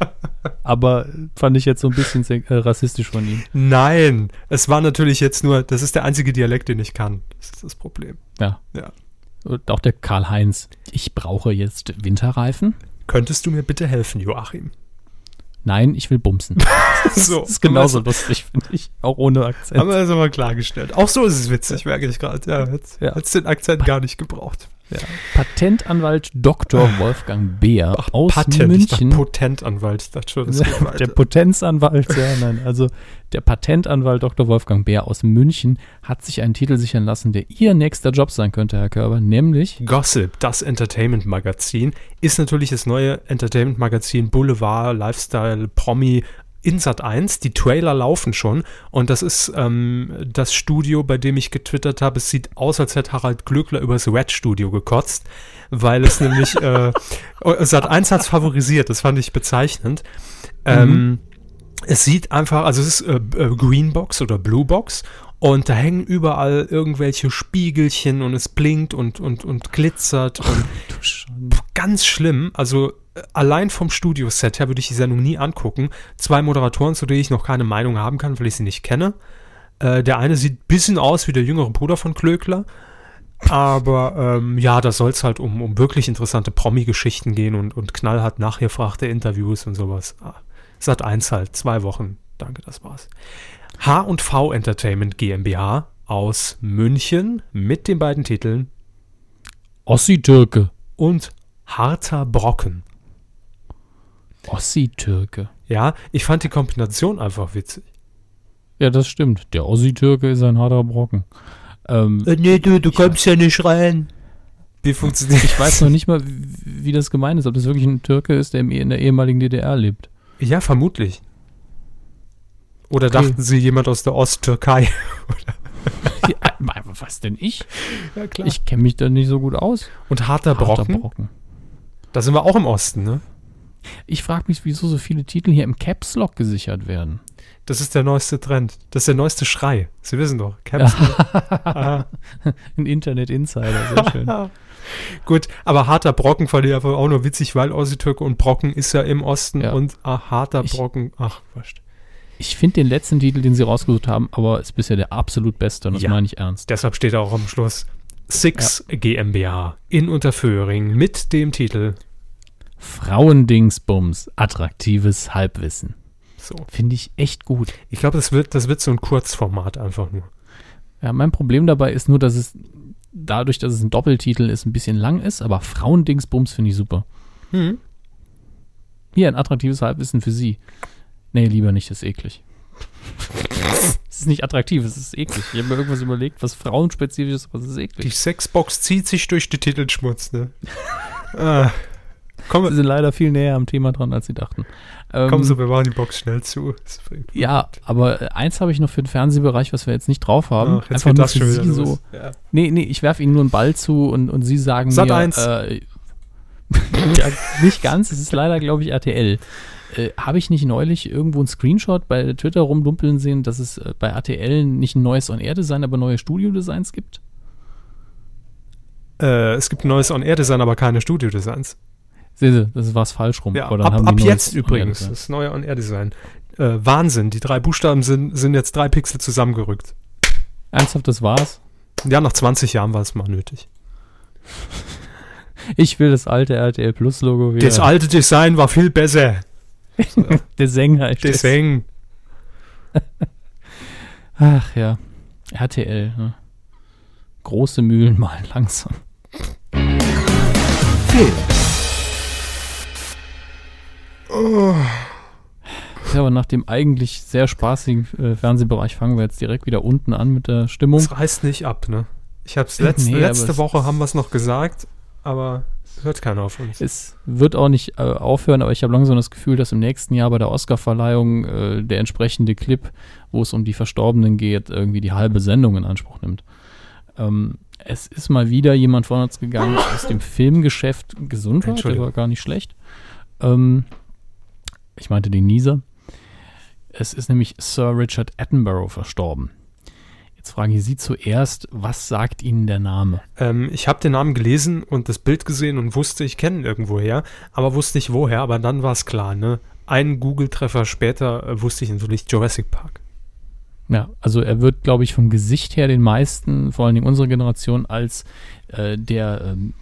Aber fand ich jetzt so ein bisschen äh, rassistisch von ihm. Nein, es war natürlich jetzt nur, das ist der einzige Dialekt, den ich kann. Das ist das Problem. Ja. Ja. Und auch der Karl-Heinz. Ich brauche jetzt Winterreifen. Könntest du mir bitte helfen, Joachim? Nein, ich will bumsen. (laughs) so, Das ist genauso lustig, finde ich. Auch ohne Akzent. Haben wir das mal klargestellt. Auch so ist es witzig, merke ich gerade. Ja, jetzt Ja. den Akzent gar nicht gebraucht. Patentanwalt Dr. Wolfgang Beer aus Patent, München. Potentanwalt. Ich dachte schon, das (laughs) der. Potenzanwalt, ja, (laughs) nein, also der Patentanwalt Dr. Wolfgang Beer aus München hat sich einen Titel sichern lassen, der ihr nächster Job sein könnte, Herr Körber, nämlich Gossip, das Entertainment-Magazin, ist natürlich das neue Entertainment-Magazin Boulevard, Lifestyle, Promi in Sat 1. Die Trailer laufen schon und das ist ähm, das Studio, bei dem ich getwittert habe. Es sieht aus, als hätte Harald Glöckler übers Red Studio gekotzt, weil es (laughs) nämlich äh, Sat 1 hat es favorisiert. Das fand ich bezeichnend. Ähm, es sieht einfach, also es ist äh, äh, Greenbox oder Bluebox und da hängen überall irgendwelche Spiegelchen und es blinkt und, und, und glitzert und ganz schlimm. Also allein vom Studioset her würde ich die Sendung nie angucken. Zwei Moderatoren, zu denen ich noch keine Meinung haben kann, weil ich sie nicht kenne. Äh, der eine sieht ein bisschen aus wie der jüngere Bruder von Klöckler. Aber ähm, ja, da soll es halt um, um wirklich interessante Promi-Geschichten gehen und, und knallhart nachgefragte Interviews und sowas. Ah, Sat 1 halt, zwei Wochen. Danke, das war's. H&V Entertainment GmbH aus München mit den beiden Titeln Ossi-Türke. und Harter Brocken. Ossi-Türke. Ja, ich fand die Kombination einfach witzig. Ja, das stimmt. Der Ossi-Türke ist ein harter Brocken. Ähm, nee, du, du kommst ja nicht rein. Wie funktioniert ich weiß noch nicht mal, wie, wie das gemeint ist, ob das wirklich ein Türke ist, der in der ehemaligen DDR lebt. Ja, vermutlich. Oder Okay. dachten sie jemand aus der Osttürkei? (laughs) Ja, was denn ich? Ja, klar. Ich kenne mich da nicht so gut aus. und Harter Harter Brocken? Brocken. Da sind wir auch im Osten, ne? Ich frage mich, wieso so viele Titel hier im Caps Lock gesichert werden. Das ist der neueste Trend. Das ist der neueste Schrei. Sie wissen doch. Caps (laughs) Aha. Ein Internet Insider, sehr schön. (laughs) Gut, aber harter Brocken fand ich einfach auch nur witzig, weil Ossi-Türke und Brocken ist ja im Osten Ja. und ah, harter Ich- Brocken, ach, wascht. Ich finde den letzten Titel, den sie rausgesucht haben, aber ist bisher der absolut beste und das Ja. meine ich ernst. Deshalb steht er auch am Schluss. Six GmbH in Unterföhring mit dem Titel. Frauendingsbums, attraktives Halbwissen. So. Finde ich echt gut. Ich glaube, das wird, das wird so ein Kurzformat einfach nur. Ja, mein Problem dabei ist nur, dass es dadurch, dass es ein Doppeltitel ist, ein bisschen lang ist, aber Frauendingsbums finde ich super. Hm. Hier ein attraktives Halbwissen für Sie. Nee, lieber nicht, das ist eklig. (laughs) es ist nicht attraktiv, es ist eklig. Ich habe mir irgendwas überlegt, was frauenspezifisch ist, aber es ist Die eklig. Sexbox zieht sich durch die Titelschmutz, ne? (laughs) ah, komm, Sie sind leider viel näher am Thema dran, als Sie dachten. Ähm, komm so, wir machen die Box schnell zu. Ja, aber äh, eins habe ich noch für den Fernsehbereich, was wir jetzt nicht drauf haben. Ach, jetzt Einfach nur das für Sie so. Ja. Nee, nee, ich werfe Ihnen nur einen Ball zu und, und Sie sagen Sat mir. 1. Äh, (laughs) ja, nicht ganz, es ist leider, glaube ich, RTL. Äh, Habe ich nicht neulich irgendwo einen Screenshot bei Twitter rumdumpeln sehen, dass es äh, bei ATL nicht ein neues On-Air-Design, aber neue Studio-Designs gibt? Äh, es gibt ein neues On-Air-Design, aber keine Studio-Designs. Sehen Sie, das war es falsch rum. Ja, ab, haben die ab jetzt übrigens, das neue On-Air-Design. Äh, Wahnsinn, die drei Buchstaben sind, sind jetzt drei Pixel zusammengerückt. Ernsthaft, das war's? Ja, nach 20 Jahren war es mal nötig. (laughs) Ich will das alte RTL Plus Logo wieder. Das alte Design war viel besser. (laughs) Der Sänger. ist das. (laughs) Deswegen. Ach ja. RTL. Ne? Große Mühlen malen langsam. Film. Ja, aber nach dem eigentlich sehr spaßigen äh, Fernsehbereich fangen wir jetzt direkt wieder unten an mit der Stimmung. Es reißt nicht ab, ne? Ich hab's (laughs) letzt, Nee, letzte Woche haben wir es noch gesagt, aber es hört keiner auf uns. Es wird auch nicht äh, aufhören, aber ich habe langsam das Gefühl, dass im nächsten Jahr bei der Oscarverleihung äh, der entsprechende Clip, wo es um die Verstorbenen geht, irgendwie die halbe Sendung in Anspruch nimmt. Ähm, es ist mal wieder jemand von uns gegangen aus dem Filmgeschäft. Gesundheit, der war gar nicht schlecht. Ähm, ich meinte den Nieser. Es ist nämlich Sir Richard Attenborough verstorben. Jetzt frage ich Sie zuerst, was sagt Ihnen der Name? Ähm, ich habe den Namen gelesen und das Bild gesehen und wusste, ich kenne ihn irgendwoher, aber wusste nicht woher, aber dann war es klar, ne? Einen Google-Treffer später äh, wusste ich natürlich Jurassic Park. Ja, also er wird, glaube ich, vom Gesicht her den meisten, vor allen Dingen unserer Generation, als äh, der, ähm,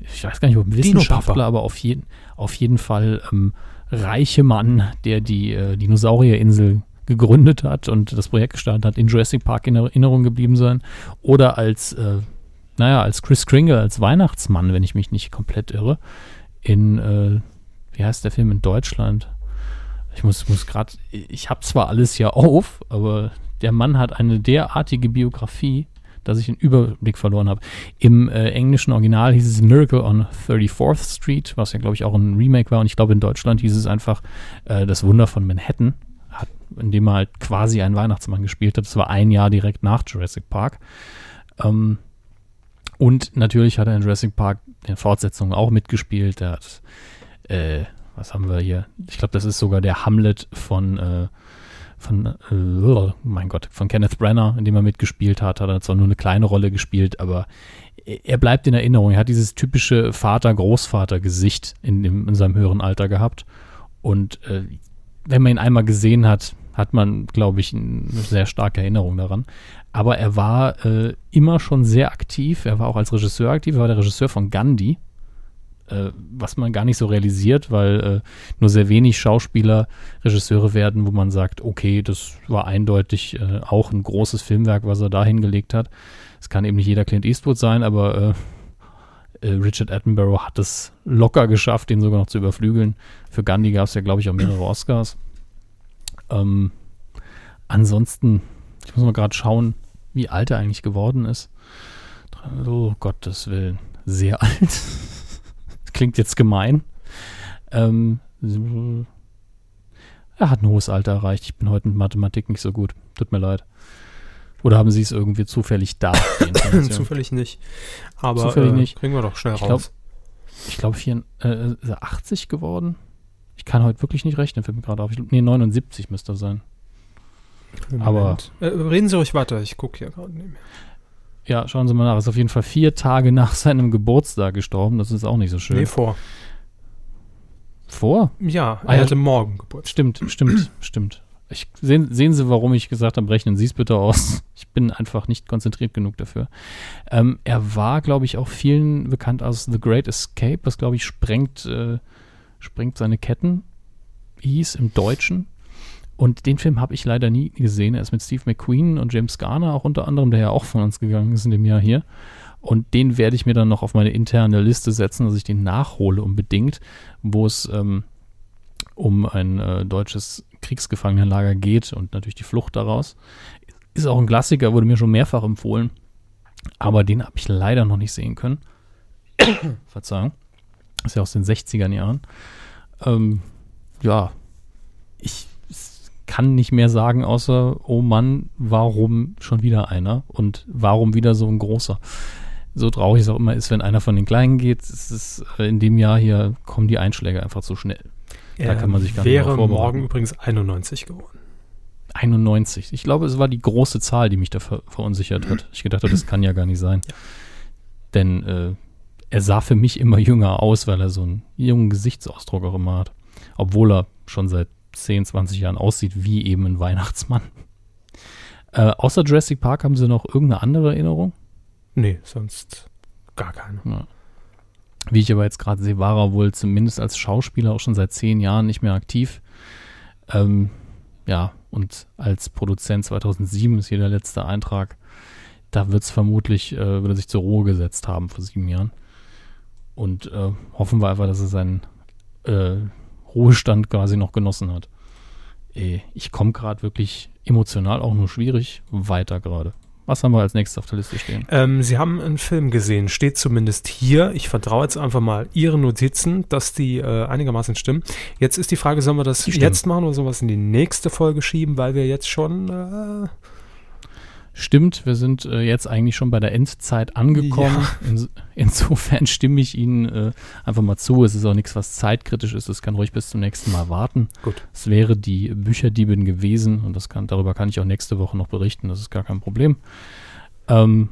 ich weiß gar nicht, ob Wissenschaftler, aber auf, jeden auf jeden Fall ähm, reiche Mann, der die äh, Dinosaurierinsel gegründet hat und das Projekt gestartet hat, in Jurassic Park in Erinnerung geblieben sein. Oder als, äh, naja, als Chris Kringle, als Weihnachtsmann, wenn ich mich nicht komplett irre, in, äh, wie heißt der Film in Deutschland? Ich muss, muss gerade, ich habe zwar alles hier auf, aber der Mann hat eine derartige Biografie, dass ich den Überblick verloren habe. Im äh, englischen Original hieß es Miracle on 34th Street, was ja, glaube ich, auch ein Remake war. Und ich glaube, in Deutschland hieß es einfach äh, Das Wunder von Manhattan, hat, in dem er halt quasi einen Weihnachtsmann gespielt hat. Das war ein Jahr direkt nach Jurassic Park. Ähm, und natürlich hat er in Jurassic Park in Fortsetzungen auch mitgespielt. Er hat, äh, was haben wir hier? Ich glaube, das ist sogar der Hamlet von, äh, von, äh, mein Gott, von Kenneth Branagh, in dem er mitgespielt hat. Hat er zwar nur eine kleine Rolle gespielt, aber er bleibt in Erinnerung. Er hat dieses typische Vater-Großvater-Gesicht in, in seinem höheren Alter gehabt. Und äh, wenn man ihn einmal gesehen hat, hat man, glaube ich, eine sehr starke Erinnerung daran. Aber er war äh, immer schon sehr aktiv. Er war auch als Regisseur aktiv. Er war der Regisseur von Gandhi, äh, was man gar nicht so realisiert, weil äh, nur sehr wenig Schauspieler Regisseure werden, wo man sagt, okay, das war eindeutig äh, auch ein großes Filmwerk, was er da hingelegt hat. Es kann eben nicht jeder Clint Eastwood sein, aber äh, äh, Richard Attenborough hat es locker geschafft, den sogar noch zu überflügeln. Für Gandhi gab es ja, glaube ich, auch mehrere Oscars. Ähm, ansonsten, ich muss mal gerade schauen, wie alt er eigentlich geworden ist. Oh Gottes Willen, sehr (laughs) alt. Klingt jetzt gemein. Ähm, er hat ein hohes Alter erreicht. Ich bin heute mit Mathematik nicht so gut. Tut mir leid. Oder haben Sie es irgendwie zufällig da? (laughs) Zufällig nicht. Aber Zufällig äh, nicht. kriegen wir doch schnell Ich glaub, raus. Ich glaube, äh, ist er 80 geworden? Ich kann heute wirklich nicht rechnen, fällt mir gerade auf. Ich, nee, 79 müsste er sein. aber- Äh, reden Sie ruhig weiter, ich gucke hier gerade nicht mehr. Ja, schauen Sie mal nach. Er ist auf jeden Fall vier Tage nach (laughs) seinem Geburtstag gestorben. Das ist auch nicht so schön. Nee, vor. Vor? Ja, er Ah, hatte morgen Geburtstag. Stimmt, stimmt, (clears throat) stimmt. Ich, sehen, sehen Sie, warum ich gesagt habe, rechnen Sie es bitte aus. (laughs) Ich bin einfach nicht konzentriert genug dafür. Ähm, er war, glaube ich, auch vielen bekannt als The Great Escape, was, glaube ich, sprengt, äh, sprengt seine Ketten hieß im Deutschen. Und den Film habe ich leider nie gesehen. Er ist mit Steve McQueen und James Garner auch unter anderem, der ja auch von uns gegangen ist in dem Jahr hier. Und den werde ich mir dann noch auf meine interne Liste setzen, dass ich den nachhole unbedingt, wo es ähm, um ein äh, deutsches Kriegsgefangenenlager geht und natürlich die Flucht daraus. Ist auch ein Klassiker, wurde mir schon mehrfach empfohlen. Aber den habe ich leider noch nicht sehen können. (coughs) Verzeihung. Ist ja aus den 60er Jahren. Ähm, ja, ich kann nicht mehr sagen, außer, oh Mann, warum schon wieder einer und warum wieder so ein großer. So traurig es auch immer ist, wenn einer von den Kleinen geht, es ist, äh, in dem Jahr hier kommen die Einschläge einfach zu schnell. Da kann man sich gar wäre nicht drauf morgen übrigens 91 geworden. 91. Ich glaube, es war die große Zahl, die mich da ver verunsichert hat. Ich gedacht habe, das kann ja gar nicht sein. Denn äh, er sah für mich immer jünger aus, weil er so einen jungen Gesichtsausdruck auch immer hat. Obwohl er schon seit 10, 20 Jahren aussieht wie eben ein Weihnachtsmann. Äh, außer Jurassic Park haben sie noch irgendeine andere Erinnerung? Nee, sonst gar keine. Wie ich aber jetzt gerade sehe, war er wohl zumindest als Schauspieler auch schon seit zehn Jahren nicht mehr aktiv. Ähm, ja, und als Produzent 2007 ist hier der letzte Eintrag. Da wird es vermutlich, äh, wird er sich zur Ruhe gesetzt haben vor sieben Jahren. Und äh, hoffen wir einfach, dass er seinen äh, Ruhestand quasi noch genossen hat. Ich komme gerade wirklich emotional auch nur schwierig weiter gerade. Was haben wir als nächstes auf der Liste stehen? Ähm, Sie haben einen Film gesehen, steht zumindest hier. Ich vertraue jetzt einfach mal Ihren Notizen, dass die äh, einigermaßen stimmen. Jetzt ist die Frage, sollen wir das jetzt machen oder sowas in die nächste Folge schieben, weil wir jetzt schon äh, Stimmt, wir sind äh, jetzt eigentlich schon bei der Endzeit angekommen. Ins insofern (laughs) stimme ich Ihnen äh, einfach mal zu. Es ist auch nichts, was zeitkritisch ist. Es kann ruhig bis zum nächsten Mal warten. Gut. Es wäre die Bücherdiebin gewesen und das kann, darüber kann ich auch nächste Woche noch berichten. Das ist gar kein Problem. Ähm,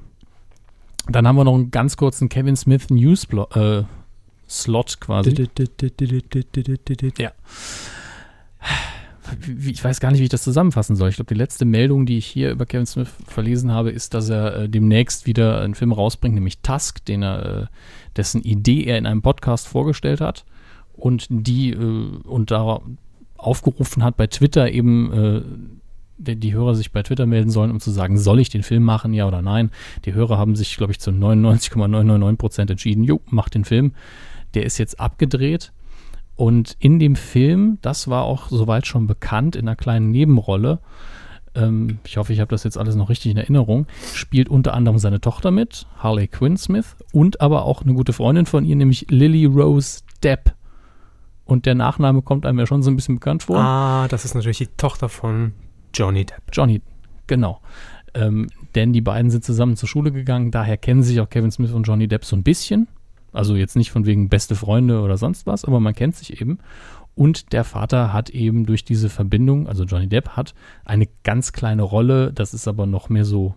dann haben wir noch einen ganz kurzen Kevin Smith News äh, Slot quasi. Ja. Ich weiß gar nicht, wie ich das zusammenfassen soll. Ich glaube, die letzte Meldung, die ich hier über Kevin Smith verlesen habe, ist, dass er äh, demnächst wieder einen Film rausbringt, nämlich Tusk, den er, äh, dessen Idee er in einem Podcast vorgestellt hat und die äh, und da aufgerufen hat bei Twitter eben äh, die, die Hörer sich bei Twitter melden sollen, um zu sagen, soll ich den Film machen, ja oder nein. Die Hörer haben sich, glaube ich, zu 99,999 Prozent entschieden, jo, mach den Film. Der ist jetzt abgedreht. Und in dem Film, das war auch soweit schon bekannt, in einer kleinen Nebenrolle, ähm, ich hoffe, ich habe das jetzt alles noch richtig in Erinnerung, spielt unter anderem seine Tochter mit, Harley Quinn Smith, und aber auch eine gute Freundin von ihr, nämlich Lily Rose Depp. Und der Nachname kommt einem ja schon so ein bisschen bekannt vor. Ah, das ist natürlich die Tochter von Johnny Depp. Johnny, genau. Ähm, denn die beiden sind zusammen zur Schule gegangen, daher kennen sich auch Kevin Smith und Johnny Depp so ein bisschen. Also jetzt nicht von wegen beste Freunde oder sonst was, aber man kennt sich eben. Und der Vater hat eben durch diese Verbindung, also Johnny Depp hat eine ganz kleine Rolle, das ist aber noch mehr so,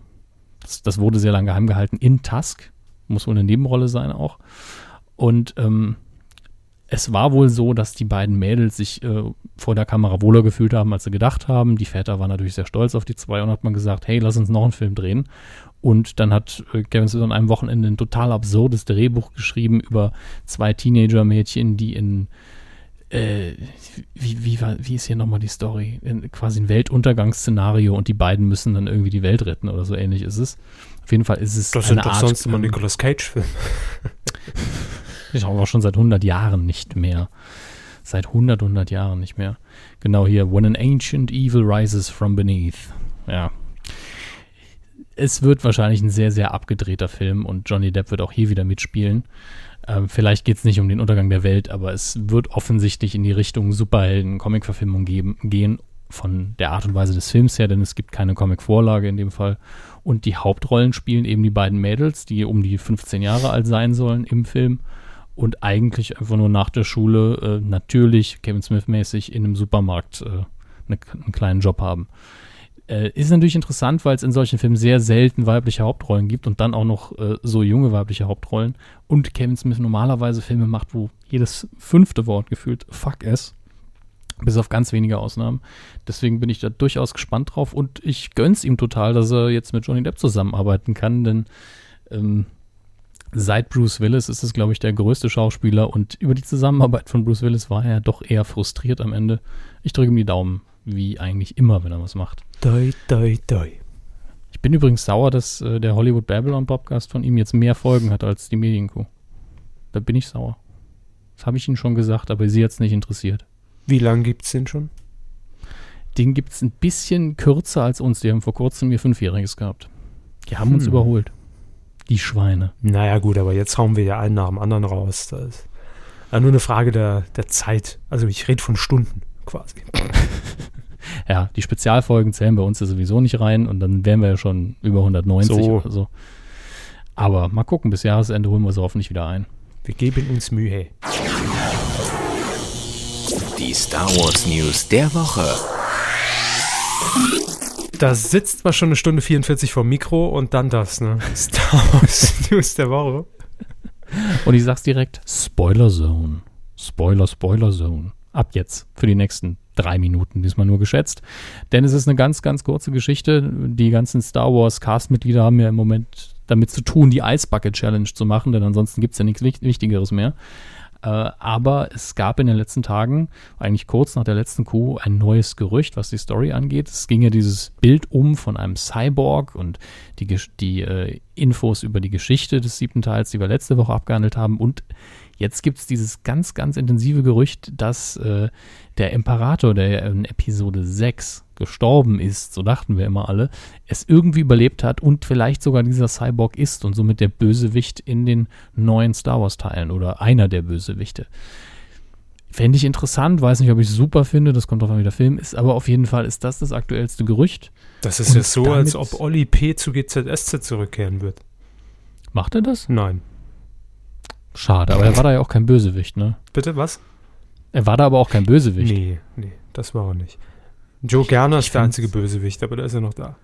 das, das wurde sehr lange geheim gehalten, in Tusk, muss wohl eine Nebenrolle sein auch. Und ähm, es war wohl so, dass die beiden Mädels sich äh, vor der Kamera wohler gefühlt haben, als sie gedacht haben. Die Väter waren natürlich sehr stolz auf die zwei und hat man gesagt, hey, lass uns noch einen Film drehen. Und dann hat äh, Kevin Smith an einem Wochenende ein total absurdes Drehbuch geschrieben über zwei Teenager-Mädchen, die in äh, wie, wie, war, wie ist hier nochmal die Story? In, quasi ein Weltuntergangsszenario und die beiden müssen dann irgendwie die Welt retten oder so ähnlich ist es. Auf jeden Fall ist es Das eine sind doch Art, sonst immer ähm, Nicolas Cage-Filme. (laughs) ich schaue auch schon seit 100 Jahren nicht mehr. Seit 100, 100 Jahren nicht mehr. Genau hier. When an ancient evil rises from beneath. Ja. Es wird wahrscheinlich ein sehr, sehr abgedrehter Film und Johnny Depp wird auch hier wieder mitspielen. Ähm, vielleicht geht es nicht um den Untergang der Welt, aber es wird offensichtlich in die Richtung Superhelden-Comic-Verfilmung gehen, von der Art und Weise des Films her, denn es gibt keine Comic-Vorlage in dem Fall. Und die Hauptrollen spielen eben die beiden Mädels, die um die 15 Jahre alt sein sollen im Film und eigentlich einfach nur nach der Schule äh, natürlich Kevin Smith-mäßig in einem Supermarkt äh, eine, einen kleinen Job haben. Äh, ist natürlich interessant, weil es in solchen Filmen sehr selten weibliche Hauptrollen gibt und dann auch noch äh, so junge weibliche Hauptrollen. Und Kevin Smith normalerweise Filme macht, wo jedes fünfte Wort gefühlt fuck es. Bis auf ganz wenige Ausnahmen. Deswegen bin ich da durchaus gespannt drauf und ich gönn's ihm total, dass er jetzt mit Johnny Depp zusammenarbeiten kann, denn ähm, seit Bruce Willis ist es, glaube ich, der größte Schauspieler und über die Zusammenarbeit von Bruce Willis war er doch eher frustriert am Ende. Ich drücke ihm die Daumen, wie eigentlich immer, wenn er was macht. Doi, doi, doi. Ich bin übrigens sauer, dass äh, der Hollywood Babylon Podcast von ihm jetzt mehr Folgen hat als die Medienkuh. Da bin ich sauer. Das habe ich Ihnen schon gesagt, aber Sie jetzt nicht interessiert. Wie lange gibt's den schon? Den gibt es ein bisschen kürzer als uns. Die haben vor kurzem ihr Fünfjähriges gehabt. Die haben uns Hm. überholt. Die Schweine. Naja, gut, aber jetzt hauen wir ja einen nach dem anderen raus. Das ist ja nur eine Frage der, der Zeit. Also ich rede von Stunden quasi. (laughs) Ja, die Spezialfolgen zählen bei uns ja sowieso nicht rein und dann wären wir ja schon über 190 So. oder so. Aber mal gucken, bis Jahresende holen wir sie hoffentlich wieder ein. Wir geben uns Mühe. Die Star Wars News der Woche. Da sitzt man schon eine Stunde 44 vor Mikro und dann das, ne? (laughs) Star Wars News der Woche. Und ich sag's direkt: Spoiler Zone. Spoiler, Spoiler Zone. Ab jetzt. Für die nächsten drei Minuten, diesmal nur geschätzt. Denn es ist eine ganz, ganz kurze Geschichte. Die ganzen Star Wars Cast-Mitglieder haben ja im Moment damit zu tun, die Ice Bucket Challenge zu machen, denn ansonsten gibt es ja nichts Wichtigeres mehr. Äh, aber es gab in den letzten Tagen, eigentlich kurz nach der letzten Kuh, ein neues Gerücht, was die Story angeht. Es ging ja dieses Bild um von einem Cyborg und die, die äh, Infos über die Geschichte des siebten Teils, die wir letzte Woche abgehandelt haben. Und jetzt gibt es dieses ganz, ganz intensive Gerücht, dass äh, der Imperator, der in Episode 6 gestorben ist, so dachten wir immer alle, es irgendwie überlebt hat und vielleicht sogar dieser Cyborg ist und somit der Bösewicht in den neuen Star Wars-Teilen oder einer der Bösewichte. Fände ich interessant, weiß nicht, ob ich es super finde, das kommt drauf an, wie der Film ist, aber auf jeden Fall ist das das aktuellste Gerücht. Das ist ja so, als ob Olli P. zu GZSZ zurückkehren wird. Macht er das? Nein. Schade, aber er war da ja auch kein Bösewicht, ne? Bitte, was? Er war da aber auch kein Bösewicht. Nee, nee, das war er nicht. Joe Gerner ist der einzige Bösewicht, aber da ist er noch da.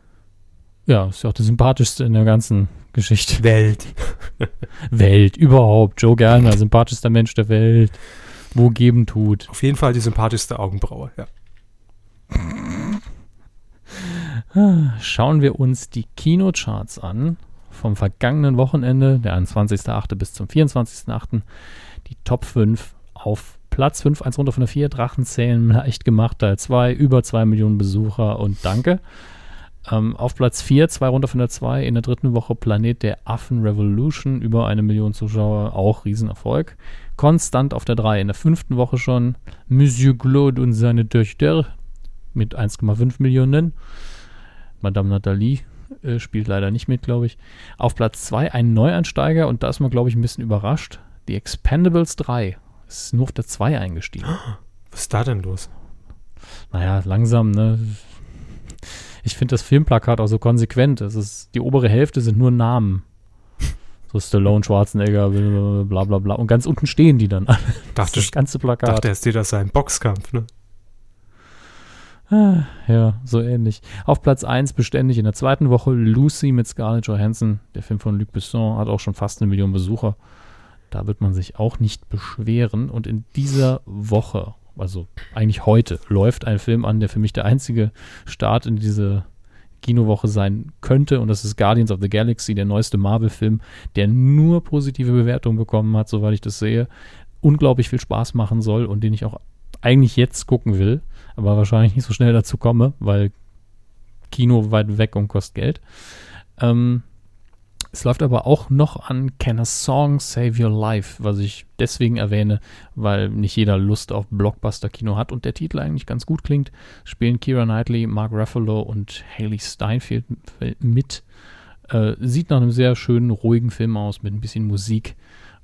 Ja, ist ja auch der sympathischste in der ganzen Geschichte. Welt. (laughs) Welt, überhaupt. Joe Gerner, sympathischster Mensch der Welt. Wo geben tut. Auf jeden Fall die sympathischste Augenbraue, ja. Schauen wir uns die Kinocharts an vom vergangenen Wochenende, der 21.8. bis zum 24.8. Die Top 5 auf Platz 5, 1 runter von der 4, Drachenzählen leicht gemacht, Teil 2, über 2 Millionen Besucher und danke. Ähm, auf Platz 4, 2 runter von der 2, in der dritten Woche Planet der Affen Revolution, über eine Million Zuschauer, auch Riesenerfolg. Konstant auf der 3, in der fünften Woche schon Monsieur Claude und seine Töchter mit 1,5 Millionen. Madame Nathalie äh, spielt leider nicht mit, glaube ich. Auf Platz 2 ein Neueinsteiger und da ist man, glaube ich, ein bisschen überrascht. Die Expendables 3 ist nur auf der 2 eingestiegen. Was ist da denn los? Naja, langsam, ne? Ich finde das Filmplakat auch so konsequent. Es ist, die obere Hälfte sind nur Namen. So Stallone, Schwarzenegger, bla bla bla. Und ganz unten stehen die dann alle. Dachte, das ganze Plakat. Dachte, er steht das ein Boxkampf, ne? Ah, ja, so ähnlich. Auf Platz 1 beständig in der zweiten Woche Lucy mit Scarlett Johansson. Der Film von Luc Besson hat auch schon fast eine Million Besucher. Da wird man sich auch nicht beschweren. Und in dieser Woche, also eigentlich heute, läuft ein Film an, der für mich der einzige Start in diese Kinowoche sein könnte. Und das ist Guardians of the Galaxy, der neueste Marvel-Film, der nur positive Bewertungen bekommen hat, soweit ich das sehe. Unglaublich viel Spaß machen soll und den ich auch eigentlich jetzt gucken will, aber wahrscheinlich nicht so schnell dazu komme, weil Kino weit weg und kostet Geld. Ähm, es läuft aber auch noch an Can a Song Save Your Life, was ich deswegen erwähne, weil nicht jeder Lust auf Blockbuster-Kino hat und der Titel eigentlich ganz gut klingt. Spielen Kira Knightley, Mark Ruffalo und Haley Steinfeld mit. Äh, sieht nach einem sehr schönen, ruhigen Film aus mit ein bisschen Musik.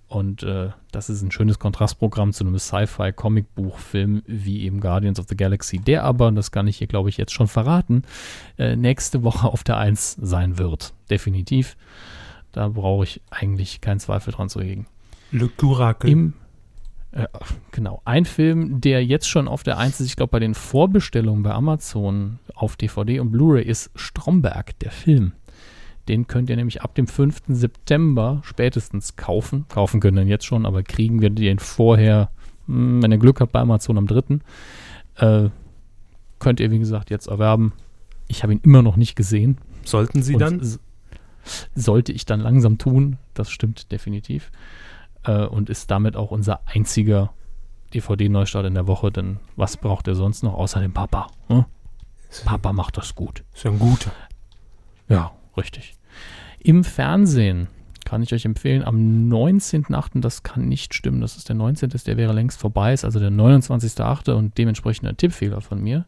Und äh, das ist ein schönes Kontrastprogramm zu einem Sci-Fi-Comicbuchfilm wie eben Guardians of the Galaxy, der aber, und das kann ich hier, glaube ich, jetzt schon verraten, äh, nächste Woche auf der 1 sein wird. Definitiv. Da brauche ich eigentlich keinen Zweifel dran zu hegen. Le Curacle. Im, äh, genau. Ein Film, der jetzt schon auf der 1 ist, ich glaube, bei den Vorbestellungen bei Amazon auf DVD und Blu-ray ist Stromberg, der Film. Den könnt ihr nämlich ab dem 5. September spätestens kaufen. Kaufen können wir jetzt schon, aber kriegen wir den vorher, hm, wenn ihr Glück habt, bei Amazon am 3. Äh, könnt ihr, wie gesagt, jetzt erwerben. Ich habe ihn immer noch nicht gesehen. Sollten Sie dann? Sollte ich dann langsam tun, das stimmt definitiv. Äh, und ist damit auch unser einziger DVD-Neustart in der Woche, denn was braucht er sonst noch außer dem Papa? Hm? Papa macht das gut. Ist ja ein guter. Ja, richtig. Im Fernsehen kann ich euch empfehlen, am 19.8., das kann nicht stimmen, das ist der 19., der wäre längst vorbei, ist also der 29.8. und dementsprechend ein Tippfehler von mir.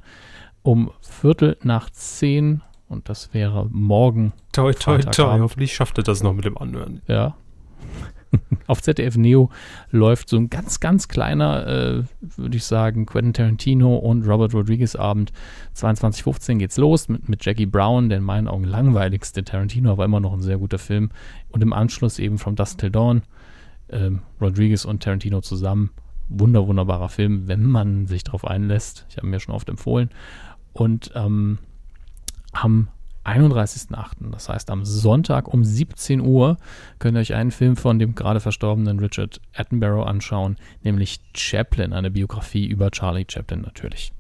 Um Viertel nach zehn und das wäre morgen. Toi, toi, toi. Hoffentlich schafft er das noch mit dem Anhören. Ja. (laughs) Auf ZDF Neo läuft so ein ganz, ganz kleiner, äh, würde ich sagen, Quentin Tarantino und Robert Rodriguez Abend. 22.15 geht's los mit, mit Jackie Brown, der in meinen Augen langweiligste Tarantino, aber immer noch ein sehr guter Film. Und im Anschluss eben From Dust Till Dawn, ähm, Rodriguez und Tarantino zusammen. wunder, wunderbarer Film, wenn man sich darauf einlässt. Ich habe mir schon oft empfohlen. Und ähm, am 31.08., das heißt am Sonntag um 17 Uhr, könnt ihr euch einen Film von dem gerade verstorbenen Richard Attenborough anschauen, nämlich Chaplin, eine Biografie über Charlie Chaplin natürlich.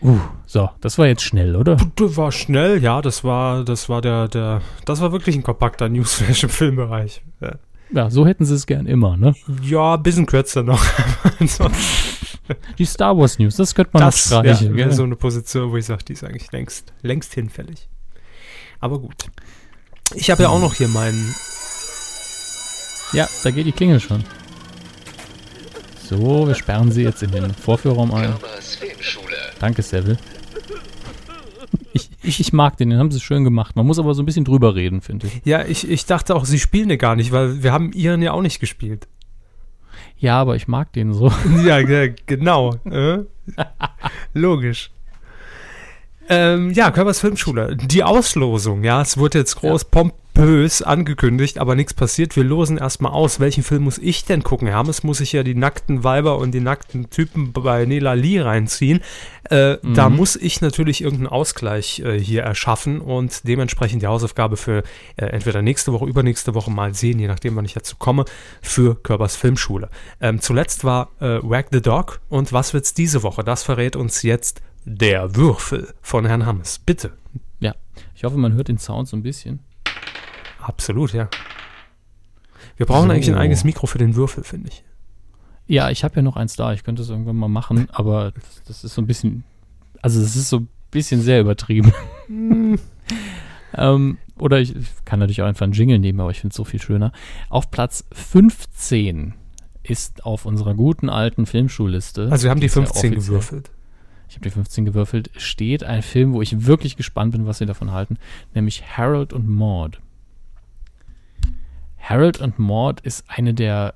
Uh, so, das war jetzt schnell, oder? Das war schnell, ja, das war, das war der, der, das war wirklich ein kompakter Newsflash im Filmbereich. Ja. Ja, so hätten sie es gern immer, ne? Ja, ein bisschen kürzer noch. (laughs) (laughs) die Star Wars News, das könnte man das, noch streichen. Ja, so eine Position, wo ich sage, die ist eigentlich längst, längst hinfällig. Aber gut. Ich habe ja auch noch hier meinen. Ja, da geht die Klingel schon. So, wir sperren sie jetzt in den Vorführraum ein. Danke, Seville. Ich, ich, ich, mag den, den haben sie schön gemacht. Man muss aber so ein bisschen drüber reden, finde ich. Ja, ich, ich dachte auch, sie spielen den gar nicht, weil wir haben ihren ja auch nicht gespielt. Ja, aber ich mag den so. ja, genau. Äh? (laughs) Logisch. Ähm, ja, Körpers Filmschule. Die Auslosung, ja, es wurde jetzt groß ja. pompös angekündigt, aber nichts passiert. Wir losen erstmal aus, welchen Film muss ich denn gucken? Hermes muss ich ja die nackten Weiber und die nackten Typen bei Nela Lee reinziehen. Äh, mhm. Da muss ich natürlich irgendeinen Ausgleich äh, hier erschaffen und dementsprechend die Hausaufgabe für äh, entweder nächste Woche, übernächste Woche mal sehen, je nachdem, wann ich dazu komme, für Körpers Filmschule. Ähm, zuletzt war äh, Wag the Dog und was wird's diese Woche? Das verrät uns jetzt der Würfel von Herrn Hammes. Bitte. Ja, ich hoffe, man hört den Sound so ein bisschen. Absolut, ja. Wir brauchen so. eigentlich ein eigenes Mikro für den Würfel, finde ich. Ja, ich habe ja noch eins da. Ich könnte es irgendwann mal machen, aber das, das, ist so ein bisschen, also es ist so ein bisschen sehr übertrieben. (laughs) ähm, oder ich kann natürlich auch einfach einen Jingle nehmen, aber ich finde es so viel schöner. Auf Platz 15 ist auf unserer guten alten Filmschulliste. Also wir haben die 15 ja gewürfelt ich habe die 15 gewürfelt, steht ein Film, wo ich wirklich gespannt bin, was sie davon halten, nämlich Harold und Maud. Harold und Maud ist eine der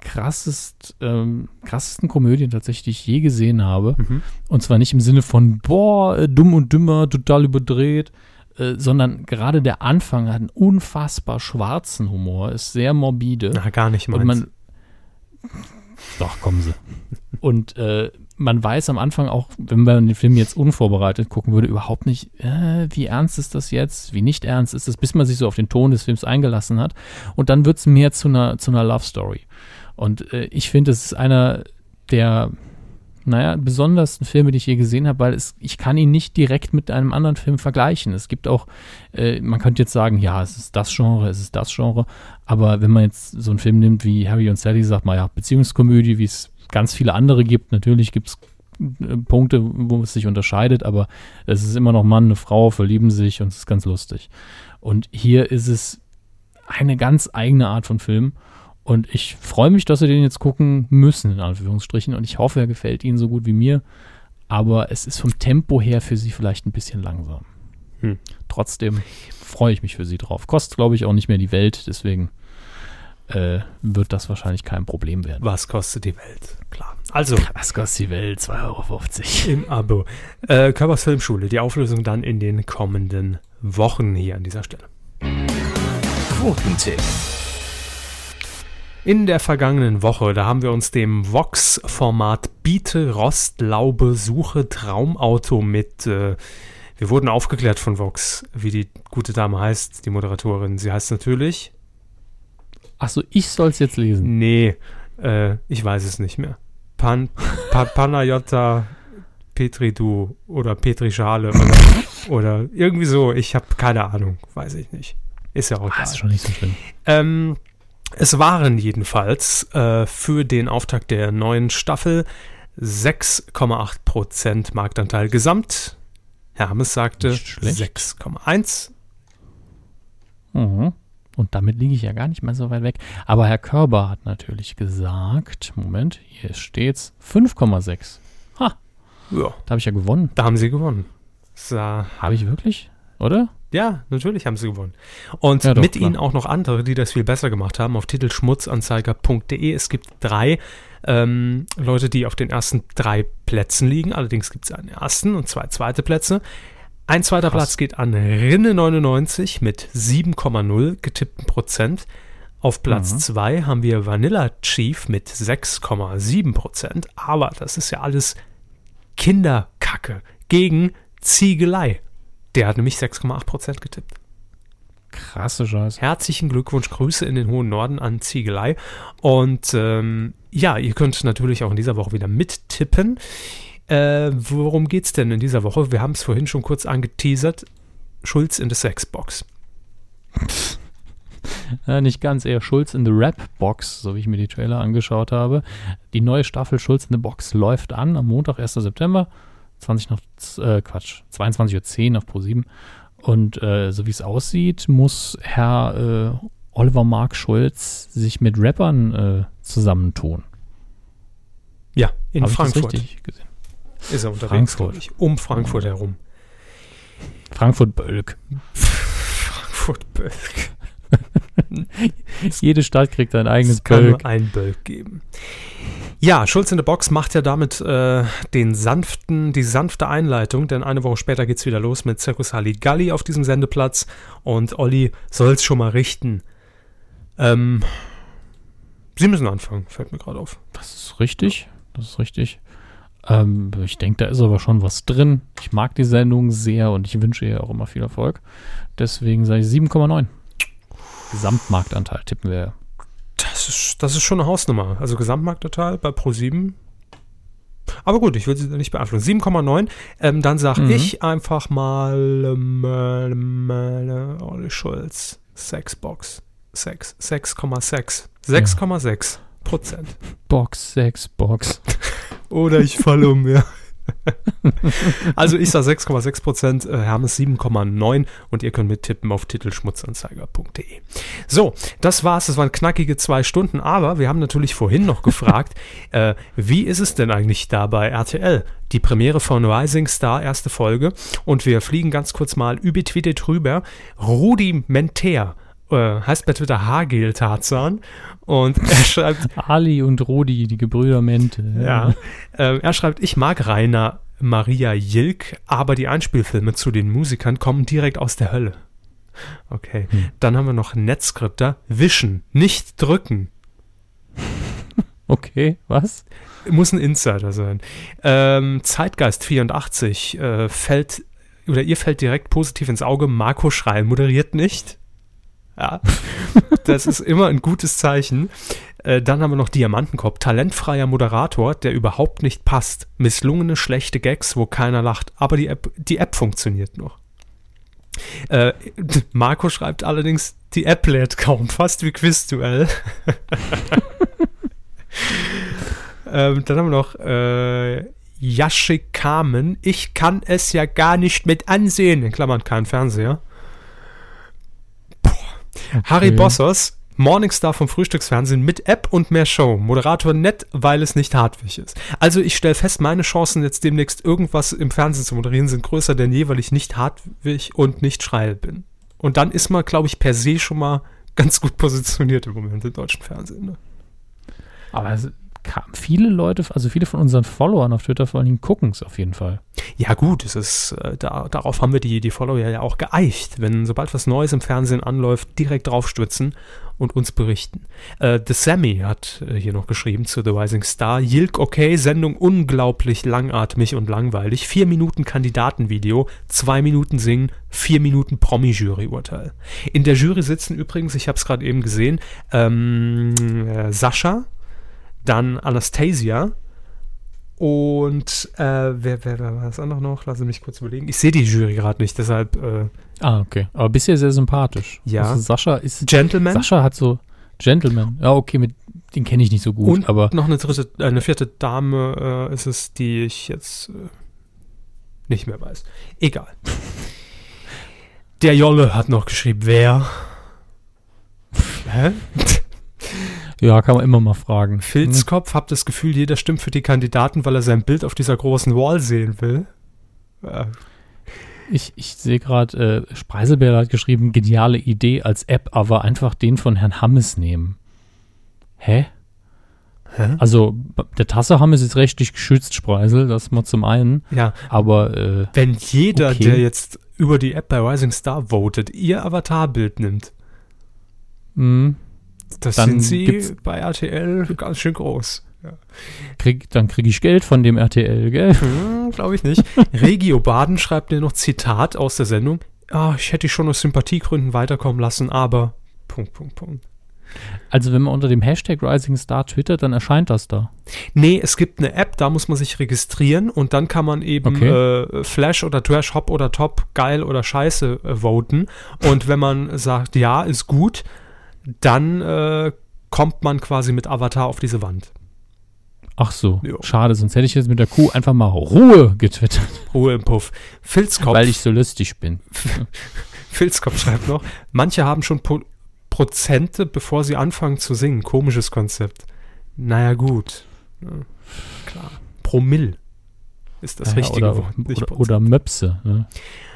krassest, ähm, krassesten Komödien tatsächlich, die ich je gesehen habe. Mhm. Und zwar nicht im Sinne von, boah, äh, dumm und dümmer, total überdreht, äh, sondern gerade der Anfang hat einen unfassbar schwarzen Humor, ist sehr morbide. Na, gar nicht meins. Und man, doch, kommen sie. Und äh, man weiß am Anfang auch, wenn man den Film jetzt unvorbereitet gucken würde, überhaupt nicht, äh, wie ernst ist das jetzt, wie nicht ernst ist das, bis man sich so auf den Ton des Films eingelassen hat. Und dann wird es mehr zu einer, zu einer Love Story. Und äh, ich finde, es ist einer der, naja, besondersten Filme, die ich je gesehen habe, weil es, ich kann ihn nicht direkt mit einem anderen Film vergleichen. Es gibt auch, äh, man könnte jetzt sagen, ja, es ist das Genre, es ist das Genre, aber wenn man jetzt so einen Film nimmt wie Harry und Sally, sagt man ja, Beziehungskomödie, wie es ganz viele andere gibt. Natürlich gibt es äh, Punkte, wo es sich unterscheidet, aber es ist immer noch Mann, eine Frau, verlieben sich und es ist ganz lustig. Und hier ist es eine ganz eigene Art von Film. Und ich freue mich, dass wir den jetzt gucken müssen, in Anführungsstrichen. Und ich hoffe, er gefällt Ihnen so gut wie mir. Aber es ist vom Tempo her für Sie vielleicht ein bisschen langsam. Hm. Trotzdem freue ich mich für Sie drauf. Kostet, glaube ich, auch nicht mehr die Welt. Deswegen äh, wird das wahrscheinlich kein Problem werden. Was kostet die Welt? Klar. Also. Was kostet die Welt? 2,50 Euro. Im Abo. Äh, Körpers Filmschule. Die Auflösung dann in den kommenden Wochen hier an dieser Stelle. Quotentipp. In der vergangenen Woche, da haben wir uns dem Vox-Format Biete, Rostlaube, Suche, Traumauto mit. Äh, wir wurden aufgeklärt von Vox, wie die gute Dame heißt, die Moderatorin. Sie heißt natürlich Achso, ich soll es jetzt lesen. Nee, äh, ich weiß es nicht mehr. Pan, pa, Panayota Petridu oder Petrischale oder, oder irgendwie so. Ich habe keine Ahnung, weiß ich nicht. Ist ja auch ah, ist schon nicht so schlimm. Ähm, es waren jedenfalls äh, für den Auftakt der neuen Staffel 6,8% Marktanteil gesamt. Herr Hammes sagte 6,1. Mhm. Und damit liege ich ja gar nicht mal so weit weg. Aber Herr Körber hat natürlich gesagt, Moment, hier steht's 5,6. Ha. Ja. Da habe ich ja gewonnen. Da haben Sie gewonnen. Habe ich wirklich? Oder? Ja, natürlich haben sie gewonnen. Und ja, doch, mit klar. ihnen auch noch andere, die das viel besser gemacht haben, auf titelschmutzanzeiger.de. Es gibt drei ähm, Leute, die auf den ersten drei Plätzen liegen. Allerdings gibt es einen ersten und zwei zweite Plätze. Ein zweiter Krass. Platz geht an Rinne 99 mit 7,0 getippten Prozent. Auf Platz 2 haben wir Vanilla Chief mit 6,7%. Aber das ist ja alles Kinderkacke gegen Ziegelei. Der hat nämlich 6,8% getippt. Krasse Scheiße. Herzlichen Glückwunsch, Grüße in den hohen Norden an Ziegelei. Und ähm, ja, ihr könnt natürlich auch in dieser Woche wieder mittippen. Äh, worum geht's denn in dieser Woche? Wir haben es vorhin schon kurz angeteasert. Schulz in the Sexbox. Ja, nicht ganz, eher Schulz in the Rap-Box, so wie ich mir die Trailer angeschaut habe. Die neue Staffel Schulz in the Box läuft an am Montag, 1. September, 20 nach, äh, Quatsch, 22.10 Uhr auf Pro 7. Und äh, so wie es aussieht, muss Herr äh, Oliver Mark Schulz sich mit Rappern äh, zusammentun. Ja, in Hab ich das Frankfurt richtig gesehen? Ist er unterwegs, Frankfurt. glaube ich. Um Frankfurt herum. Frankfurt-Bölk. Frankfurt-Bölk. (laughs) Jede Stadt kriegt ein eigenes Es kann Bölk. nur ein Bölk geben. Ja, Schulz in der Box macht ja damit äh, den sanften, die sanfte Einleitung, denn eine Woche später geht's wieder los mit Circus Halligalli auf diesem Sendeplatz und Olli soll's schon mal richten. Ähm, Sie müssen anfangen, fällt mir gerade auf. Das ist richtig. Das ist richtig. Ähm, ich denke, da ist aber schon was drin. Ich mag die Sendung sehr und ich wünsche ihr auch immer viel Erfolg. Deswegen sage ich 7,9. Gesamtmarktanteil tippen wir. Das ist, das ist schon eine Hausnummer. Also Gesamtmarktanteil bei Pro7. Aber gut, ich will sie nicht beeinflussen. 7,9. Ähm, dann sage Mhm. ich einfach mal ähm, ähm, äh, Olli Schulz. Sexbox. 6. 6,6. 6,6 Prozent. Box, 6, Box. (laughs) Oder ich falle um mir. (laughs) also ich sage 6,6 Prozent, äh, Hermes 7,9 und ihr könnt mittippen auf titelschmutzanzeiger.de. So, das war's. Das waren knackige zwei Stunden, aber wir haben natürlich vorhin noch gefragt, (laughs) äh, wie ist es denn eigentlich da bei RTL? Die Premiere von Rising Star, erste Folge. Und wir fliegen ganz kurz mal übertweetet drüber. Rudi Menter äh, heißt bei Twitter Hagel Tarzan und (laughs) er schreibt, Ali und Rodi, die Gebrüder Mente. ja. Ähm, er schreibt, ich mag Rainer Maria Jilk, aber die Einspielfilme zu den Musikern kommen direkt aus der Hölle. Okay. Dann haben wir noch Netzskripter. Wischen, nicht drücken. (laughs) Okay, was? Muss ein Insider sein. Ähm, Zeitgeist 84 äh, fällt, oder ihr fällt direkt positiv ins Auge. Marco Schreil moderiert nicht. Ja, das ist immer ein gutes Zeichen. Äh, dann haben wir noch Diamantenkopf, talentfreier Moderator, der überhaupt nicht passt. Misslungene, schlechte Gags, wo keiner lacht. Aber die App, die App funktioniert noch. Äh, (laughs) Marco schreibt allerdings, die App lädt kaum, fast wie Quizduell. (laughs) ähm, dann haben wir noch äh, Yashikamen. Ich kann es ja gar nicht mit ansehen. In Klammern kein Fernseher. Harry Okay. Bossos, Morningstar vom Frühstücksfernsehen mit App und mehr Show. Moderator nett, weil es nicht Hartwig ist. Also ich stelle fest, meine Chancen jetzt demnächst irgendwas im Fernsehen zu moderieren sind größer denn je, weil ich nicht Hartwig und nicht Schreil bin. Und dann ist man, glaube ich, per se schon mal ganz gut positioniert im Moment im deutschen Fernsehen. Ne? Aber es kam viele Leute, also viele von unseren Followern auf Twitter vor allen gucken es auf jeden Fall. Ja gut, es ist, äh, da, darauf haben wir die, die Follower ja auch geeicht. Wenn sobald was Neues im Fernsehen anläuft, direkt draufstützen und uns berichten. Äh, The Sammy hat äh, hier noch geschrieben zu The Rising Star. Yilk okay, Sendung unglaublich langatmig und langweilig. Vier Minuten Kandidatenvideo, zwei Minuten singen, vier Minuten Promi-Jury-Urteil. In der Jury sitzen übrigens, ich habe es gerade eben gesehen, ähm, äh, Sascha, dann Anastasia, und äh, wer, wer, wer war das andere noch? Lass mich kurz überlegen. Ich sehe die Jury gerade nicht, deshalb äh, Ah, okay. Aber bisher sehr sympathisch. Ja. Also Sascha ist. Gentleman Sascha hat so. Gentleman. Ja, okay, mit, den kenne ich nicht so gut, und aber noch eine dritte, äh, eine vierte Dame äh, ist es, die ich jetzt äh, nicht mehr weiß. Egal. Der Jolle hat noch geschrieben, wer? (laughs) Hä? Ja, kann man immer mal fragen. Filzkopf, hab das Gefühl, jeder stimmt für die Kandidaten, weil er sein Bild auf dieser großen Wall sehen will. Äh, Ich, ich sehe gerade, äh, Spreiselbär hat geschrieben, geniale Idee als App, aber einfach den von Herrn Hammes nehmen. Hä? Hä? Also, der Tasse Hammes ist rechtlich geschützt, Spreisel, das mal zum einen. ja, Aber, äh, wenn jeder, Okay. der jetzt über die App bei Rising Star votet, ihr Avatarbild nimmt, mh, Das Dann sind sie bei RTL ganz schön groß. Krieg, dann kriege ich Geld von dem RTL, gell? Hm, Glaube ich nicht. (laughs) Regio Baden schreibt mir noch Zitat aus der Sendung. Ah, ich hätte dich schon aus Sympathiegründen weiterkommen lassen, aber. Punkt, Punkt, Punkt. Also wenn man unter dem Hashtag Rising Star twittert, dann erscheint das da. Nee, es gibt eine App, da muss man sich registrieren und dann kann man eben Okay. äh, Flash oder Trash, Hop oder Top, geil oder scheiße äh, voten. Und wenn man sagt, ja, ist gut, dann äh, kommt man quasi mit Avatar auf diese Wand. Ach so, Jo. schade, sonst hätte ich jetzt mit der Kuh einfach mal Ruhe getwittert, (laughs) Ruhe im Puff. Filzkopf, weil ich so lustig bin. (laughs) Filzkopf schreibt noch, manche haben schon po Prozente, bevor sie anfangen zu singen. Komisches Konzept. Naja, gut. Ja, klar. Promille ist das Ja, richtige oder, Wort. oder, oder Möpse. Ne?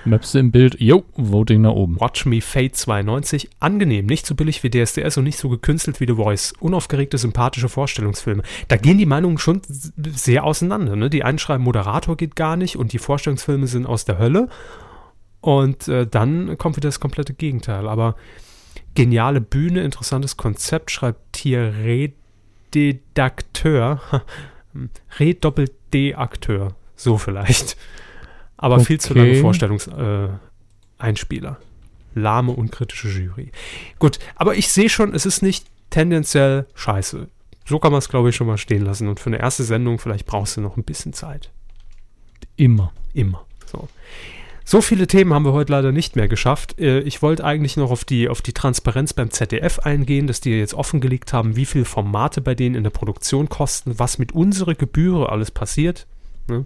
Möpse im Bild, jo, Voting nach oben. Watch Me Fate 92. Angenehm, nicht so billig wie DSDS und nicht so gekünstelt wie The Voice. Unaufgeregte, sympathische Vorstellungsfilme. Da gehen die Meinungen schon sehr auseinander. Ne? Die einen schreiben, Moderator geht gar nicht und die Vorstellungsfilme sind aus der Hölle. Und äh, dann kommt wieder das komplette Gegenteil. Aber geniale Bühne, interessantes Konzept, schreibt hier Redakteur. (laughs) Red-Doppel-D-Akteur. So vielleicht. Aber viel zu lange Okay. Vorstellungseinspieler. Äh. Lahme, unkritische Jury. Gut, aber ich sehe schon, es ist nicht tendenziell scheiße. So kann man es, glaube ich, schon mal stehen lassen. Und für eine erste Sendung, vielleicht brauchst du noch ein bisschen Zeit. Immer. Immer. So. So viele Themen haben wir heute leider nicht mehr geschafft. Äh, Ich wollte eigentlich noch auf die, auf die Transparenz beim ZDF eingehen, dass die jetzt offengelegt haben, wie viel Formate bei denen in der Produktion kosten, was mit unserer Gebühre alles passiert. Ne?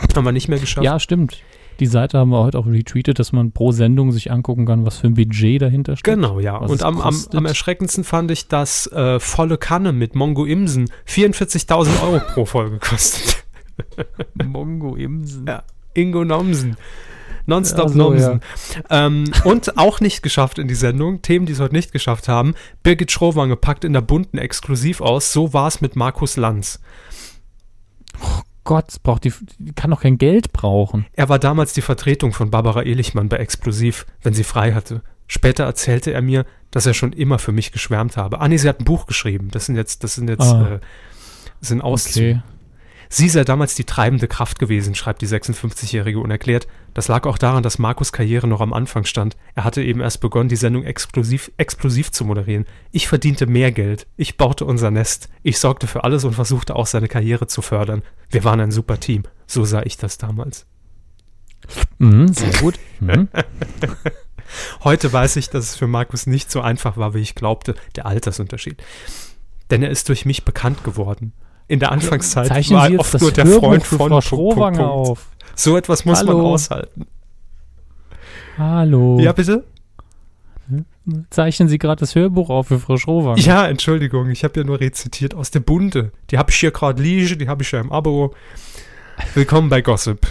(laughs) Haben wir nicht mehr geschafft. Ja, stimmt. Die Seite haben wir heute auch retweetet, dass man pro Sendung sich angucken kann, was für ein Budget dahinter steht. Genau, ja. Und am, am, am erschreckendsten fand ich, dass äh, volle Kanne mit Mongo Imsen 44.000 Euro pro Folge kostet. (laughs) Mongo Imsen. Ja. Ingo Nomsen. Nonstop Ja, so, Nomsen. Ähm, und auch nicht geschafft in die Sendung, Themen, die es heute nicht geschafft haben. Birgit Schrowange packt in der bunten exklusiv aus. So war es mit Markus Lanz. Gott, braucht die, die kann doch kein Geld brauchen. Er war damals die Vertretung von Barbara Ehlichmann bei Explosiv, wenn sie frei hatte. Später erzählte er mir, dass er schon immer für mich geschwärmt habe. Ah nee, sie hat ein Buch geschrieben. Das sind jetzt, das sind jetzt, Ah. äh, sind Auszüge. Okay. Sie sei damals die treibende Kraft gewesen, schreibt die 56-Jährige und erklärt, das lag auch daran, dass Markus Karriere noch am Anfang stand. Er hatte eben erst begonnen, die Sendung explosiv, explosiv zu moderieren. Ich verdiente mehr Geld. Ich baute unser Nest. Ich sorgte für alles und versuchte auch seine Karriere zu fördern. Wir waren ein super Team. So sah ich das damals. Mhm, sehr gut. Mhm. (laughs) Heute weiß ich, dass es für Markus nicht so einfach war, wie ich glaubte, der Altersunterschied. Denn er ist durch mich bekannt geworden. In der Anfangszeit Zeichnen war Sie jetzt oft nur der Freund von Frau Punkt. auf. So etwas muss man Hallo. aushalten. Hallo. Ja, bitte? Zeichnen Sie gerade das Hörbuch auf für Frau Schrowanger? Ja, Entschuldigung, ich habe ja nur rezitiert aus der Bunte. Die habe ich hier gerade liegen, die habe ich ja im Abo. Willkommen bei Gossip.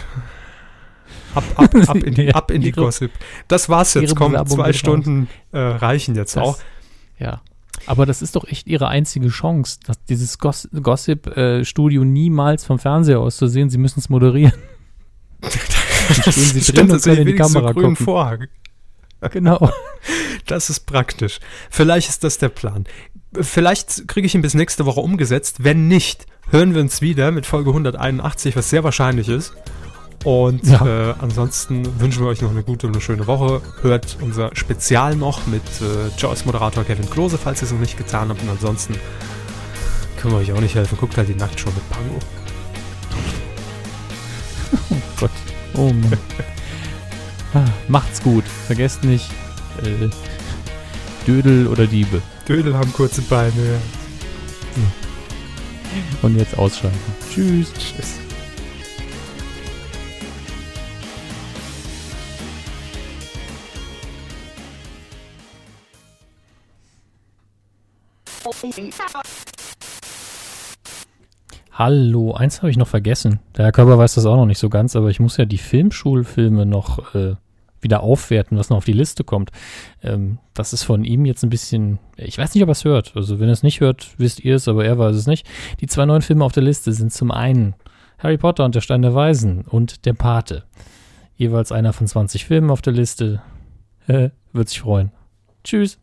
Ab, ab, (laughs) ab in die, ab in die Gossip. Das war's jetzt, komm, zwei Stunden äh, reichen jetzt Das- auch. Ja. Aber das ist doch echt ihre einzige Chance, dass dieses Goss Gossip-Studio niemals vom Fernseher aus zu sehen. Sie müssen es moderieren. (laughs) Dann stehen sie drin Stellt und können in die Kamera gucken. Vorhang. Genau. (laughs) Das ist praktisch. Vielleicht ist das der Plan. Vielleicht kriege ich ihn bis nächste Woche umgesetzt. Wenn nicht, hören wir uns wieder mit Folge 181, was sehr wahrscheinlich ist. Und Ja. äh, ansonsten wünschen wir euch noch eine gute und eine schöne Woche. Hört unser Spezial noch mit äh, Joyce Moderator Kevin Klose, falls ihr es noch nicht getan habt. Und ansonsten können wir euch auch nicht helfen. Guckt halt die Nacktshow mit Pango. (laughs) Gott. Oh Mann. Ah, macht's gut. Vergesst nicht, äh, Dödel oder Diebe. Dödel haben kurze Beine. Und jetzt ausschalten. Tschüss. Tschüss. Hallo, eins habe ich noch vergessen. Der Herr Körber weiß das auch noch nicht so ganz, aber ich muss ja die Filmschulfilme noch äh, wieder aufwerten, was noch auf die Liste kommt. Ähm, das ist von ihm jetzt ein bisschen, ich weiß nicht, ob er es hört. Also wenn er es nicht hört, wisst ihr es, aber er weiß es nicht. Die zwei neuen Filme auf der Liste sind zum einen Harry Potter und der Stein der Weisen und Der Pate. Jeweils einer von 20 Filmen auf der Liste. (laughs) Würde sich freuen. Tschüss.